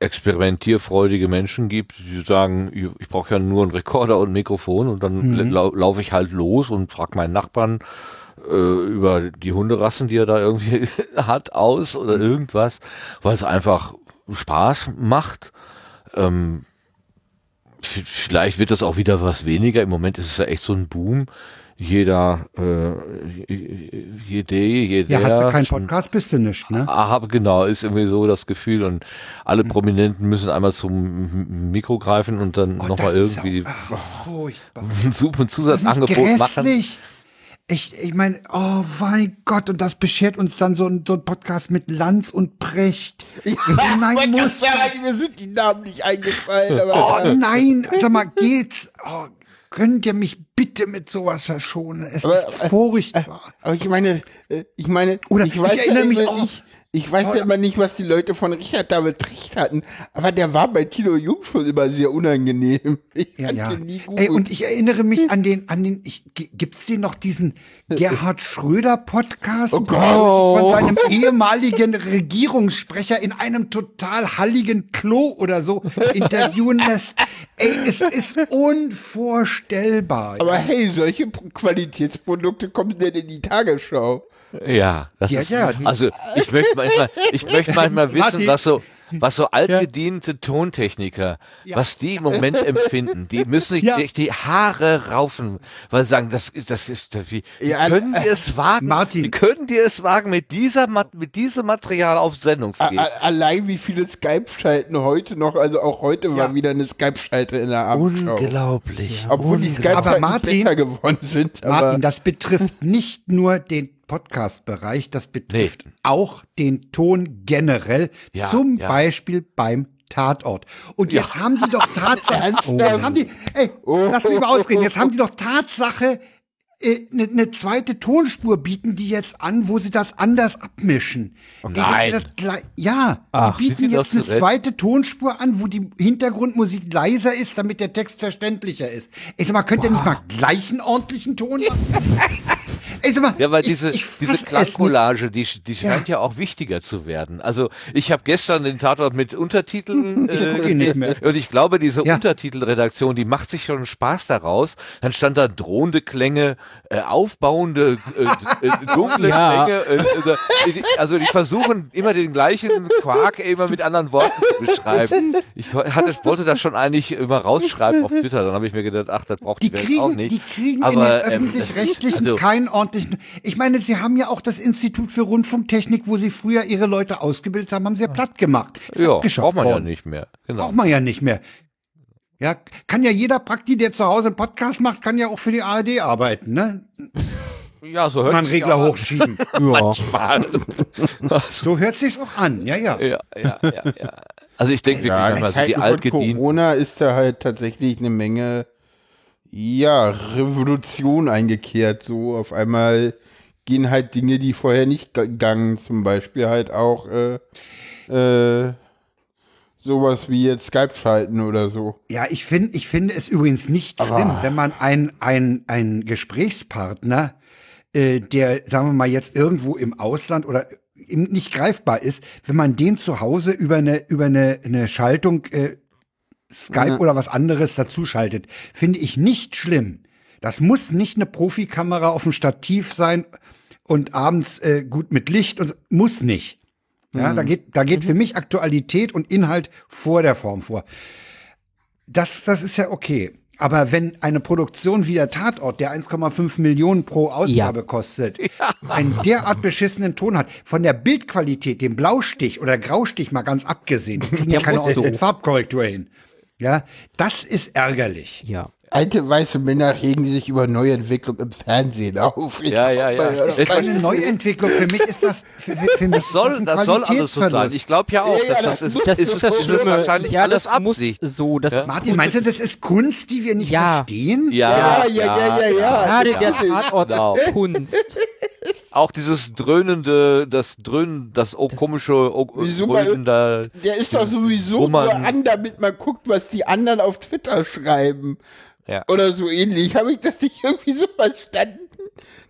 experimentierfreudige Menschen gibt, die sagen, ich, ich brauche ja nur einen Rekorder und ein Mikrofon und dann lau laufe ich halt los und frage meinen Nachbarn äh, über die Hunderassen, die er da irgendwie hat, aus oder irgendwas, weil es einfach Spaß macht. Ähm, vielleicht wird das auch wieder was weniger. Im Moment ist es ja echt so ein Boom. Jeder, äh, jede, jeder. Ja, hast du keinen Podcast, bist du nicht, ne? Ah, habe genau, ist irgendwie so das Gefühl und alle Prominenten müssen einmal zum Mikro greifen und dann Oh, nochmal irgendwie ach, furchtbar. ein Zusatzangebot machen. Ich, ich meine, oh mein Gott, und das beschert uns dann so ein, so ein Podcast mit Lanz und Precht. nein, muss das. mir sind die Namen nicht eingefallen. Oh nein, sag mal, geht's? Oh, könnt ihr mich bitte mit sowas verschonen? Es Aber, ist furchtbar. Aber ich meine, äh, ich meine, Oder ich weiß ich erinnere ja mich auch- nicht, ich weiß ja immer nicht, was die Leute von Richard David Precht hatten, aber der war bei Tilo Jung schon immer sehr unangenehm. Ich Ja, ja. den nie gut. Ey, und ich erinnere mich an den, an den, ich, gi- gibt's den noch diesen Gerhard Schröder Podcast? Oh Gott. Von seinem ehemaligen Regierungssprecher in einem total halligen Klo oder so interviewen lässt. Ey, es ist unvorstellbar. aber hey, solche Qualitätsprodukte kommen denn in die Tagesschau. Ja, das Ja, ist, ja, die- also ich möchte manchmal, ich möchte manchmal wissen, was so, was so altgediente Tontechniker, was die im Moment empfinden, die müssen sich Ja. die Haare raufen, weil sie sagen, das ist, das ist, wie, wie Ja, können die es wagen, Martin. wie können die es wagen, mit dieser, mit diesem Material auf Sendung zu gehen? a- allein wie viele Skype-Schalten heute noch, also auch heute war wieder eine Skype-Schalte in der Abendschau. Unglaublich. Obwohl die Aber Skype-Schalten besser geworden sind. Aber Martin, das betrifft nicht nur den Podcast-Bereich, das betrifft auch den Ton generell, Ja, zum ja. Beispiel beim Tatort. Und jetzt haben die doch Tatsache, Ernsthaft? jetzt haben die, ey, Oh. lass mich mal ausreden, jetzt haben die doch Tatsache eine ne zweite Tonspur bieten die jetzt an, wo sie das anders abmischen. Die nein. das ja, Ach, die bieten jetzt eine zweite Tonspur an, wo die Hintergrundmusik leiser ist, damit der Text verständlicher ist. Ich sag mal, könnt ihr nicht mal gleich einen ordentlichen Ton machen? Ich sag mal, Ja, weil ich- diese, ich diese Klangcollage, die, die scheint ja. auch wichtiger zu werden. Also ich habe gestern den Tatort mit Untertiteln Ich äh, mehr. und ich glaube, diese Ja. Untertitelredaktion, die macht sich schon Spaß daraus. Dann stand da drohende Klänge, äh, aufbauende, äh, äh, dunkle Ja. Klänge. Äh, also die versuchen immer den gleichen Quark immer mit anderen Worten zu beschreiben. Ich hatte, wollte das schon eigentlich immer rausschreiben auf Twitter. Dann habe ich mir gedacht, ach, das braucht die, Die Welt kriegen, auch nicht. die kriegen Aber, in den ähm, öffentlich-rechtlichen also- keinen ordentlichen. Ich meine, sie haben ja auch das Institut für Rundfunktechnik, wo sie früher ihre Leute ausgebildet haben, haben sie ja platt gemacht. Ist Ja, braucht man ja worden. nicht mehr. Genau. Braucht man ja nicht mehr. Ja, kann ja jeder Prakti, der zu Hause einen Podcast macht, kann ja auch für die ARD arbeiten, ne? Ja, so hört einen sich Regler hochschieben. Ja. so hört sich's auch an, ja, ja. Ja, ja, ja, ja. Also ich denke wirklich Ja, in manchmal, so Zeiten die altgedienten. Corona ist da halt tatsächlich eine Menge, ja, Revolution eingekehrt. So auf einmal gehen halt Dinge, die vorher nicht gegangen, zum Beispiel halt auch äh, äh, sowas wie jetzt Skype schalten oder so. Ja, ich finde, ich finde es übrigens nicht schlimm, wenn man einen ein ein Gesprächspartner äh, der, sagen wir mal, jetzt irgendwo im Ausland oder nicht greifbar ist, wenn man den zu Hause über eine, über eine, eine Schaltung äh, Skype Ja. oder was anderes dazuschaltet, finde ich nicht schlimm. Das muss nicht eine Profikamera auf dem Stativ sein und abends äh, gut mit Licht und muss nicht. Ja, da geht, da geht für mich Aktualität und Inhalt vor der Form vor. Das, das ist ja okay. Aber wenn eine Produktion wie der Tatort, der 1,5 Millionen pro Ausgabe kostet, einen derart beschissenen Ton hat, von der Bildqualität, dem Blaustich oder Graustich mal ganz abgesehen, kriegen ja keine so. Farbkorrektur hin. Ja, das ist ärgerlich. Ja. Alte weiße Männer regen sich über Neuentwicklung im Fernsehen auf. Ja, ja, ja. Das ist Eine Neuentwicklung, für mich ist das, für, für mich Das soll, das soll alles so sein. Ich glaube ja auch, Ja, ja, dass das ist, Das ist, ist das Schlimme. wahrscheinlich Ja, alles das muss Absicht. so. Das Martin, meinst du, das ist Kunst, die wir nicht Ja. verstehen? Ja, Ja, ja, ja, ja, ja. Gerade der natürlich. Tatort Genau. ist Kunst. Auch dieses dröhnende, das Dröhnen, das o- komische, o- Wieso bei- Dröhnen da. Der ist doch sowieso nur an, damit man guckt, was die anderen auf Twitter schreiben. Ja. Oder so ähnlich. Habe ich das nicht irgendwie so verstanden?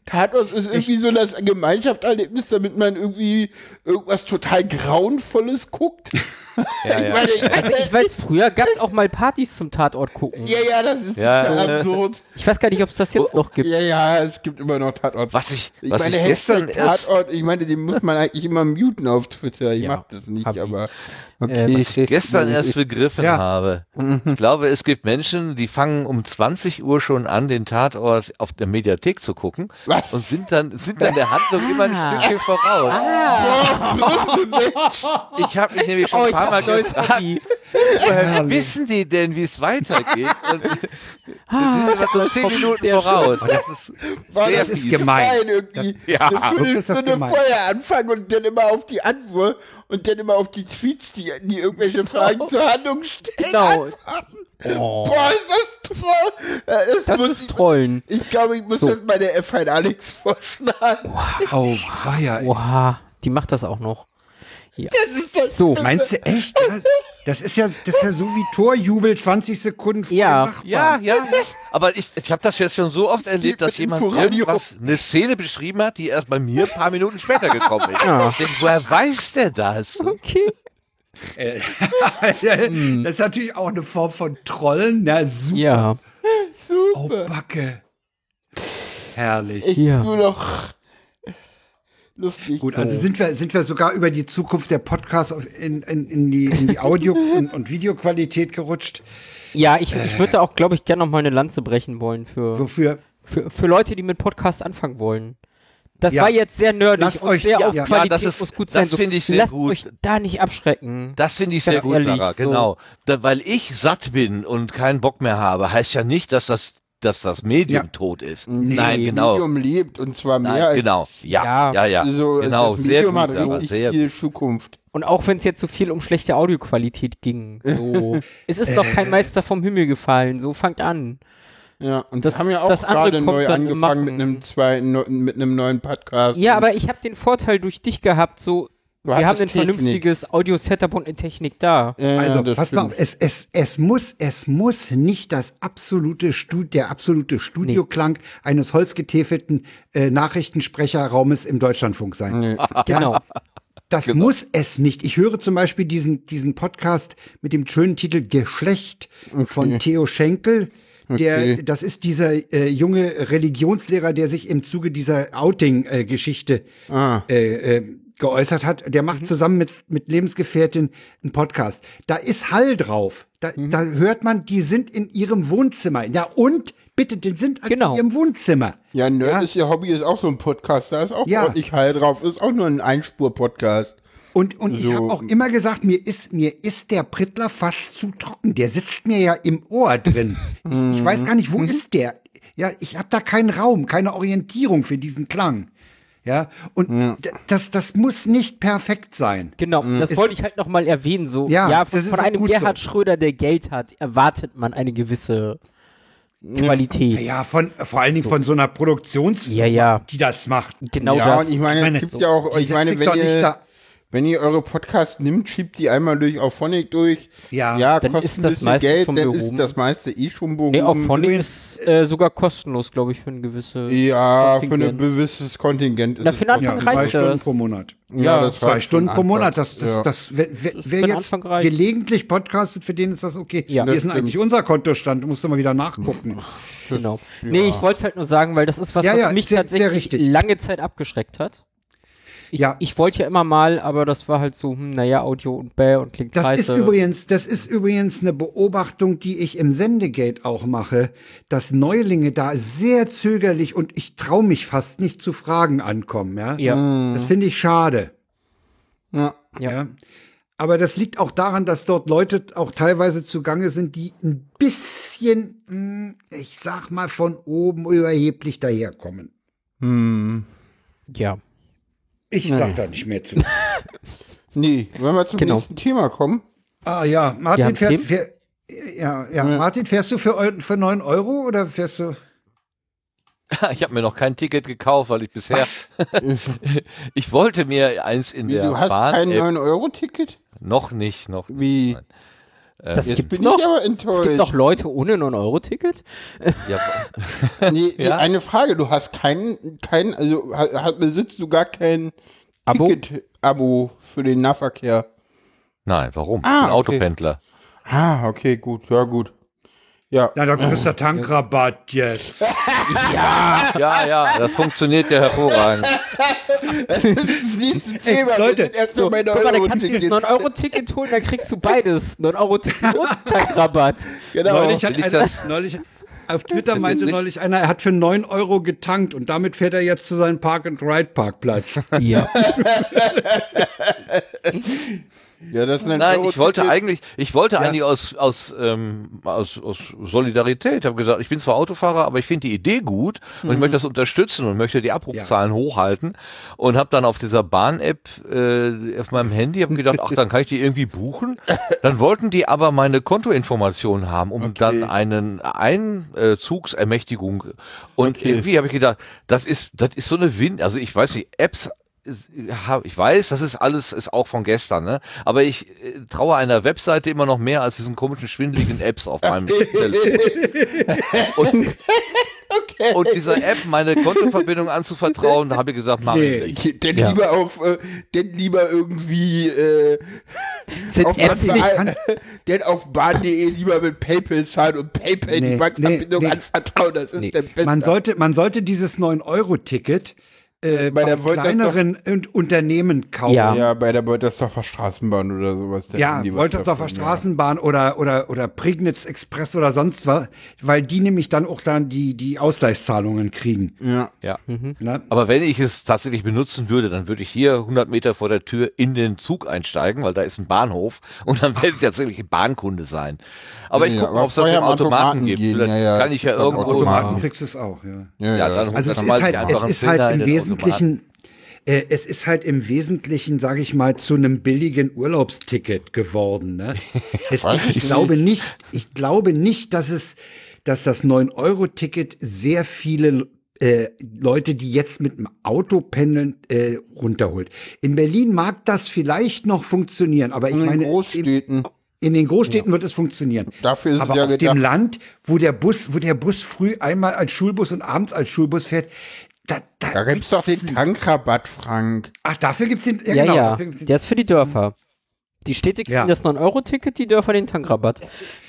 Tatort ist irgendwie so das Gemeinschaftserlebnis, damit man irgendwie irgendwas total Grauenvolles guckt. Ja, ich meine, ich Also ich weiß, früher gab es auch mal Partys zum Tatort gucken. ja, ja, das ist äh, absurd. Ich weiß gar nicht, ob es das jetzt noch gibt. Ja, ja, es gibt immer noch Tatort. Was ich, Ich was meine, ich gestern Tatort, ich meine, den muss man eigentlich immer muten auf Twitter. Ich Ja, mach das nicht, aber Äh, okay. was ich gestern erst begriffen Ja. habe. Ich glaube, es gibt Menschen, die fangen um 20 Uhr schon an, den Tatort auf der Mediathek zu gucken Was? und sind dann, sind dann der Handlung immer ein Ah. Stückchen voraus. Ich habe mich nämlich schon Oh, ein paar hab Mal ein neues gefragt, Hobby. woher wissen die denn, wie es weitergeht? Und die sind immer so zehn ist Minuten voraus. Das ist Boah, sehr das ist gemein. irgendwie. Ja, eine wirklich ist das Viertelstunde gemein. vorher anfangen und dann immer auf die Antwort und dann immer auf die Tweets, die, die irgendwelche Fragen zur Handlung stellen. Genau. Oh, Boah, ist das toll. Ja, Das, das muss ist ich, Trollen. ich glaube, ich muss So. das bei der F1 Alex vorschlagen. Oh, weia. Oha, die macht das auch noch. Das ist doch So, Meinst du echt? Das ist ja, das ist ja so wie Torjubel 20 Sekunden vor Ja. Ja, ja. Aber ich, ich habe das jetzt schon so oft erlebt, dass jemand irgendwas, eine Szene beschrieben hat, die erst bei mir ein paar Minuten später gekommen ist. Ja. Denn woher weiß der das? okay. Das ist natürlich auch eine Form von Trollen. Na, super. Ja, Oh, Backe. Herrlich. ich Ja. nur noch lustig. Gut, also sind wir, sind wir sogar über die Zukunft der Podcasts in, in, in die, in die Audio- und, und Videoqualität gerutscht. ja ich, ich würde da auch, glaube ich, gerne noch mal eine Lanze brechen wollen für, Wofür? für, für Leute, die mit Podcasts anfangen wollen. Das Ja. war jetzt sehr nerdig Lasst und euch- sehr ja, auf ja. Qualität Ja, das ist- muss gut das sein. So, finde ich sehr lasst gut. euch da nicht abschrecken. Das finde ich sehr gut, ehrlich, Sarah, so. genau. Da, weil ich satt bin und keinen Bock mehr habe, heißt ja nicht, dass das, dass das Medium Ja. tot ist. Nee, Nein, genau. Medium lebt und zwar mehr Nein, als genau. Ja, Ja. ja, ja. so, genau, das sehr Medium gut, hat richtig sehr viel Zukunft. Und auch wenn es jetzt so viel um schlechte Audioqualität ging. So, es ist doch kein Meister vom Himmel gefallen. So fangt an. Ja, und Das- haben ja auch gerade neu angefangen mit einem zweiten, mit einem neuen Podcast. Ja, aber ich habe den Vorteil durch dich gehabt, so Du wir haben ein Technik. vernünftiges Audio-Setup und eine Technik da. Ja, Also, pass mal auf, es, es, es muss, es muss nicht das absolute Stu der absolute Studioklang eines holzgetäfelten äh, Nachrichtensprecherraumes im Deutschlandfunk sein. Nee. Genau. Das muss es nicht. Ich höre zum Beispiel diesen, diesen Podcast mit dem schönen Titel Geschlecht von Theo Schenkel. Der, Okay. das ist dieser äh, junge Religionslehrer, der sich im Zuge dieser Outing-Geschichte Ah. äh, äh, geäußert hat. Der macht zusammen mit, mit Lebensgefährtin einen Podcast. Da ist Hall drauf. Da, da hört man, die sind in ihrem Wohnzimmer. Ja, und bitte, die sind halt Genau. in ihrem Wohnzimmer. Ja, Nerd Ja. ist ihr Hobby, ist auch so ein Podcast. Da ist auch Ja. ordentlich Heil drauf. Ist auch nur ein Einspur-Podcast. Und, und ich So. habe auch immer gesagt, mir ist, mir ist der Prittler fast zu trocken. Der sitzt mir ja im Ohr drin. ich weiß gar nicht, wo ist der? Ja, ich habe da keinen Raum, keine Orientierung für diesen Klang. Ja, und d- das, das muss nicht perfekt sein. Genau, das wollte ich halt nochmal erwähnen. So, Ja, ja, von, von einem Gerhard so. Schröder, der Geld hat, erwartet man eine gewisse Qualität. Ja, von, vor allen Dingen von so einer Produktionsfirma, Ja, ja. die das macht. Genau ja, das. und ich meine, Meine, es gibt so, ja auch, ich meine, wenn doch nicht ihr, da, Wenn ihr eure Podcasts nimmt, schiebt die einmal durch auf Phonic durch. Ja, ja dann kostet ist ein das meiste Geld, schon dann behoben. ist das meiste eh schon behoben. Nee, auf Phonic Übrigens- ist äh, sogar kostenlos, glaube ich, für ein gewisse. ja, für ein Kontingent. gewisses Kontingent. ist Na, für den Anfang ja kostenlos. zwei reicht Stunden das. pro Monat. Ja, das Zwei reicht Stunden pro Monat, das, das, Ja. das, wer, wer, wer jetzt reicht. gelegentlich podcastet, für den ist das okay. Ja. Wir Das sind eigentlich unser Kontostand, du musst du mal wieder nachgucken. Genau. Nee, ich wollte es halt nur sagen, weil das ist was, Ja, was ja, mich sehr- sehr tatsächlich richtig. lange Zeit abgeschreckt hat. Ich, Ja. ich wollte ja immer mal, aber das war halt so, hm, naja, Audio und Bäh und klingt Das scheiße. ist übrigens, das ist übrigens eine Beobachtung, die ich im Sendegate auch mache, dass Neulinge da sehr zögerlich und ich traue mich fast nicht zu Fragen ankommen, ja. ja, Das finde ich schade. Ja. ja. Ja. Aber das liegt auch daran, dass dort Leute auch teilweise zugange sind, die ein bisschen, mh, ich sag mal, von oben überheblich daherkommen. Hm. ja. Ich sag da nicht mehr zu. Nee, wenn wir zum Genau. nächsten Thema kommen. ah ja, Martin fährt, fährt ja, ja, Martin, fährst du für, für 9 Euro oder fährst du? Ich habe mir noch kein Ticket gekauft, weil ich bisher. ich wollte mir eins in Wie, der du hast Bahn. kein App- 9-Euro-Ticket? noch nicht, noch. Wie? Das Jetzt gibt's bin noch? ich aber Es gibt noch Leute ohne 9-Euro-Ticket? Ja, Nee, Ja? eine Frage, du hast keinen, kein, also ha- ha- besitzt du gar kein Abo? Ticket-Abo für den Nahverkehr? nein, warum? Ah, Ein okay. Autopendler. Ah, okay, gut, ja gut. Ja, Na, dann kriegst du Tankrabatt jetzt. Ja, ja, das funktioniert ja hervorragend. Ey, Leute, So, guck mal, dann kannst du das 9-Euro-Ticket holen, dann kriegst du beides. 9-Euro-Ticket und Tankrabatt. Genau. Neulich hat einer, das- neulich, auf Twitter meinte neulich einer, er hat für 9 Euro getankt und damit fährt er jetzt zu seinem Park-and-Ride-Parkplatz. Ja. Ja, das ist ein Nein, ich wollte eigentlich, ich wollte eigentlich aus, aus, ähm, aus, aus Solidarität, habe gesagt, ich bin zwar Autofahrer, aber ich finde die Idee gut und ich möchte das unterstützen und möchte die Abrufzahlen hochhalten und habe dann auf dieser Bahn-App äh, auf meinem Handy habe gedacht, ach, dann kann ich die irgendwie buchen. Dann wollten die aber meine Kontoinformationen haben, um dann einen Einzugsermächtigung. Und irgendwie habe ich gedacht, das ist, das ist so eine Wind, also ich weiß nicht, Apps hab- ich weiß, das ist alles ist auch von gestern, ne? Aber ich äh, traue einer Webseite immer noch mehr als diesen komischen schwindeligen Apps auf meinem Telefon. Und, und dieser App meine Kontoverbindung anzuvertrauen, da habe ich gesagt, mach Nee. ich nicht. Denn Ja. lieber auf, äh, denn lieber irgendwie, äh, Sind auf Apps Bahn- nicht, denn auf bahn.de lieber mit PayPal zahlen und PayPal Nee, die Bankverbindung nee, nee. anvertrauen. Das ist Nee. der beste. Man sollte, man sollte dieses 9-Euro-Ticket äh, Bei der kleineren und Unternehmen kaufen. Ja. ja, bei der Beutersdorfer Straßenbahn oder sowas. Ja, Woltersdorfer Straßenbahn oder, oder, oder Prignitz Express oder sonst was, weil die nämlich dann auch dann die, die Ausgleichszahlungen kriegen. Ja. Ja. Ne? Aber wenn ich es tatsächlich benutzen würde, dann würde ich hier 100 Meter vor der Tür in den Zug einsteigen, weil da ist ein Bahnhof und dann werde ich tatsächlich ein Bahnkunde sein. Aber ich gucke mal, ob es am Automaten Automaten gibt. gehen, Vielleicht ja, ja. kann ich ja irgendwo Automaten. Kriegst du es auch, ja. Ja, Ja, ja. dann Also es dann ist halt, die es ist halt im Wesentlichen, äh, es ist halt im Wesentlichen, sage ich mal, zu einem billigen Urlaubsticket geworden. Ne? Es, ich, ich glaube nicht, ich glaube nicht, dass es, dass das 9-Euro-Ticket sehr viele äh, Leute, die jetzt mit dem Auto pendeln, äh, runterholt. In Berlin mag das vielleicht noch funktionieren, aber ich In den meine, Großstädten. in den Großstädten wird es funktionieren. Dafür ist es Aber ja auf gedacht. dem Land, wo der Bus, wo der Bus früh einmal als Schulbus und abends als Schulbus fährt, da, da, Da gibt's doch den Tankrabatt, Frank. Ach, dafür gibt's den. ja, genau, ja. dafür gibt's den- Der ist für die Dörfer. Die Städte kriegen Ja. das 9-Euro-Ticket, die Dörfer den Tankrabatt.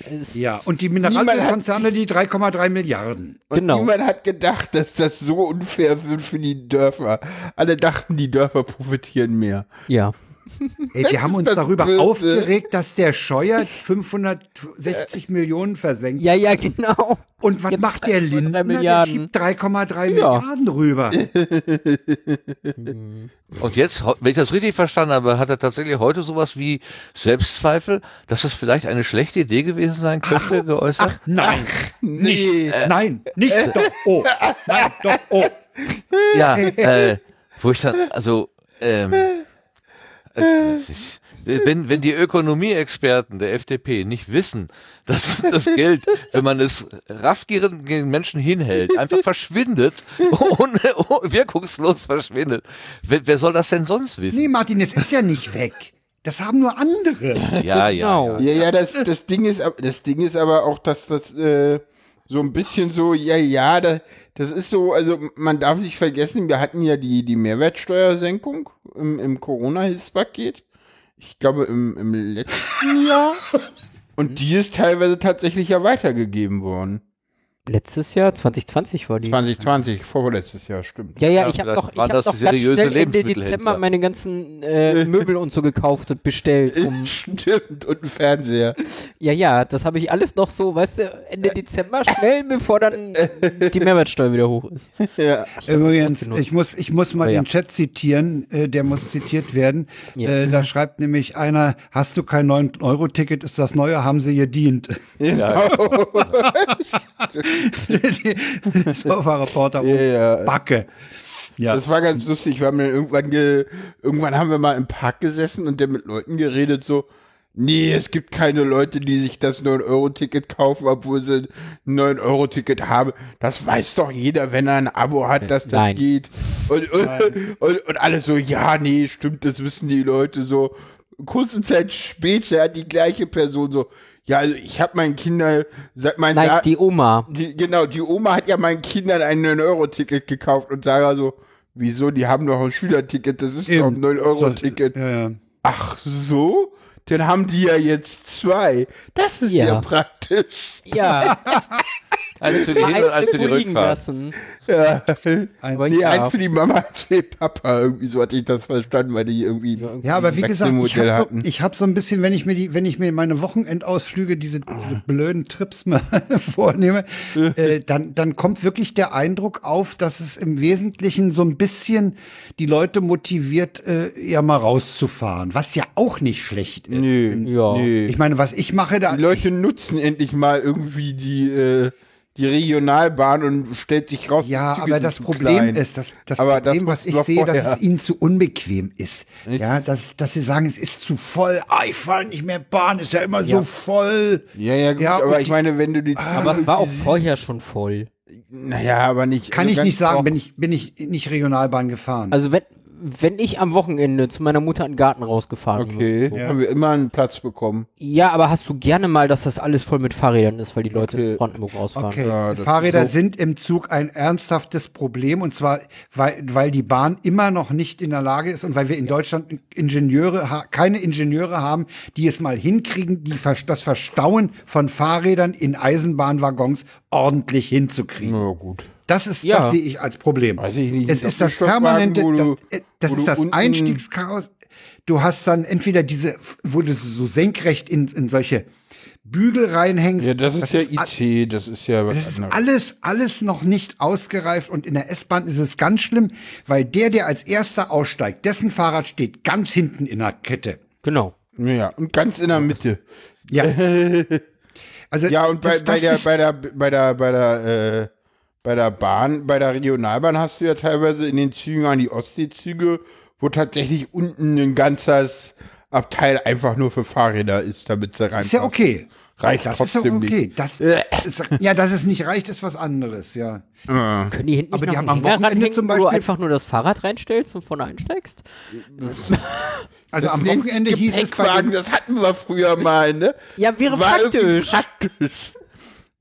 Es- ja, und die Mineralölkonzerne die 3,3 Milliarden. Und Genau. niemand hat gedacht, dass das so unfair wird für die Dörfer. Alle dachten, die Dörfer profitieren mehr. Ja. Ey, wir haben uns darüber Böse. aufgeregt, dass der Scheuer 560 Millionen versenkt. Ja, ja, genau. Und was Jetzt macht der 3,3 Lindner? Der Milliarden. schiebt 3,3 Ja. Milliarden rüber. Und jetzt, wenn ich das richtig verstanden habe, hat er tatsächlich heute sowas wie Selbstzweifel, dass das vielleicht eine schlechte Idee gewesen sein könnte, geäußert? Nein, Nee. nein, nicht doch, oh, nein, doch, oh. ja, äh, wo ich dann, also, ähm, Wenn, wenn die Ökonomieexperten der FDP nicht wissen, dass das Geld, wenn man es raffgierigen Menschen hinhält, einfach verschwindet, ohne, oh, wirkungslos verschwindet, wer, wer soll das denn sonst wissen? Nee, Martin, es ist ja nicht weg. Das haben nur andere. Ja, ja, Genau. ja. Ja, ja, das, das Ding ist, das Ding ist aber auch, dass das äh, so ein bisschen so, ja, ja, das, das ist so, also man darf nicht vergessen, wir hatten ja die, die Mehrwertsteuersenkung im, im Corona-Hilfspaket. Ich glaube im, im letzten Jahr. Und die ist teilweise tatsächlich ja weitergegeben worden. Letztes Jahr, 2020 war die. 2020, vorletztes Jahr, stimmt. Ja, ja, Ja, ich habe doch, ich hab doch ganz schnell Ende. Dezember meine ganzen äh, Möbel und so gekauft und bestellt. Um, Stimmt, und ein Fernseher. ja, ja, das habe ich alles noch so, weißt du, Ende Dezember schnell, bevor dann die Mehrwertsteuer wieder hoch ist. Ja. Übrigens, ausgenutzt. ich muss, ich muss mal ja. den Chat zitieren, äh, der muss zitiert werden. Ja. Äh, da schreibt nämlich einer, hast du kein 9-Euro-Ticket, ist das neue, haben sie gedient. Genau. Sofa-Reporter Ja, ja. Backe. Ja. Das war ganz lustig. Wir haben irgendwann, ge, irgendwann haben wir mal im Park gesessen und dann mit Leuten geredet, so, nee, es gibt keine Leute, die sich das 9-Euro-Ticket kaufen, obwohl sie ein 9-Euro-Ticket haben. Das weiß doch jeder, wenn er ein Abo hat, dass das Nein. geht. Und, und, und, und alle so, ja, nee, stimmt, das wissen die Leute so. Kurze Zeit später hat die gleiche Person so, ja, also ich habe meinen Kindern, seit mein Nein, Da- die Oma. die, genau, die Oma hat ja meinen Kindern ein 9-Euro-Ticket gekauft und Sarah so, wieso, die haben doch ein Schülerticket, das ist doch ein 9-Euro-Ticket. Ja, ja. Ach so? Dann haben die ja jetzt zwei. Das ist ja, Ja. praktisch. Ja, Eines für die Hin- und eins für die Rückfahrt. lassen. Ja. Aber Nee, eins für die Mama, eins für den Papa. Irgendwie so hatte ich das verstanden, weil die irgendwie. Ja, aber wie gesagt, ich habe so, ich hab so ein bisschen, wenn ich mir die, wenn ich mir meine Wochenendausflüge, diese, diese blöden Trips mal vornehme, äh, dann, dann kommt wirklich der Eindruck auf, dass es im Wesentlichen so ein bisschen die Leute motiviert, äh, ja mal rauszufahren, was ja auch nicht schlecht ist. Nö, Ja. nö. Ich meine, was ich mache, da Die Leute nutzen endlich mal irgendwie die, äh, die Regionalbahn und stellt sich raus, Ja, aber das Problem klein. ist, dass das Aber das Problem, was wussten ich sehe, dass es ihnen zu unbequem ist. Ja, dass, dass sie sagen, es ist zu voll. Ah, ich fahre nicht mehr Bahn, ist ja immer so voll. Ja, ja, gut, Ja, aber ich die- meine, wenn du die Aber es war auch vorher schon voll. Naja, aber nicht. Kann also ich nicht sagen, bin ich, bin ich nicht Regionalbahn gefahren. Also wenn, wenn ich am Wochenende zu meiner Mutter in den Garten rausgefahren Okay, bin. So. haben wir immer einen Platz bekommen. Ja, aber hast du gerne mal, dass das alles voll mit Fahrrädern ist, weil die Leute Okay. in Brandenburg rausfahren. Okay, Ja, Fahrräder so. sind im Zug ein ernsthaftes Problem und zwar, weil, weil die Bahn immer noch nicht in der Lage ist und weil wir in Deutschland Ingenieure, keine Ingenieure haben, die es mal hinkriegen, die, das Verstauen von Fahrrädern in Eisenbahnwaggons ordentlich hinzukriegen. Na gut. Das ist, Ja. das sehe ich als Problem. Weiß ich nicht, Es ist das permanente, du- das, äh, das wo ist du das Einstiegschaos. Du hast dann entweder diese, wo du so senkrecht in, in solche Bügel reinhängst. Ja, das ist ja a- IC, das ist ja was das ist anderes. alles, alles noch nicht ausgereift und in der S-Bahn ist es ganz schlimm, weil der, der als erster aussteigt, dessen Fahrrad steht ganz hinten in der Kette. Genau. Ja, und ganz in der Mitte. Ja. Also, Ja, und bei, das- bei das der, ist- bei der, bei der, bei der, äh, bei der Bahn, bei der Regionalbahn hast du ja teilweise in den Zügen an die Ostseezüge, wo tatsächlich unten ein ganzes Abteil einfach nur für Fahrräder ist, damit sie rein. ist ja okay. Reicht Das ist ja trotzdem okay. nicht. Das, ist, ja, dass es nicht reicht, ist was anderes, ja. Können die hinten Aber nicht die noch haben am Wochenende zum wo du Beispiel- einfach nur das Fahrrad reinstellst und vorne einsteigst? Also am Wochenende hieß es bei den, das hatten wir früher mal, ne? Ja, wäre War praktisch. praktisch.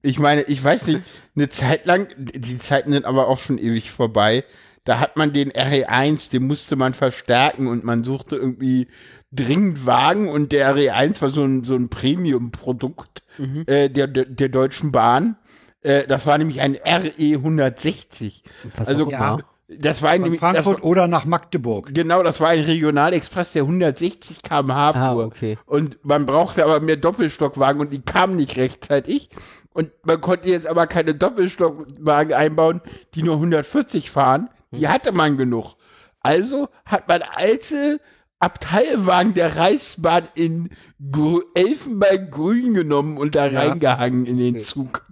Ich meine, ich weiß nicht, eine Zeit lang, die Zeiten sind aber auch schon ewig vorbei. Da hat man den RE1, den musste man verstärken und man suchte irgendwie dringend Wagen und der RE1 war so ein, so ein Premium-Produkt Mhm. äh, der, der, der Deutschen Bahn. Äh, das war nämlich ein RE 160. Was Also, ja, das war von nämlich, das Frankfurt war, oder nach Magdeburg. Genau, das war ein Regionalexpress, der 160 km/h fuhr. Ah, okay. Und man brauchte aber mehr Doppelstockwagen und die kamen nicht rechtzeitig. Und man konnte jetzt aber keine Doppelstockwagen einbauen, die nur 140 fahren. Die Hm. hatte man genug. Also hat man alte Abteilwagen der Reichsbahn in Gr Elfenbeingrün genommen und da reingehangen in den Zug.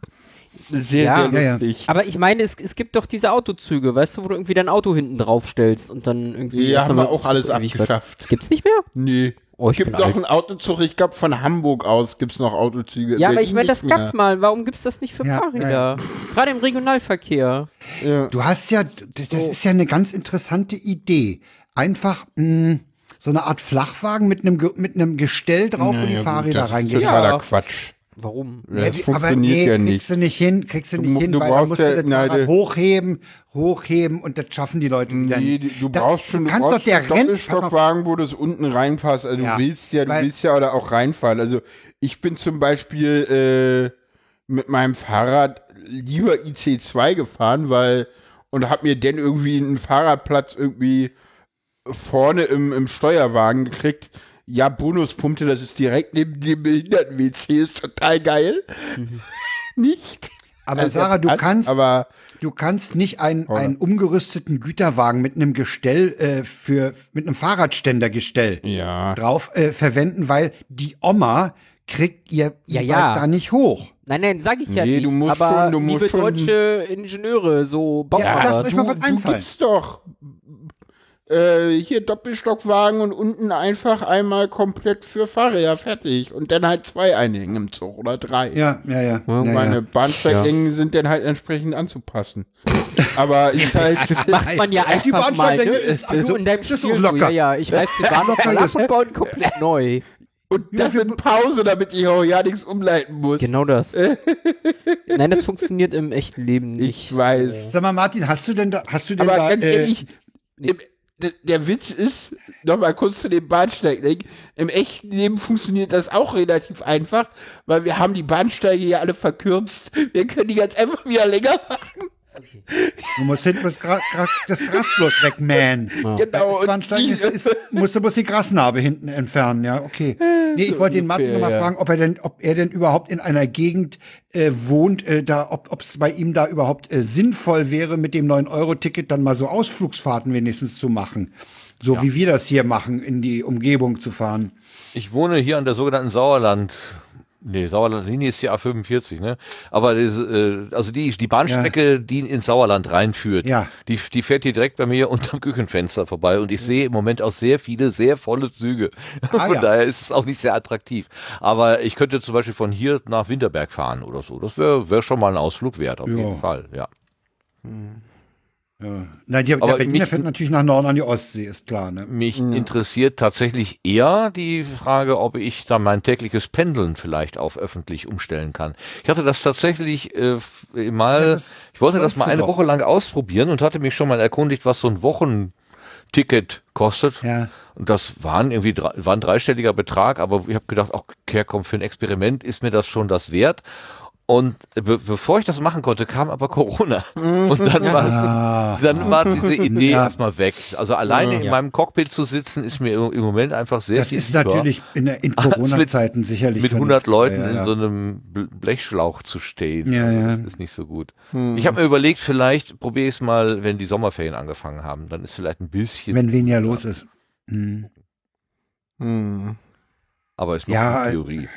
sehr, Ja. sehr Ja, ja. lustig. Aber ich meine, es, es gibt doch diese Autozüge, weißt du, wo du irgendwie dein Auto hinten drauf stellst und dann irgendwie. Erst haben wir auch alles abgeschafft. Gibt's nicht mehr? Nee. Oh, es ich gibt bin noch alt. einen Autozug, ich glaube von Hamburg aus gibt es noch Autozüge. Ja, aber ich meine, das mehr. gab's mal. Warum gibt's das nicht für Ja, Fahrräder? ja, Gerade im Regionalverkehr. Ja. Du hast ja, das, das ist ja eine ganz interessante Idee. Einfach mh, so eine Art Flachwagen mit einem mit einem Gestell drauf, wo die gut, Fahrräder das ist reingehen. totaler Ja. Quatsch. Warum? Ja, das die- funktioniert nee, ja kriegst nicht. du nicht hin, kriegst du Du nicht hin, du weil brauchst du musst ja- das nein, Fahrrad du- hochheben, hochheben und das schaffen die Leute wieder Nee, nicht. du Da- brauchst schon, du kannst brauchst doch der Doppelstockwagen, wo das unten reinpasst. Also Ja, du willst ja, du weil- willst ja oder auch reinfahren. Also ich bin zum Beispiel äh, mit meinem Fahrrad lieber IC2 gefahren, weil und habe mir dann irgendwie einen Fahrradplatz irgendwie vorne im, im Steuerwagen gekriegt. Ja, Bonuspunkte, das ist direkt neben dem Behinderten-WC, ist total geil. Nicht? Aber Also, Sarah, du kannst, Aber du kannst nicht einen, einen umgerüsteten Güterwagen mit einem Gestell äh, für mit einem Fahrradständergestell ja. drauf äh, verwenden, weil die Oma kriegt ihr Ja, ja. da nicht hoch. Nein, nein, sag ich ja Nee, nicht. du musst aber schon- du musst liebe schon- deutsche Ingenieure, so baut Ja, das. ist- mal was du, einfallen. Du gibst doch äh, hier Doppelstockwagen und unten einfach einmal komplett für Fahrräder fertig und dann halt zwei einhängen im Zug oder drei. Ja, ja, ja. ja, Meine ja. Bahnsteiggänge sind dann halt entsprechend anzupassen. Aber ist halt Macht man ja Die einfach mal, ne? Bahnsteigdecke ist- du in deinem das ist Stil locker. ja, ja, ich reiß die Bahn noch mal ab und baue ihn komplett neu. und das in Pause, damit ich auch ja nichts umleiten muss. Genau das. Nein, das funktioniert im echten Leben nicht. Ich weiß. Sag mal, Martin, hast du denn da, hast du denn Aber da, ganz äh, ehrlich, im, der, Witz ist, nochmal kurz zu dem Bahnsteig, im echten Leben funktioniert das auch relativ einfach, weil wir haben die Bahnsteige ja alle verkürzt. Wir können die ganz einfach wieder länger machen. Du musst hinten das, Gra Gra das Gras bloß wegmähen. Genau. Das Und Bahnsteig die, ist, ist, musst du bloß die Grasnarbe hinten entfernen, ja, okay. Nee, ich wollte den Martin nochmal ja. fragen, ob er denn, ob er denn überhaupt in einer Gegend äh, wohnt, äh, da, ob es bei ihm da überhaupt äh, sinnvoll wäre, mit dem 9-Euro-Ticket dann mal so Ausflugsfahrten wenigstens zu machen. So wie wir das hier machen, in die Umgebung zu fahren. Ich wohne hier an der sogenannten Sauerland. Nee, Sauerlandlinie ist die A45, ne? Aber das, äh, also die, die Bahnstrecke, die ins Sauerland reinführt, Ja. die, die fährt hier direkt bei mir unterm Küchenfenster vorbei und ich sehe im Moment auch sehr viele, sehr volle Züge. Ah, von ja. daher ist es auch nicht sehr attraktiv. Aber ich könnte zum Beispiel von hier nach Winterberg fahren oder so. Das wäre wär schon mal ein Ausflug wert, auf Ja. jeden Fall, ja. Ja. Na, die, der Aber Berliner mich- fährt natürlich nach Norden an die Ostsee, ist klar, ne? Mich interessiert tatsächlich eher die Frage, ob ich da mein tägliches Pendeln vielleicht auf öffentlich umstellen kann. Ich hatte das tatsächlich äh, mal, Ja, das ich wollte das mal eine. Woche lang ausprobieren und hatte mich schon mal erkundigt, was so ein Wochenticket kostet. Ja. Und das waren irgendwie drei, war ein dreistelliger Betrag, aber ich habe gedacht, okay, komm, für ein Experiment ist mir das schon das wert. Und be bevor ich das machen konnte, kam aber Corona. Und dann war, Ah, dann war diese Idee Ja. erstmal weg. Also alleine in Ja. meinem Cockpit zu sitzen, ist mir im Moment einfach sehr das ist natürlich in, in Corona-Zeiten sicherlich. mit 100 vernünftiger, Leuten ja, ja. in so einem Bl- Blechschlauch zu stehen. Ja, Also ja. Das ist nicht so gut. Ich habe mir überlegt, vielleicht probiere ich es mal, wenn die Sommerferien angefangen haben. Dann ist vielleicht ein bisschen, Wenn weniger los ist. Hm. Hm. aber ist noch Ja, eine Theorie.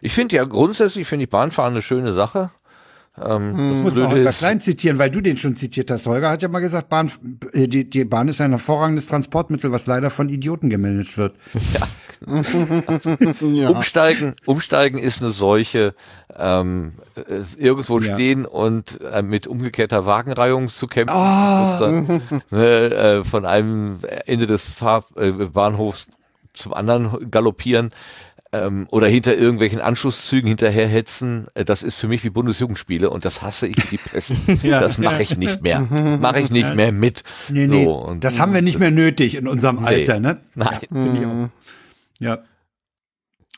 Ich finde ja grundsätzlich finde ich Bahnfahren eine schöne Sache. Ähm, Ich muss das Holger ist, Klein zitieren, weil du den schon zitiert hast. Holger hat ja mal gesagt, Bahn, äh, die, die Bahn ist ein hervorragendes Transportmittel, was leider von Idioten gemanagt wird. Ja. Umsteigen, umsteigen ist eine Seuche. Ähm, irgendwo Ja. stehen und äh, mit umgekehrter Wagenreihung zu kämpfen. Ah. Dann, ne, äh, von einem Ende des Fahr äh, Bahnhofs zum anderen galoppieren. Ähm, oder hinter irgendwelchen Anschlusszügen hinterherhetzen, äh, das ist für mich wie Bundesjugendspiele und das hasse ich wie die Pest. das mache ich nicht mehr. Mache ich nicht mehr mit. Nee, nee, So, und- das haben wir nicht mehr nötig in unserem Nee. Alter, ne? Nein. Ich auch. Ja.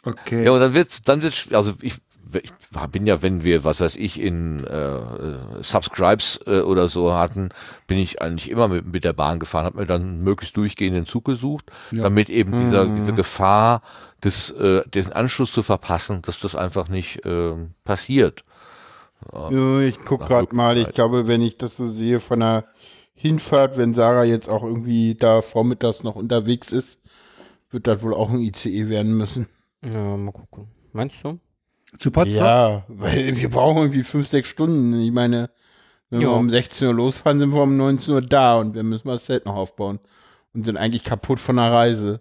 Okay. Ja, und dann wird's, dann wird's, also ich, ich bin ja, wenn wir, was weiß ich, in äh, äh, Subscribes äh, oder so hatten, bin ich eigentlich immer mit, mit der Bahn gefahren, habe mir dann einen möglichst durchgehenden Zug gesucht, Ja. damit eben dieser, diese Gefahr, des, äh, den Anschluss zu verpassen, dass das einfach nicht äh, passiert. Ja, ich guck Nach gerade mal, ich glaube, wenn ich das so sehe von der Hinfahrt, wenn Sarah jetzt auch irgendwie da vormittags noch unterwegs ist, wird das wohl auch ein ICE werden müssen. Ja, mal gucken. Meinst du? Zu Potsdam? Ja, weil wir brauchen irgendwie fünf, sechs Stunden. Ich meine, wenn wir Ja. um 16 Uhr losfahren, sind wir um 19 Uhr da und wir müssen das Zelt noch aufbauen. Und sind eigentlich kaputt von der Reise.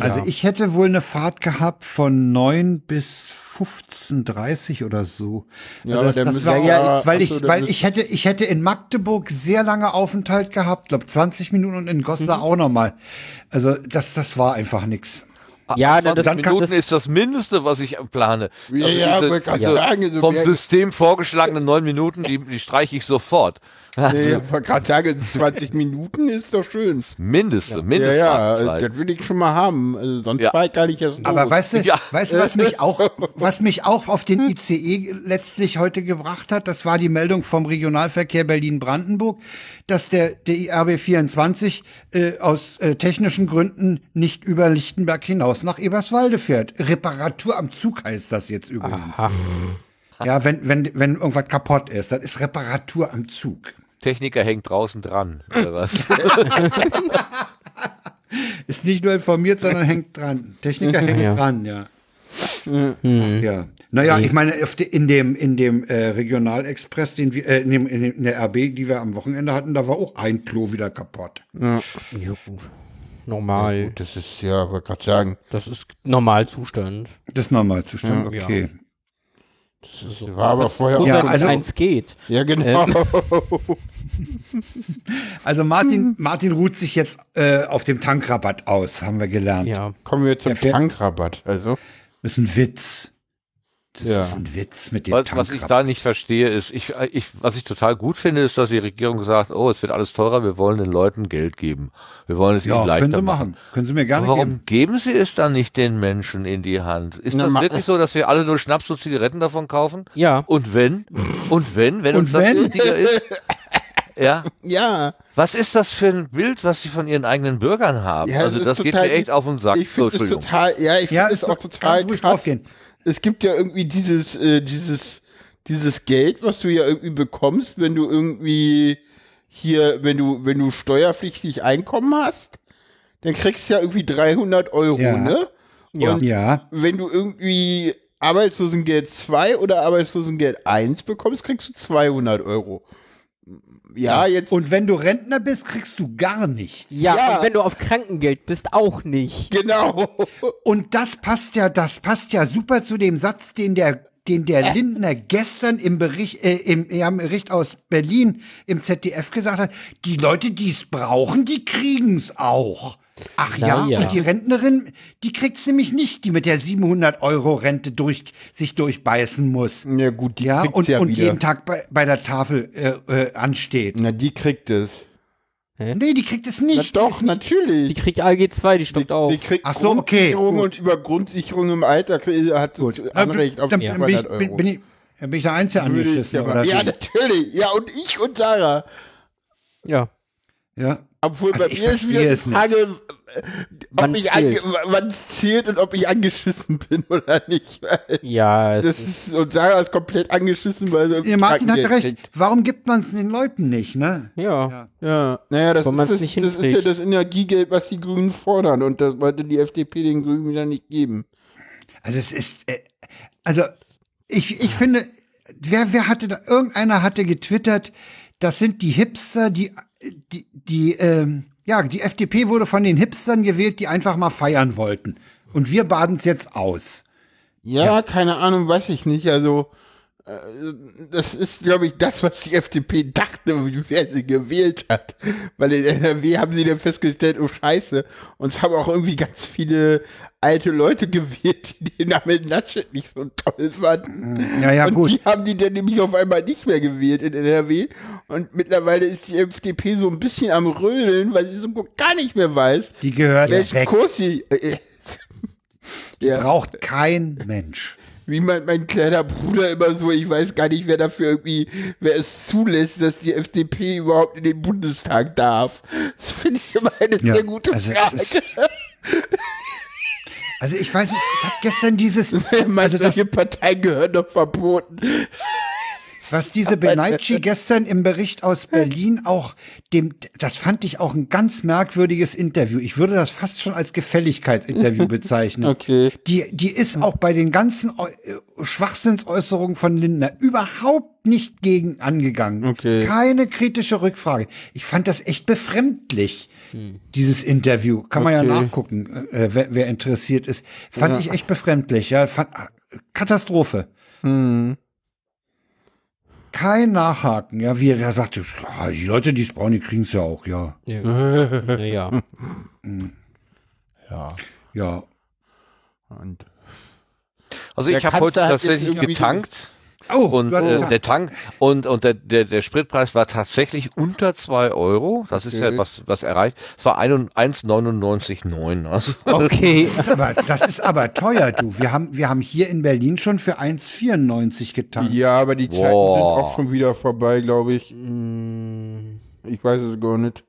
Also ich hätte wohl eine Fahrt gehabt von 9 bis 15.30 oder so. Ja, also das, das war, ja- weil ich, so, weil ich hätte, ich hätte in Magdeburg sehr lange Aufenthalt gehabt, glaube 20 Minuten und in Goslar Mhm. auch noch mal. Also das, das war einfach nix. Ja, 20 das- Minuten das- ist das Mindeste, was ich plane. Ja, ja, wollte gerade sagen, so vom System vorgeschlagene neun Minuten, die, die streiche ich sofort. Also, Nee, ich gerade sagen, 20 Minuten ist doch schön. Mindeste, Ja, ja, Mindestwartezeit. das will ich schon mal haben. Also sonst Ja. war ich erst Aber weißt du, Ja. weißt du, was mich auch, was mich auch auf den ICE letztlich heute gebracht hat? Das war die Meldung vom Regionalverkehr Berlin-Brandenburg, dass der, der IRB 24 äh, aus äh, technischen Gründen nicht über Lichtenberg hinaus nach Eberswalde fährt. Reparatur am Zug heißt das jetzt übrigens. Ja, wenn, wenn, wenn irgendwas kaputt ist, das ist Reparatur am Zug. Techniker hängt draußen dran, oder was? Ist nicht nur informiert, sondern hängt dran. Techniker hängt Ja. dran, ja. Ja. Naja, ich meine, in dem, in dem äh, Regionalexpress, den wir, äh, in, dem, in, dem, in der RB, die wir am Wochenende hatten, da war auch ein Klo wieder kaputt. Ja, normal. Gut, das ist ja, wollte gerade sagen, Das ist Normalzustand. Das ist Normalzustand, Ja. okay. das war aber vorher Gut, Ja, also- eins geht. Ja, genau. Also Martin, Martin ruht sich jetzt äh, auf dem Tankrabatt aus, haben wir gelernt. Ja. Kommen wir zum Tankrabatt. Also, Das ist ein Witz. Das Ja. ist ein Witz mit dem Was, was ich da nicht verstehe, ist, ich, ich, was ich total gut finde, ist, dass die Regierung sagt, oh, es wird alles teurer, wir wollen den Leuten Geld geben. Wir wollen es ihnen ja, leichter können Sie machen. Können Sie mir gerne warum geben. geben sie es dann nicht den Menschen in die Hand? Ist Na, das wirklich so, dass wir alle nur Schnaps und Zigaretten davon kaufen? Ja. Und wenn? Und wenn? Wenn Und uns das wenn? wichtiger ist? Ja. ja, Was ist das für ein Bild, was sie von ihren eigenen Bürgern haben? Ja, also es ist das geht total- mir echt auf den Sack. ich finde Oh, es Entschuldigung. total, ja, ich Ja, finde es ist auch doch- total krass. Es gibt ja irgendwie dieses, äh, dieses, dieses Geld, was du ja irgendwie bekommst, wenn du irgendwie hier, wenn du, wenn du steuerpflichtig Einkommen hast, dann kriegst du ja irgendwie 300 Euro, Ja. ne? Ja. Und Ja, wenn du irgendwie Arbeitslosengeld 2 oder Arbeitslosengeld 1 bekommst, kriegst du 200 Euro. Ja, jetzt. und wenn du Rentner bist, kriegst du gar nichts. Ja, Ja. und wenn du auf Krankengeld bist, auch nicht. Genau. Und das passt ja, das passt ja super zu dem Satz, den der, den der Lindner gestern im Bericht, äh, im, ja, im Bericht aus Berlin im ZDF gesagt hat. Die Leute, die es brauchen, die kriegen's auch. Ach Na ja, ja. und die Rentnerin, die kriegt's nämlich nicht, die mit der 700 Euro Rente durch, sich durchbeißen muss. Ja, gut, die Ja, kriegt und, ja und wieder. jeden Tag bei, bei der Tafel äh, äh, ansteht. Na, die kriegt es. Nee, die kriegt es Na nicht. doch, Die natürlich. kriegt ALG 2, die stockt auch. Die kriegt Ach so, okay, gut. und über Grundsicherung im Alter hat Gut. sie Anrecht auf dann, die dann bin, ich, 200 bin, Euro. bin, ich, dann bin ich der Einzige angeschissen, ja, oder ja, natürlich. Ja, und ich und Sarah. Ja. Ja. Obwohl Also bei mir ist wieder die es nicht. Frage, äh, ob Wann's ich wann es zählt und ob ich angeschissen bin oder nicht. Ja, es Das ist, und Sarah ist komplett angeschissen, weil sie Ja, Martin hat recht. kriegt. Warum gibt man es den Leuten nicht, ne? ja. Ja, naja, das, ist das, nicht das ist ja das Energiegeld, was die Grünen fordern und das wollte die FDP den Grünen wieder nicht geben. Also es ist, äh, also ich, ich finde, wer, wer hatte da, irgendeiner hatte getwittert, das sind die Hipster, die, die, die, ähm, ja, die FDP wurde von den Hipstern gewählt, die einfach mal feiern wollten. Und wir baden es jetzt aus. Ja, keine Ahnung, weiß ich nicht. Also, äh, das ist, glaube ich, das, was die FDP dachte, wer sie gewählt hat. Weil in NRW haben sie dann festgestellt, oh Scheiße. Und es haben auch irgendwie ganz viele alte Leute gewählt, die den Namen Laschet nicht so toll fanden. Ja, ja, und gut. die haben die dann nämlich auf einmal nicht mehr gewählt in NRW. Und mittlerweile ist die FDP so ein bisschen am Rödeln, weil sie so gar nicht mehr weiß, Die gehört welchen weg. Kurs sie. Äh, ja. Braucht kein Mensch. Wie mein, mein kleiner Bruder immer so, ich weiß gar nicht, wer dafür irgendwie, wer es zulässt, dass die FDP überhaupt in den Bundestag darf. Das finde ich immer eine Ja, sehr gute also, Frage. also ich weiß nicht, ich habe gestern dieses, also das, Parteien gehören doch verboten. was diese Benaici gestern im Bericht aus Berlin auch dem, das fand ich auch ein ganz merkwürdiges Interview. Ich würde das fast schon als Gefälligkeitsinterview bezeichnen. Okay. Die, die ist auch bei den ganzen äh, Schwachsinnsäußerungen von Lindner überhaupt nicht gegen angegangen. Okay. Keine kritische Rückfrage. Ich fand das echt befremdlich, dieses Interview. Kann man ja Okay. nachgucken, äh, wer, wer interessiert ist. Fand ich echt befremdlich, ja. Fand, Katastrophe. Hm. Kein Nachhaken, ja, wie er sagt, ja, die Leute, die es brauchen, die kriegen es ja auch, ja. Naja. Ja. Ja. Und Also ich habe heute jetzt tatsächlich getankt Oh, und äh, der Tank und, und der, der, der Spritpreis war tatsächlich unter zwei Euro. Das ist ja Okay. was, was erreicht. Es war ein- 1,99,9. Also, Okay. Das ist, aber, das ist aber teuer, du. Wir haben, wir haben hier in Berlin schon für 1,94 getankt. ja, aber die Zeiten Boah. sind auch schon wieder vorbei, glaube ich. Ich weiß es gar nicht.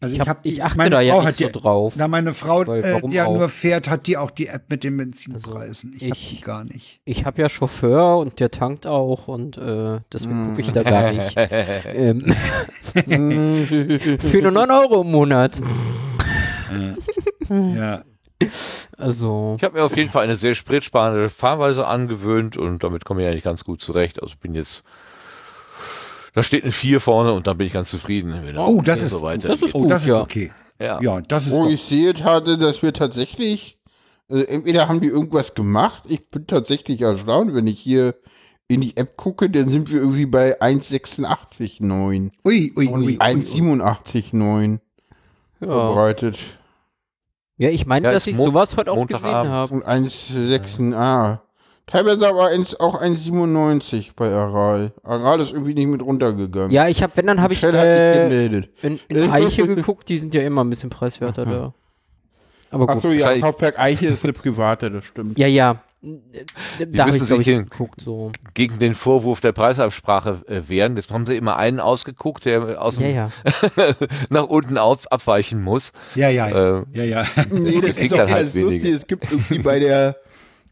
Also Ich, hab, ich achte meine da ja Frau nicht hat so drauf. Da meine Frau, Weil äh, warum die ja auch? nur fährt, hat die auch die App mit den Benzinpreisen. ich, hab ich- die gar nicht. Ich habe ja Chauffeur und der tankt auch und äh, deswegen gucke ich da gar nicht. ähm, für nur 9 Euro im Monat. Ja. Also, ich habe mir auf jeden Fall eine sehr spritsparende Fahrweise angewöhnt und damit komme ich eigentlich ganz gut zurecht. Also bin jetzt, da steht ein 4 vorne und dann bin ich ganz zufrieden. Oh, das ist- so weiter das ist Oh, Gut, das ist ja. okay. Ja. Ja, das ist Wo doch, ich sehe hatte, dass wir tatsächlich, äh, entweder haben die irgendwas gemacht, ich bin tatsächlich erstaunt, wenn ich hier in die App gucke, dann sind wir irgendwie bei 1,86,9 Ui, ui, und ui, ui, ui. 1,87,9 ja. verbreitet. ja, ich meine, Ja, dass ist ich sowas heute auch gesehen habe. Und 1,6, ah. Teilweise aber eins, auch 1,97 bei Aral. Aral ist irgendwie nicht mit runtergegangen. Ja, ich habe, wenn dann habe ich äh, gemeldet. in, in Eiche geguckt, die sind ja immer ein bisschen preiswerter da. Aber gut. Achso, ja, Hauptwerk Eiche ist eine private, das stimmt. Ja, ja. Da habe müssen ich, glaube ich, geguckt, so. Gegen den Vorwurf der Preisabsprache äh, wehren. Jetzt haben sie immer einen ausgeguckt, der aus dem, Ja, ja. nach unten auf, abweichen muss. Ja, ja, ja. Äh, ja, ja. Nee, das ist auch halt ganz lustig. weniger. Es gibt irgendwie bei der,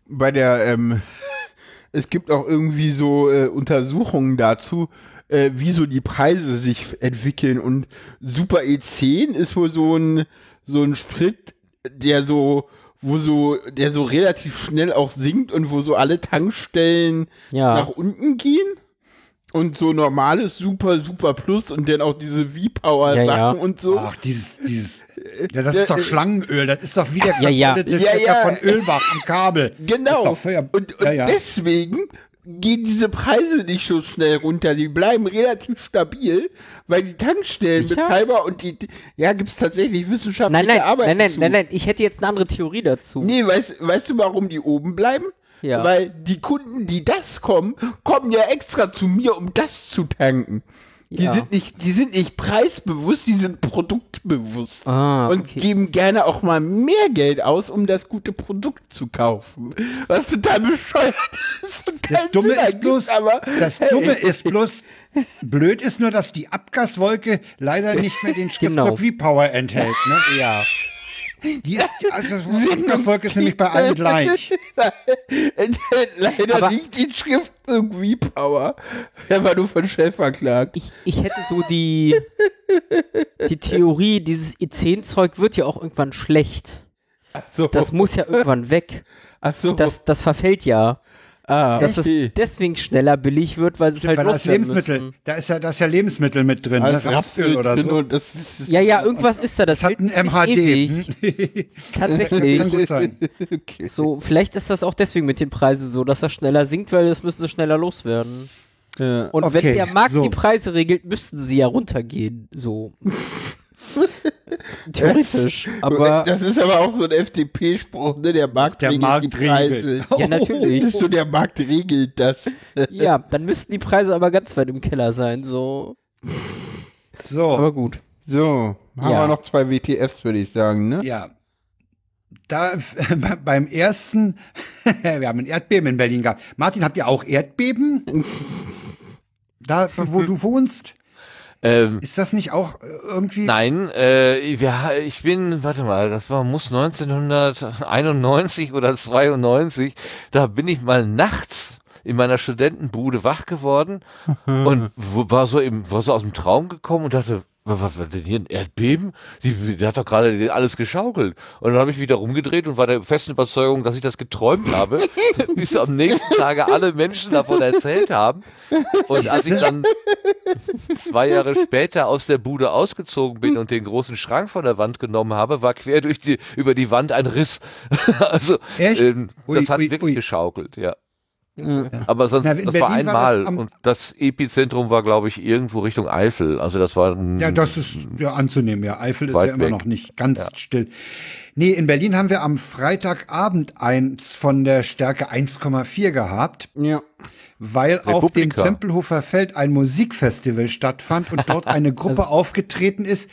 bei der, ähm, es gibt auch irgendwie so äh, Untersuchungen dazu, äh, wie so die Preise sich entwickeln. Und Super E10 ist wohl so ein, so ein Sprit, der so, wo so, der so relativ schnell auch sinkt und wo so alle Tankstellen Ja. nach unten gehen. Und so normales Super, Super Plus und dann auch diese V-Power-Sachen Ja, ja. und so. Ach, dieses, dieses, ja, das ist doch Schlangenöl, das ist doch wie der Ja, ja. Ja, ja. von Ölbach am Kabel. Genau. Und und ja, ja. deswegen gehen diese Preise nicht so schnell runter. Die bleiben relativ stabil, weil die Tankstellenbetreiber und die, ja, gibt es tatsächlich wissenschaftliche Nein, nein, Arbeit nein, nein, zu. nein, nein, ich hätte jetzt eine andere Theorie dazu. Nee, weißt, weißt du, warum die oben bleiben? Ja. Weil die Kunden, die das kommen, kommen ja extra zu mir, um das zu tanken. Die Ja. sind nicht, die sind nicht preisbewusst, die sind produktbewusst. Ah, und okay. geben gerne auch mal mehr Geld aus, um das gute Produkt zu kaufen. Was total bescheuert ist. und Das Dumme Sinn ist bloß, aber das hey. Dumme ist bloß, blöd ist nur, dass die Abgaswolke leider nicht mehr den Schrifdruck Genau. V-Power enthält, ne? Ja. Die ist, die, das Abgaswolke ist nämlich bei allen gleich. Leider Aber- nicht die Schrift irgendwie Power. Der war nur von Chef verklagt. Ich, ich hätte so die, die Theorie, dieses E10-Zeug wird ja auch irgendwann schlecht. So. Das muss ja irgendwann weg. Ach so. Das, das verfällt ja. Ah, Dass es deswegen schneller billig wird, weil es halt Weil da ist loswerden Lebensmittel, müssen. da ist ja, da ist ja Lebensmittel mit drin, ne? Also Rapsöl oder drin so. das ist, Ja, ja, irgendwas ist da. Das, Das hat ein nicht MHD. Tatsächlich. okay. So, vielleicht ist das auch deswegen mit den Preisen so, dass er schneller sinkt, weil das müssen sie schneller loswerden. Ja. Und Okay, wenn der Markt so. die Preise regelt, müssten sie ja runtergehen. So. Theoretisch. Aber das ist aber auch so ein FDP-Spruch, ne? Der Markt Der regelt Markt die Preise. regelt. ja, natürlich. Das ist so, der Markt regelt das. Ja, dann müssten die Preise aber ganz weit im Keller sein. So. So, Aber gut. So, haben Ja. wir noch zwei WTFs, würde ich sagen, ne? ja. Da beim ersten, wir haben ein Erdbeben in Berlin gehabt. Martin, habt ihr auch Erdbeben? Da, wo du wohnst? Ähm, Ist das nicht auch äh, irgendwie? Nein, äh, ich bin, warte mal, das war, muss 1991 oder 92, da bin ich mal nachts in meiner Studentenbude wach geworden und war so im, war so aus dem Traum gekommen und dachte, was, war denn hier ein Erdbeben? Die, die hat doch gerade alles geschaukelt. Und dann habe ich wieder rumgedreht und war der festen Überzeugung, dass ich das geträumt habe, bis am nächsten Tage alle Menschen davon erzählt haben. Und als ich dann zwei Jahre später aus der Bude ausgezogen bin und den großen Schrank von der Wand genommen habe, war quer durch die, über die Wand ein Riss. also, ähm, das hat ui, wirklich ui. geschaukelt, ja. Aber sonst, Na, das war Berlin war einmal das am- und das Epizentrum war, glaube ich, irgendwo Richtung Eifel. Also das war ein, Ja, das ist ja anzunehmen. Ja, Eifel ist ja immer weg. noch nicht ganz still. Nee, in Berlin haben wir am Freitagabend eins von der Stärke 1,4 gehabt, Ja. weil auf dem Republika. Tempelhofer Feld ein Musikfestival stattfand und dort eine Gruppe aufgetreten ist,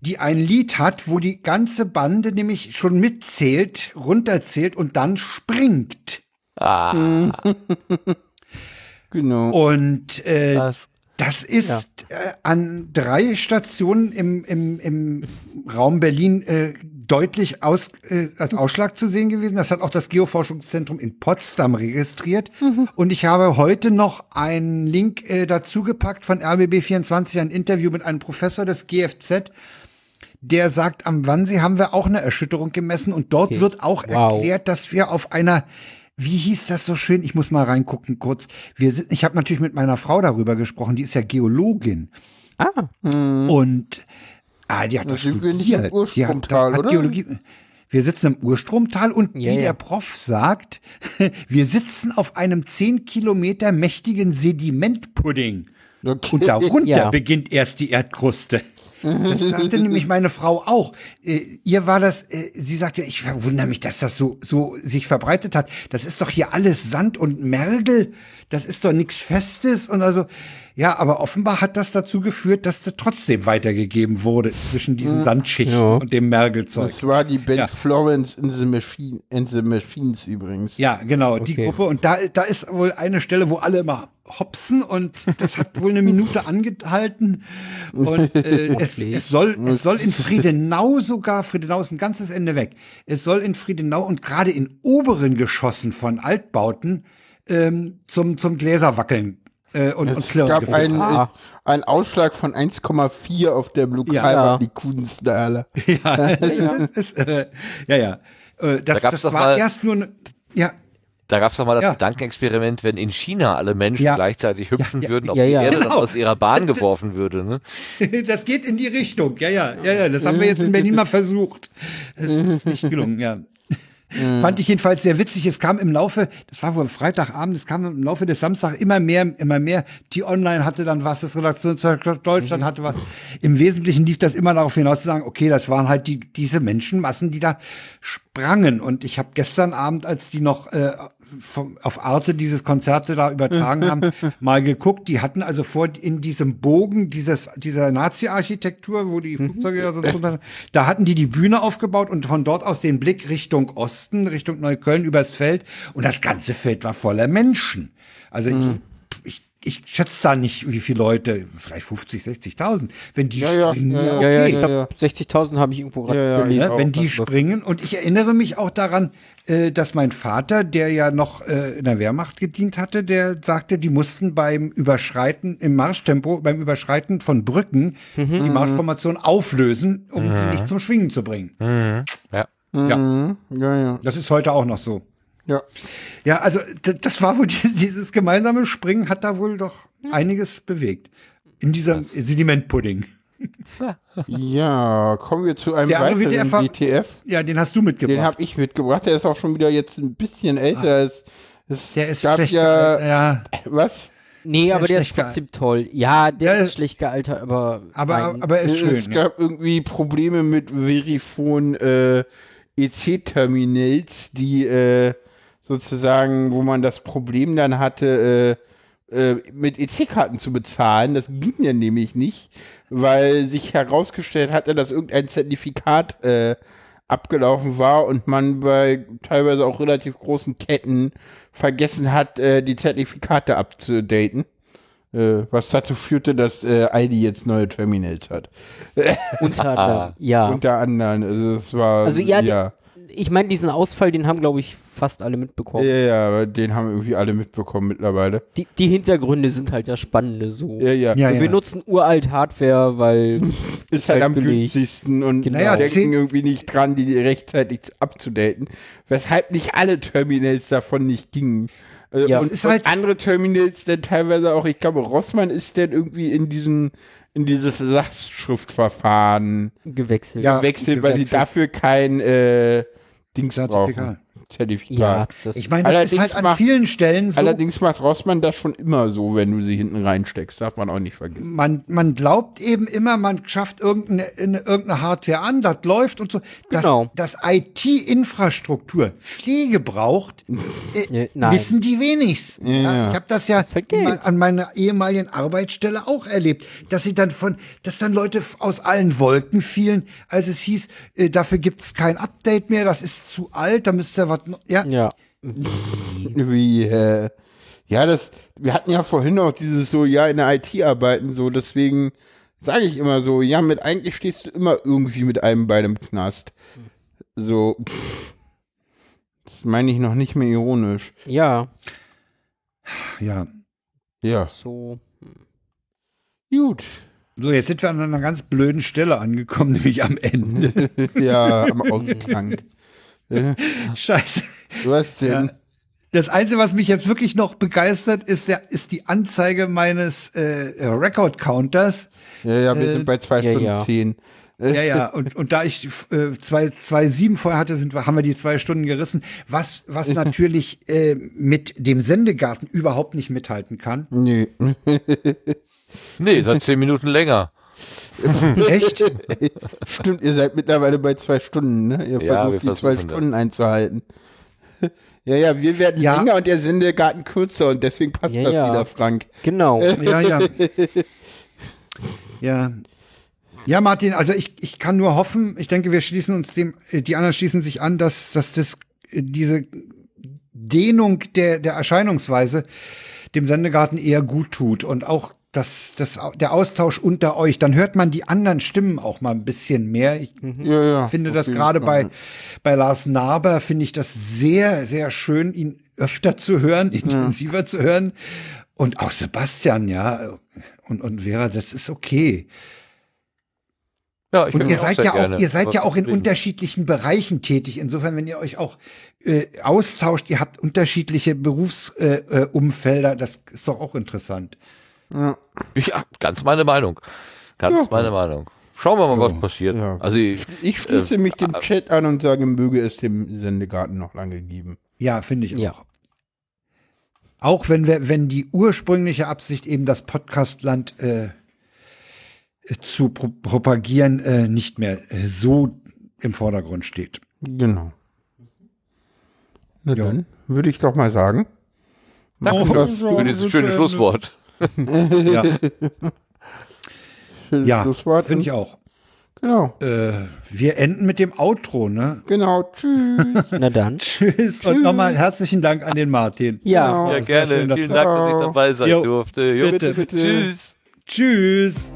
die ein Lied hat, wo die ganze Bande nämlich schon mitzählt, runterzählt und dann springt. Ah, Genau. Und äh, das, Das ist äh, an drei Stationen im, im, im Raum Berlin äh, deutlich aus, äh, als Ausschlag zu sehen gewesen. Das hat auch das Geoforschungszentrum in Potsdam registriert. Und ich habe heute noch einen Link äh, dazu gepackt von RBB24, ein Interview mit einem Professor des GFZ. Der sagt, am Wannsee haben wir auch eine Erschütterung gemessen und dort wird auch Wow. erklärt, dass wir auf einer wie hieß das so schön? Ich muss mal reingucken kurz. Wir sind, ich habe natürlich mit meiner Frau darüber gesprochen, die ist ja Geologin. Ah, Und ah, die hat Da das im studiert. Die hat, Urstromtal, hat oder? Geologie. Wir sitzen im Urstromtal und Ja, wie der Prof sagt, wir sitzen auf einem 10 Kilometer mächtigen Sedimentpudding. Okay. Und darunter Ja. beginnt erst die Erdkruste. Das sagte nämlich meine Frau auch. Äh, ihr war das, äh, sie sagte, ich verwundere mich, dass das so, so sich verbreitet hat. Das ist doch hier alles Sand und Mergel. Das ist doch nichts Festes. Und also, ja, aber offenbar hat das dazu geführt, dass das trotzdem weitergegeben wurde zwischen diesen Sandschichten Ja. und dem Mergelzeug. Das war die Band Ja. Florence in the, Machine, in the Machines übrigens. Ja, genau, die Okay. Gruppe. Und da, da ist wohl eine Stelle, wo alle immer hopsen und das hat wohl eine Minute angehalten. Und äh, es, es, soll, es soll in Friedenau sogar, Friedenau ist ein ganzes Ende weg, es soll in Friedenau und gerade in oberen Geschossen von Altbauten ähm, zum, zum Gläserwackeln äh, und, und Es Klirren gab einen, Ah. äh, einen Ausschlag von 1,4 auf der Blue Ja. Die Kunstdaler. ja, das ist, äh, ja, ja. Äh, das, Da das war mal- erst nur, ne, ja, Da gab es doch mal das Ja. Gedankenexperiment, wenn in China alle Menschen Ja. gleichzeitig hüpfen Ja, ja. würden, ob Ja, die ja. Erde Genau. aus ihrer Bahn geworfen würde. Ne? Das geht in die Richtung, ja, ja, ja, ja. Das haben wir jetzt in Berlin mal versucht. Es ist nicht gelungen, ja. Fand ich jedenfalls sehr witzig. Es kam im Laufe, das war wohl Freitagabend, es kam im Laufe des Samstags immer mehr, immer mehr. Die Online hatte dann was, das Redaktionszeug Deutschland hatte was. Im Wesentlichen lief das immer darauf hinaus zu sagen, okay, das waren halt die, diese Menschenmassen, die da sprangen. Und ich habe gestern Abend, als die noch äh, vom, auf Arte dieses Konzerte da übertragen haben, mal geguckt. Die hatten also vor in diesem Bogen dieses, dieser Nazi-Architektur, wo die Flugzeuge ja so drunter, da hatten die die Bühne aufgebaut und von dort aus den Blick Richtung Osten, Richtung Neukölln übers Feld. Und das ganze Feld war voller Menschen. Also ich, ich, ich schätze da nicht, wie viele Leute, vielleicht 50, 60.000. Wenn die Ja, ja, springen, ja, ja. ja, ja, ich Ja, glaube, 60.000 habe ich irgendwo gerade Ja, ja, gelesen. ne, wenn die springen. Und ich erinnere mich auch daran, äh, dass mein Vater, der ja noch äh, in der Wehrmacht gedient hatte, der sagte, die mussten beim Überschreiten, im Marschtempo, beim Überschreiten von Brücken Mhm. die Marschformation auflösen, um die nicht zum Schwingen zu bringen. Mhm. Ja. Ja, Mhm. Ja, ja. das ist heute auch noch so. Ja. Ja, also das war wohl die- dieses gemeinsame Springen hat da wohl doch einiges bewegt. In diesem Sedimentpudding. Ja, kommen wir zu einem Der weiteren WTF WTF. Ja, den hast du mitgebracht. Den habe ich mitgebracht. Der ist auch schon wieder jetzt ein bisschen älter. Es, es der ist gab schlecht. ja, ja. was? Nee, aber der ist schlecht geal- trotzdem toll. Ja, der Ja, ist schlecht gealtert, aber. Aber, mein- aber er ist es schön. Ja. gab irgendwie Probleme mit Verifon äh, EC-Terminals, die äh, sozusagen, wo man das Problem dann hatte, äh, äh, mit EC-Karten zu bezahlen. Das ging ja nämlich nicht, weil sich herausgestellt hatte, dass irgendein Zertifikat äh, abgelaufen war und man bei teilweise auch relativ großen Ketten vergessen hat, äh, die Zertifikate abzudaten. Äh, was dazu führte, dass äh, ID jetzt neue Terminals hat. unter anderem, ja. Unter anderem, also es war, Also ja, ja. Ich meine, diesen Ausfall, den haben, glaube ich, fast alle mitbekommen. Ja, ja, aber den haben irgendwie alle mitbekommen mittlerweile. Die, die Hintergründe sind halt das Spannende so. Ja, ja. Ja, Wir ja. benutzen uralt Hardware, weil Ist halt am billig. günstigsten und Genau. Naja, denken irgendwie nicht dran, die rechtzeitig abzudaten. Weshalb nicht alle Terminals davon nicht gingen. Äh, Ja. und, Es ist und halt- andere Terminals dann teilweise auch, ich glaube, Rossmann ist dann irgendwie in diesen in dieses Lastschriftverfahren gewechselt. Ja. gewechselt, weil sie dafür kein äh, Dings brauchen. Zertifikat. Ja, das Ich meine, das ist halt an macht- vielen Stellen so. Allerdings macht Rossmann das schon immer so, wenn du sie hinten reinsteckst. Darf man auch nicht vergessen. man, man glaubt eben immer, man schafft irgendeine, eine- irgendeine Hardware an, das läuft und so. Dass, Genau. dass IT-Infrastruktur Pflege braucht, äh, wissen die wenigsten. Ja. Ich habe das ja mal an meiner ehemaligen Arbeitsstelle auch erlebt, dass sie dann von, dass dann Leute aus allen Wolken fielen, als es hieß, äh, dafür gibt's kein Update mehr, das ist zu alt, da müsst ihr was. Noch- Ja, ja. Wie, äh, ja, das, wir hatten ja vorhin auch dieses so, ja, in der IT arbeiten, so, deswegen sage ich immer so, ja, mit eigentlich stehst du immer irgendwie mit einem Bein im Knast. So, pff, das meine ich noch nicht mehr ironisch. Ja, ja. Ja, so. gut. So, jetzt sind wir an einer ganz blöden Stelle angekommen, nämlich am Ende. ja, am Ausgang. Äh, Scheiße. Was denn? Ja. Das Einzige, was mich jetzt wirklich noch begeistert, ist, der, ist die Anzeige meines äh, Record-Counters. Ja, ja, wir Äh, sind bei zwei ja, Stunden ja. zehn. Ja, ja, und, und da ich äh, zwei, zwei sieben vorher hatte, sind, haben wir die zwei Stunden gerissen, was, was natürlich äh, mit dem Sendegarten überhaupt nicht mithalten kann. Nee. Nee, seit zehn Minuten länger. Echt? Stimmt, ihr seid mittlerweile bei zwei Stunden, ne? Ihr Ja, versucht die zwei das. Stunden einzuhalten. Ja, ja, wir werden Ja. länger und der Sendegarten kürzer und deswegen passt Ja, das ja. wieder, Frank. Genau. Ja, ja. Ja. Ja, Martin, also ich, ich kann nur hoffen, ich denke, wir schließen uns dem, äh, die anderen schließen sich an, dass, dass das, äh, diese Dehnung der, der Erscheinungsweise dem Sendegarten eher gut tut und auch das, das, der Austausch unter euch, dann hört man die anderen Stimmen auch mal ein bisschen mehr. Ich Ja, ja. finde das gerade bei, bei Lars Naber, finde ich das sehr, sehr schön, ihn öfter zu hören, intensiver zu hören. Und auch Sebastian, ja, und, und Vera, das ist okay. Ja, ich Und ihr seid ja auch, ihr seid ja auch in Zufrieden. unterschiedlichen Bereichen tätig. Insofern, wenn ihr euch auch äh, austauscht, ihr habt unterschiedliche Berufsumfelder, äh, Umfelder, das ist doch auch interessant. Ja. Ja, ganz meine Meinung. Ganz Ja. meine Meinung. Schauen wir mal, was passiert. Ja. Also ich, Ich schließe Äh, mich dem äh, Chat an und sage, möge es dem Sendegarten noch lange geben. Ja, finde ich Ja. auch. Auch wenn wir, wenn die ursprüngliche Absicht eben das Podcastland äh, zu pro propagieren äh, nicht mehr äh, so im Vordergrund steht. Genau. Na Ja. dann würde ich doch mal sagen. danke das für, für dieses schöne Schlusswort. Ja, Schönes ja finde ich auch. Genau. Äh, wir enden mit dem Outro, ne? Genau. Tschüss. Na dann. Tschüss und nochmal herzlichen Dank an den Martin. Ja. Genau. Ja, gerne. schön, dass Vielen Dank, dass ich dabei sein Jo, durfte. Jo, bitte, bitte. Tschüss. Tschüss.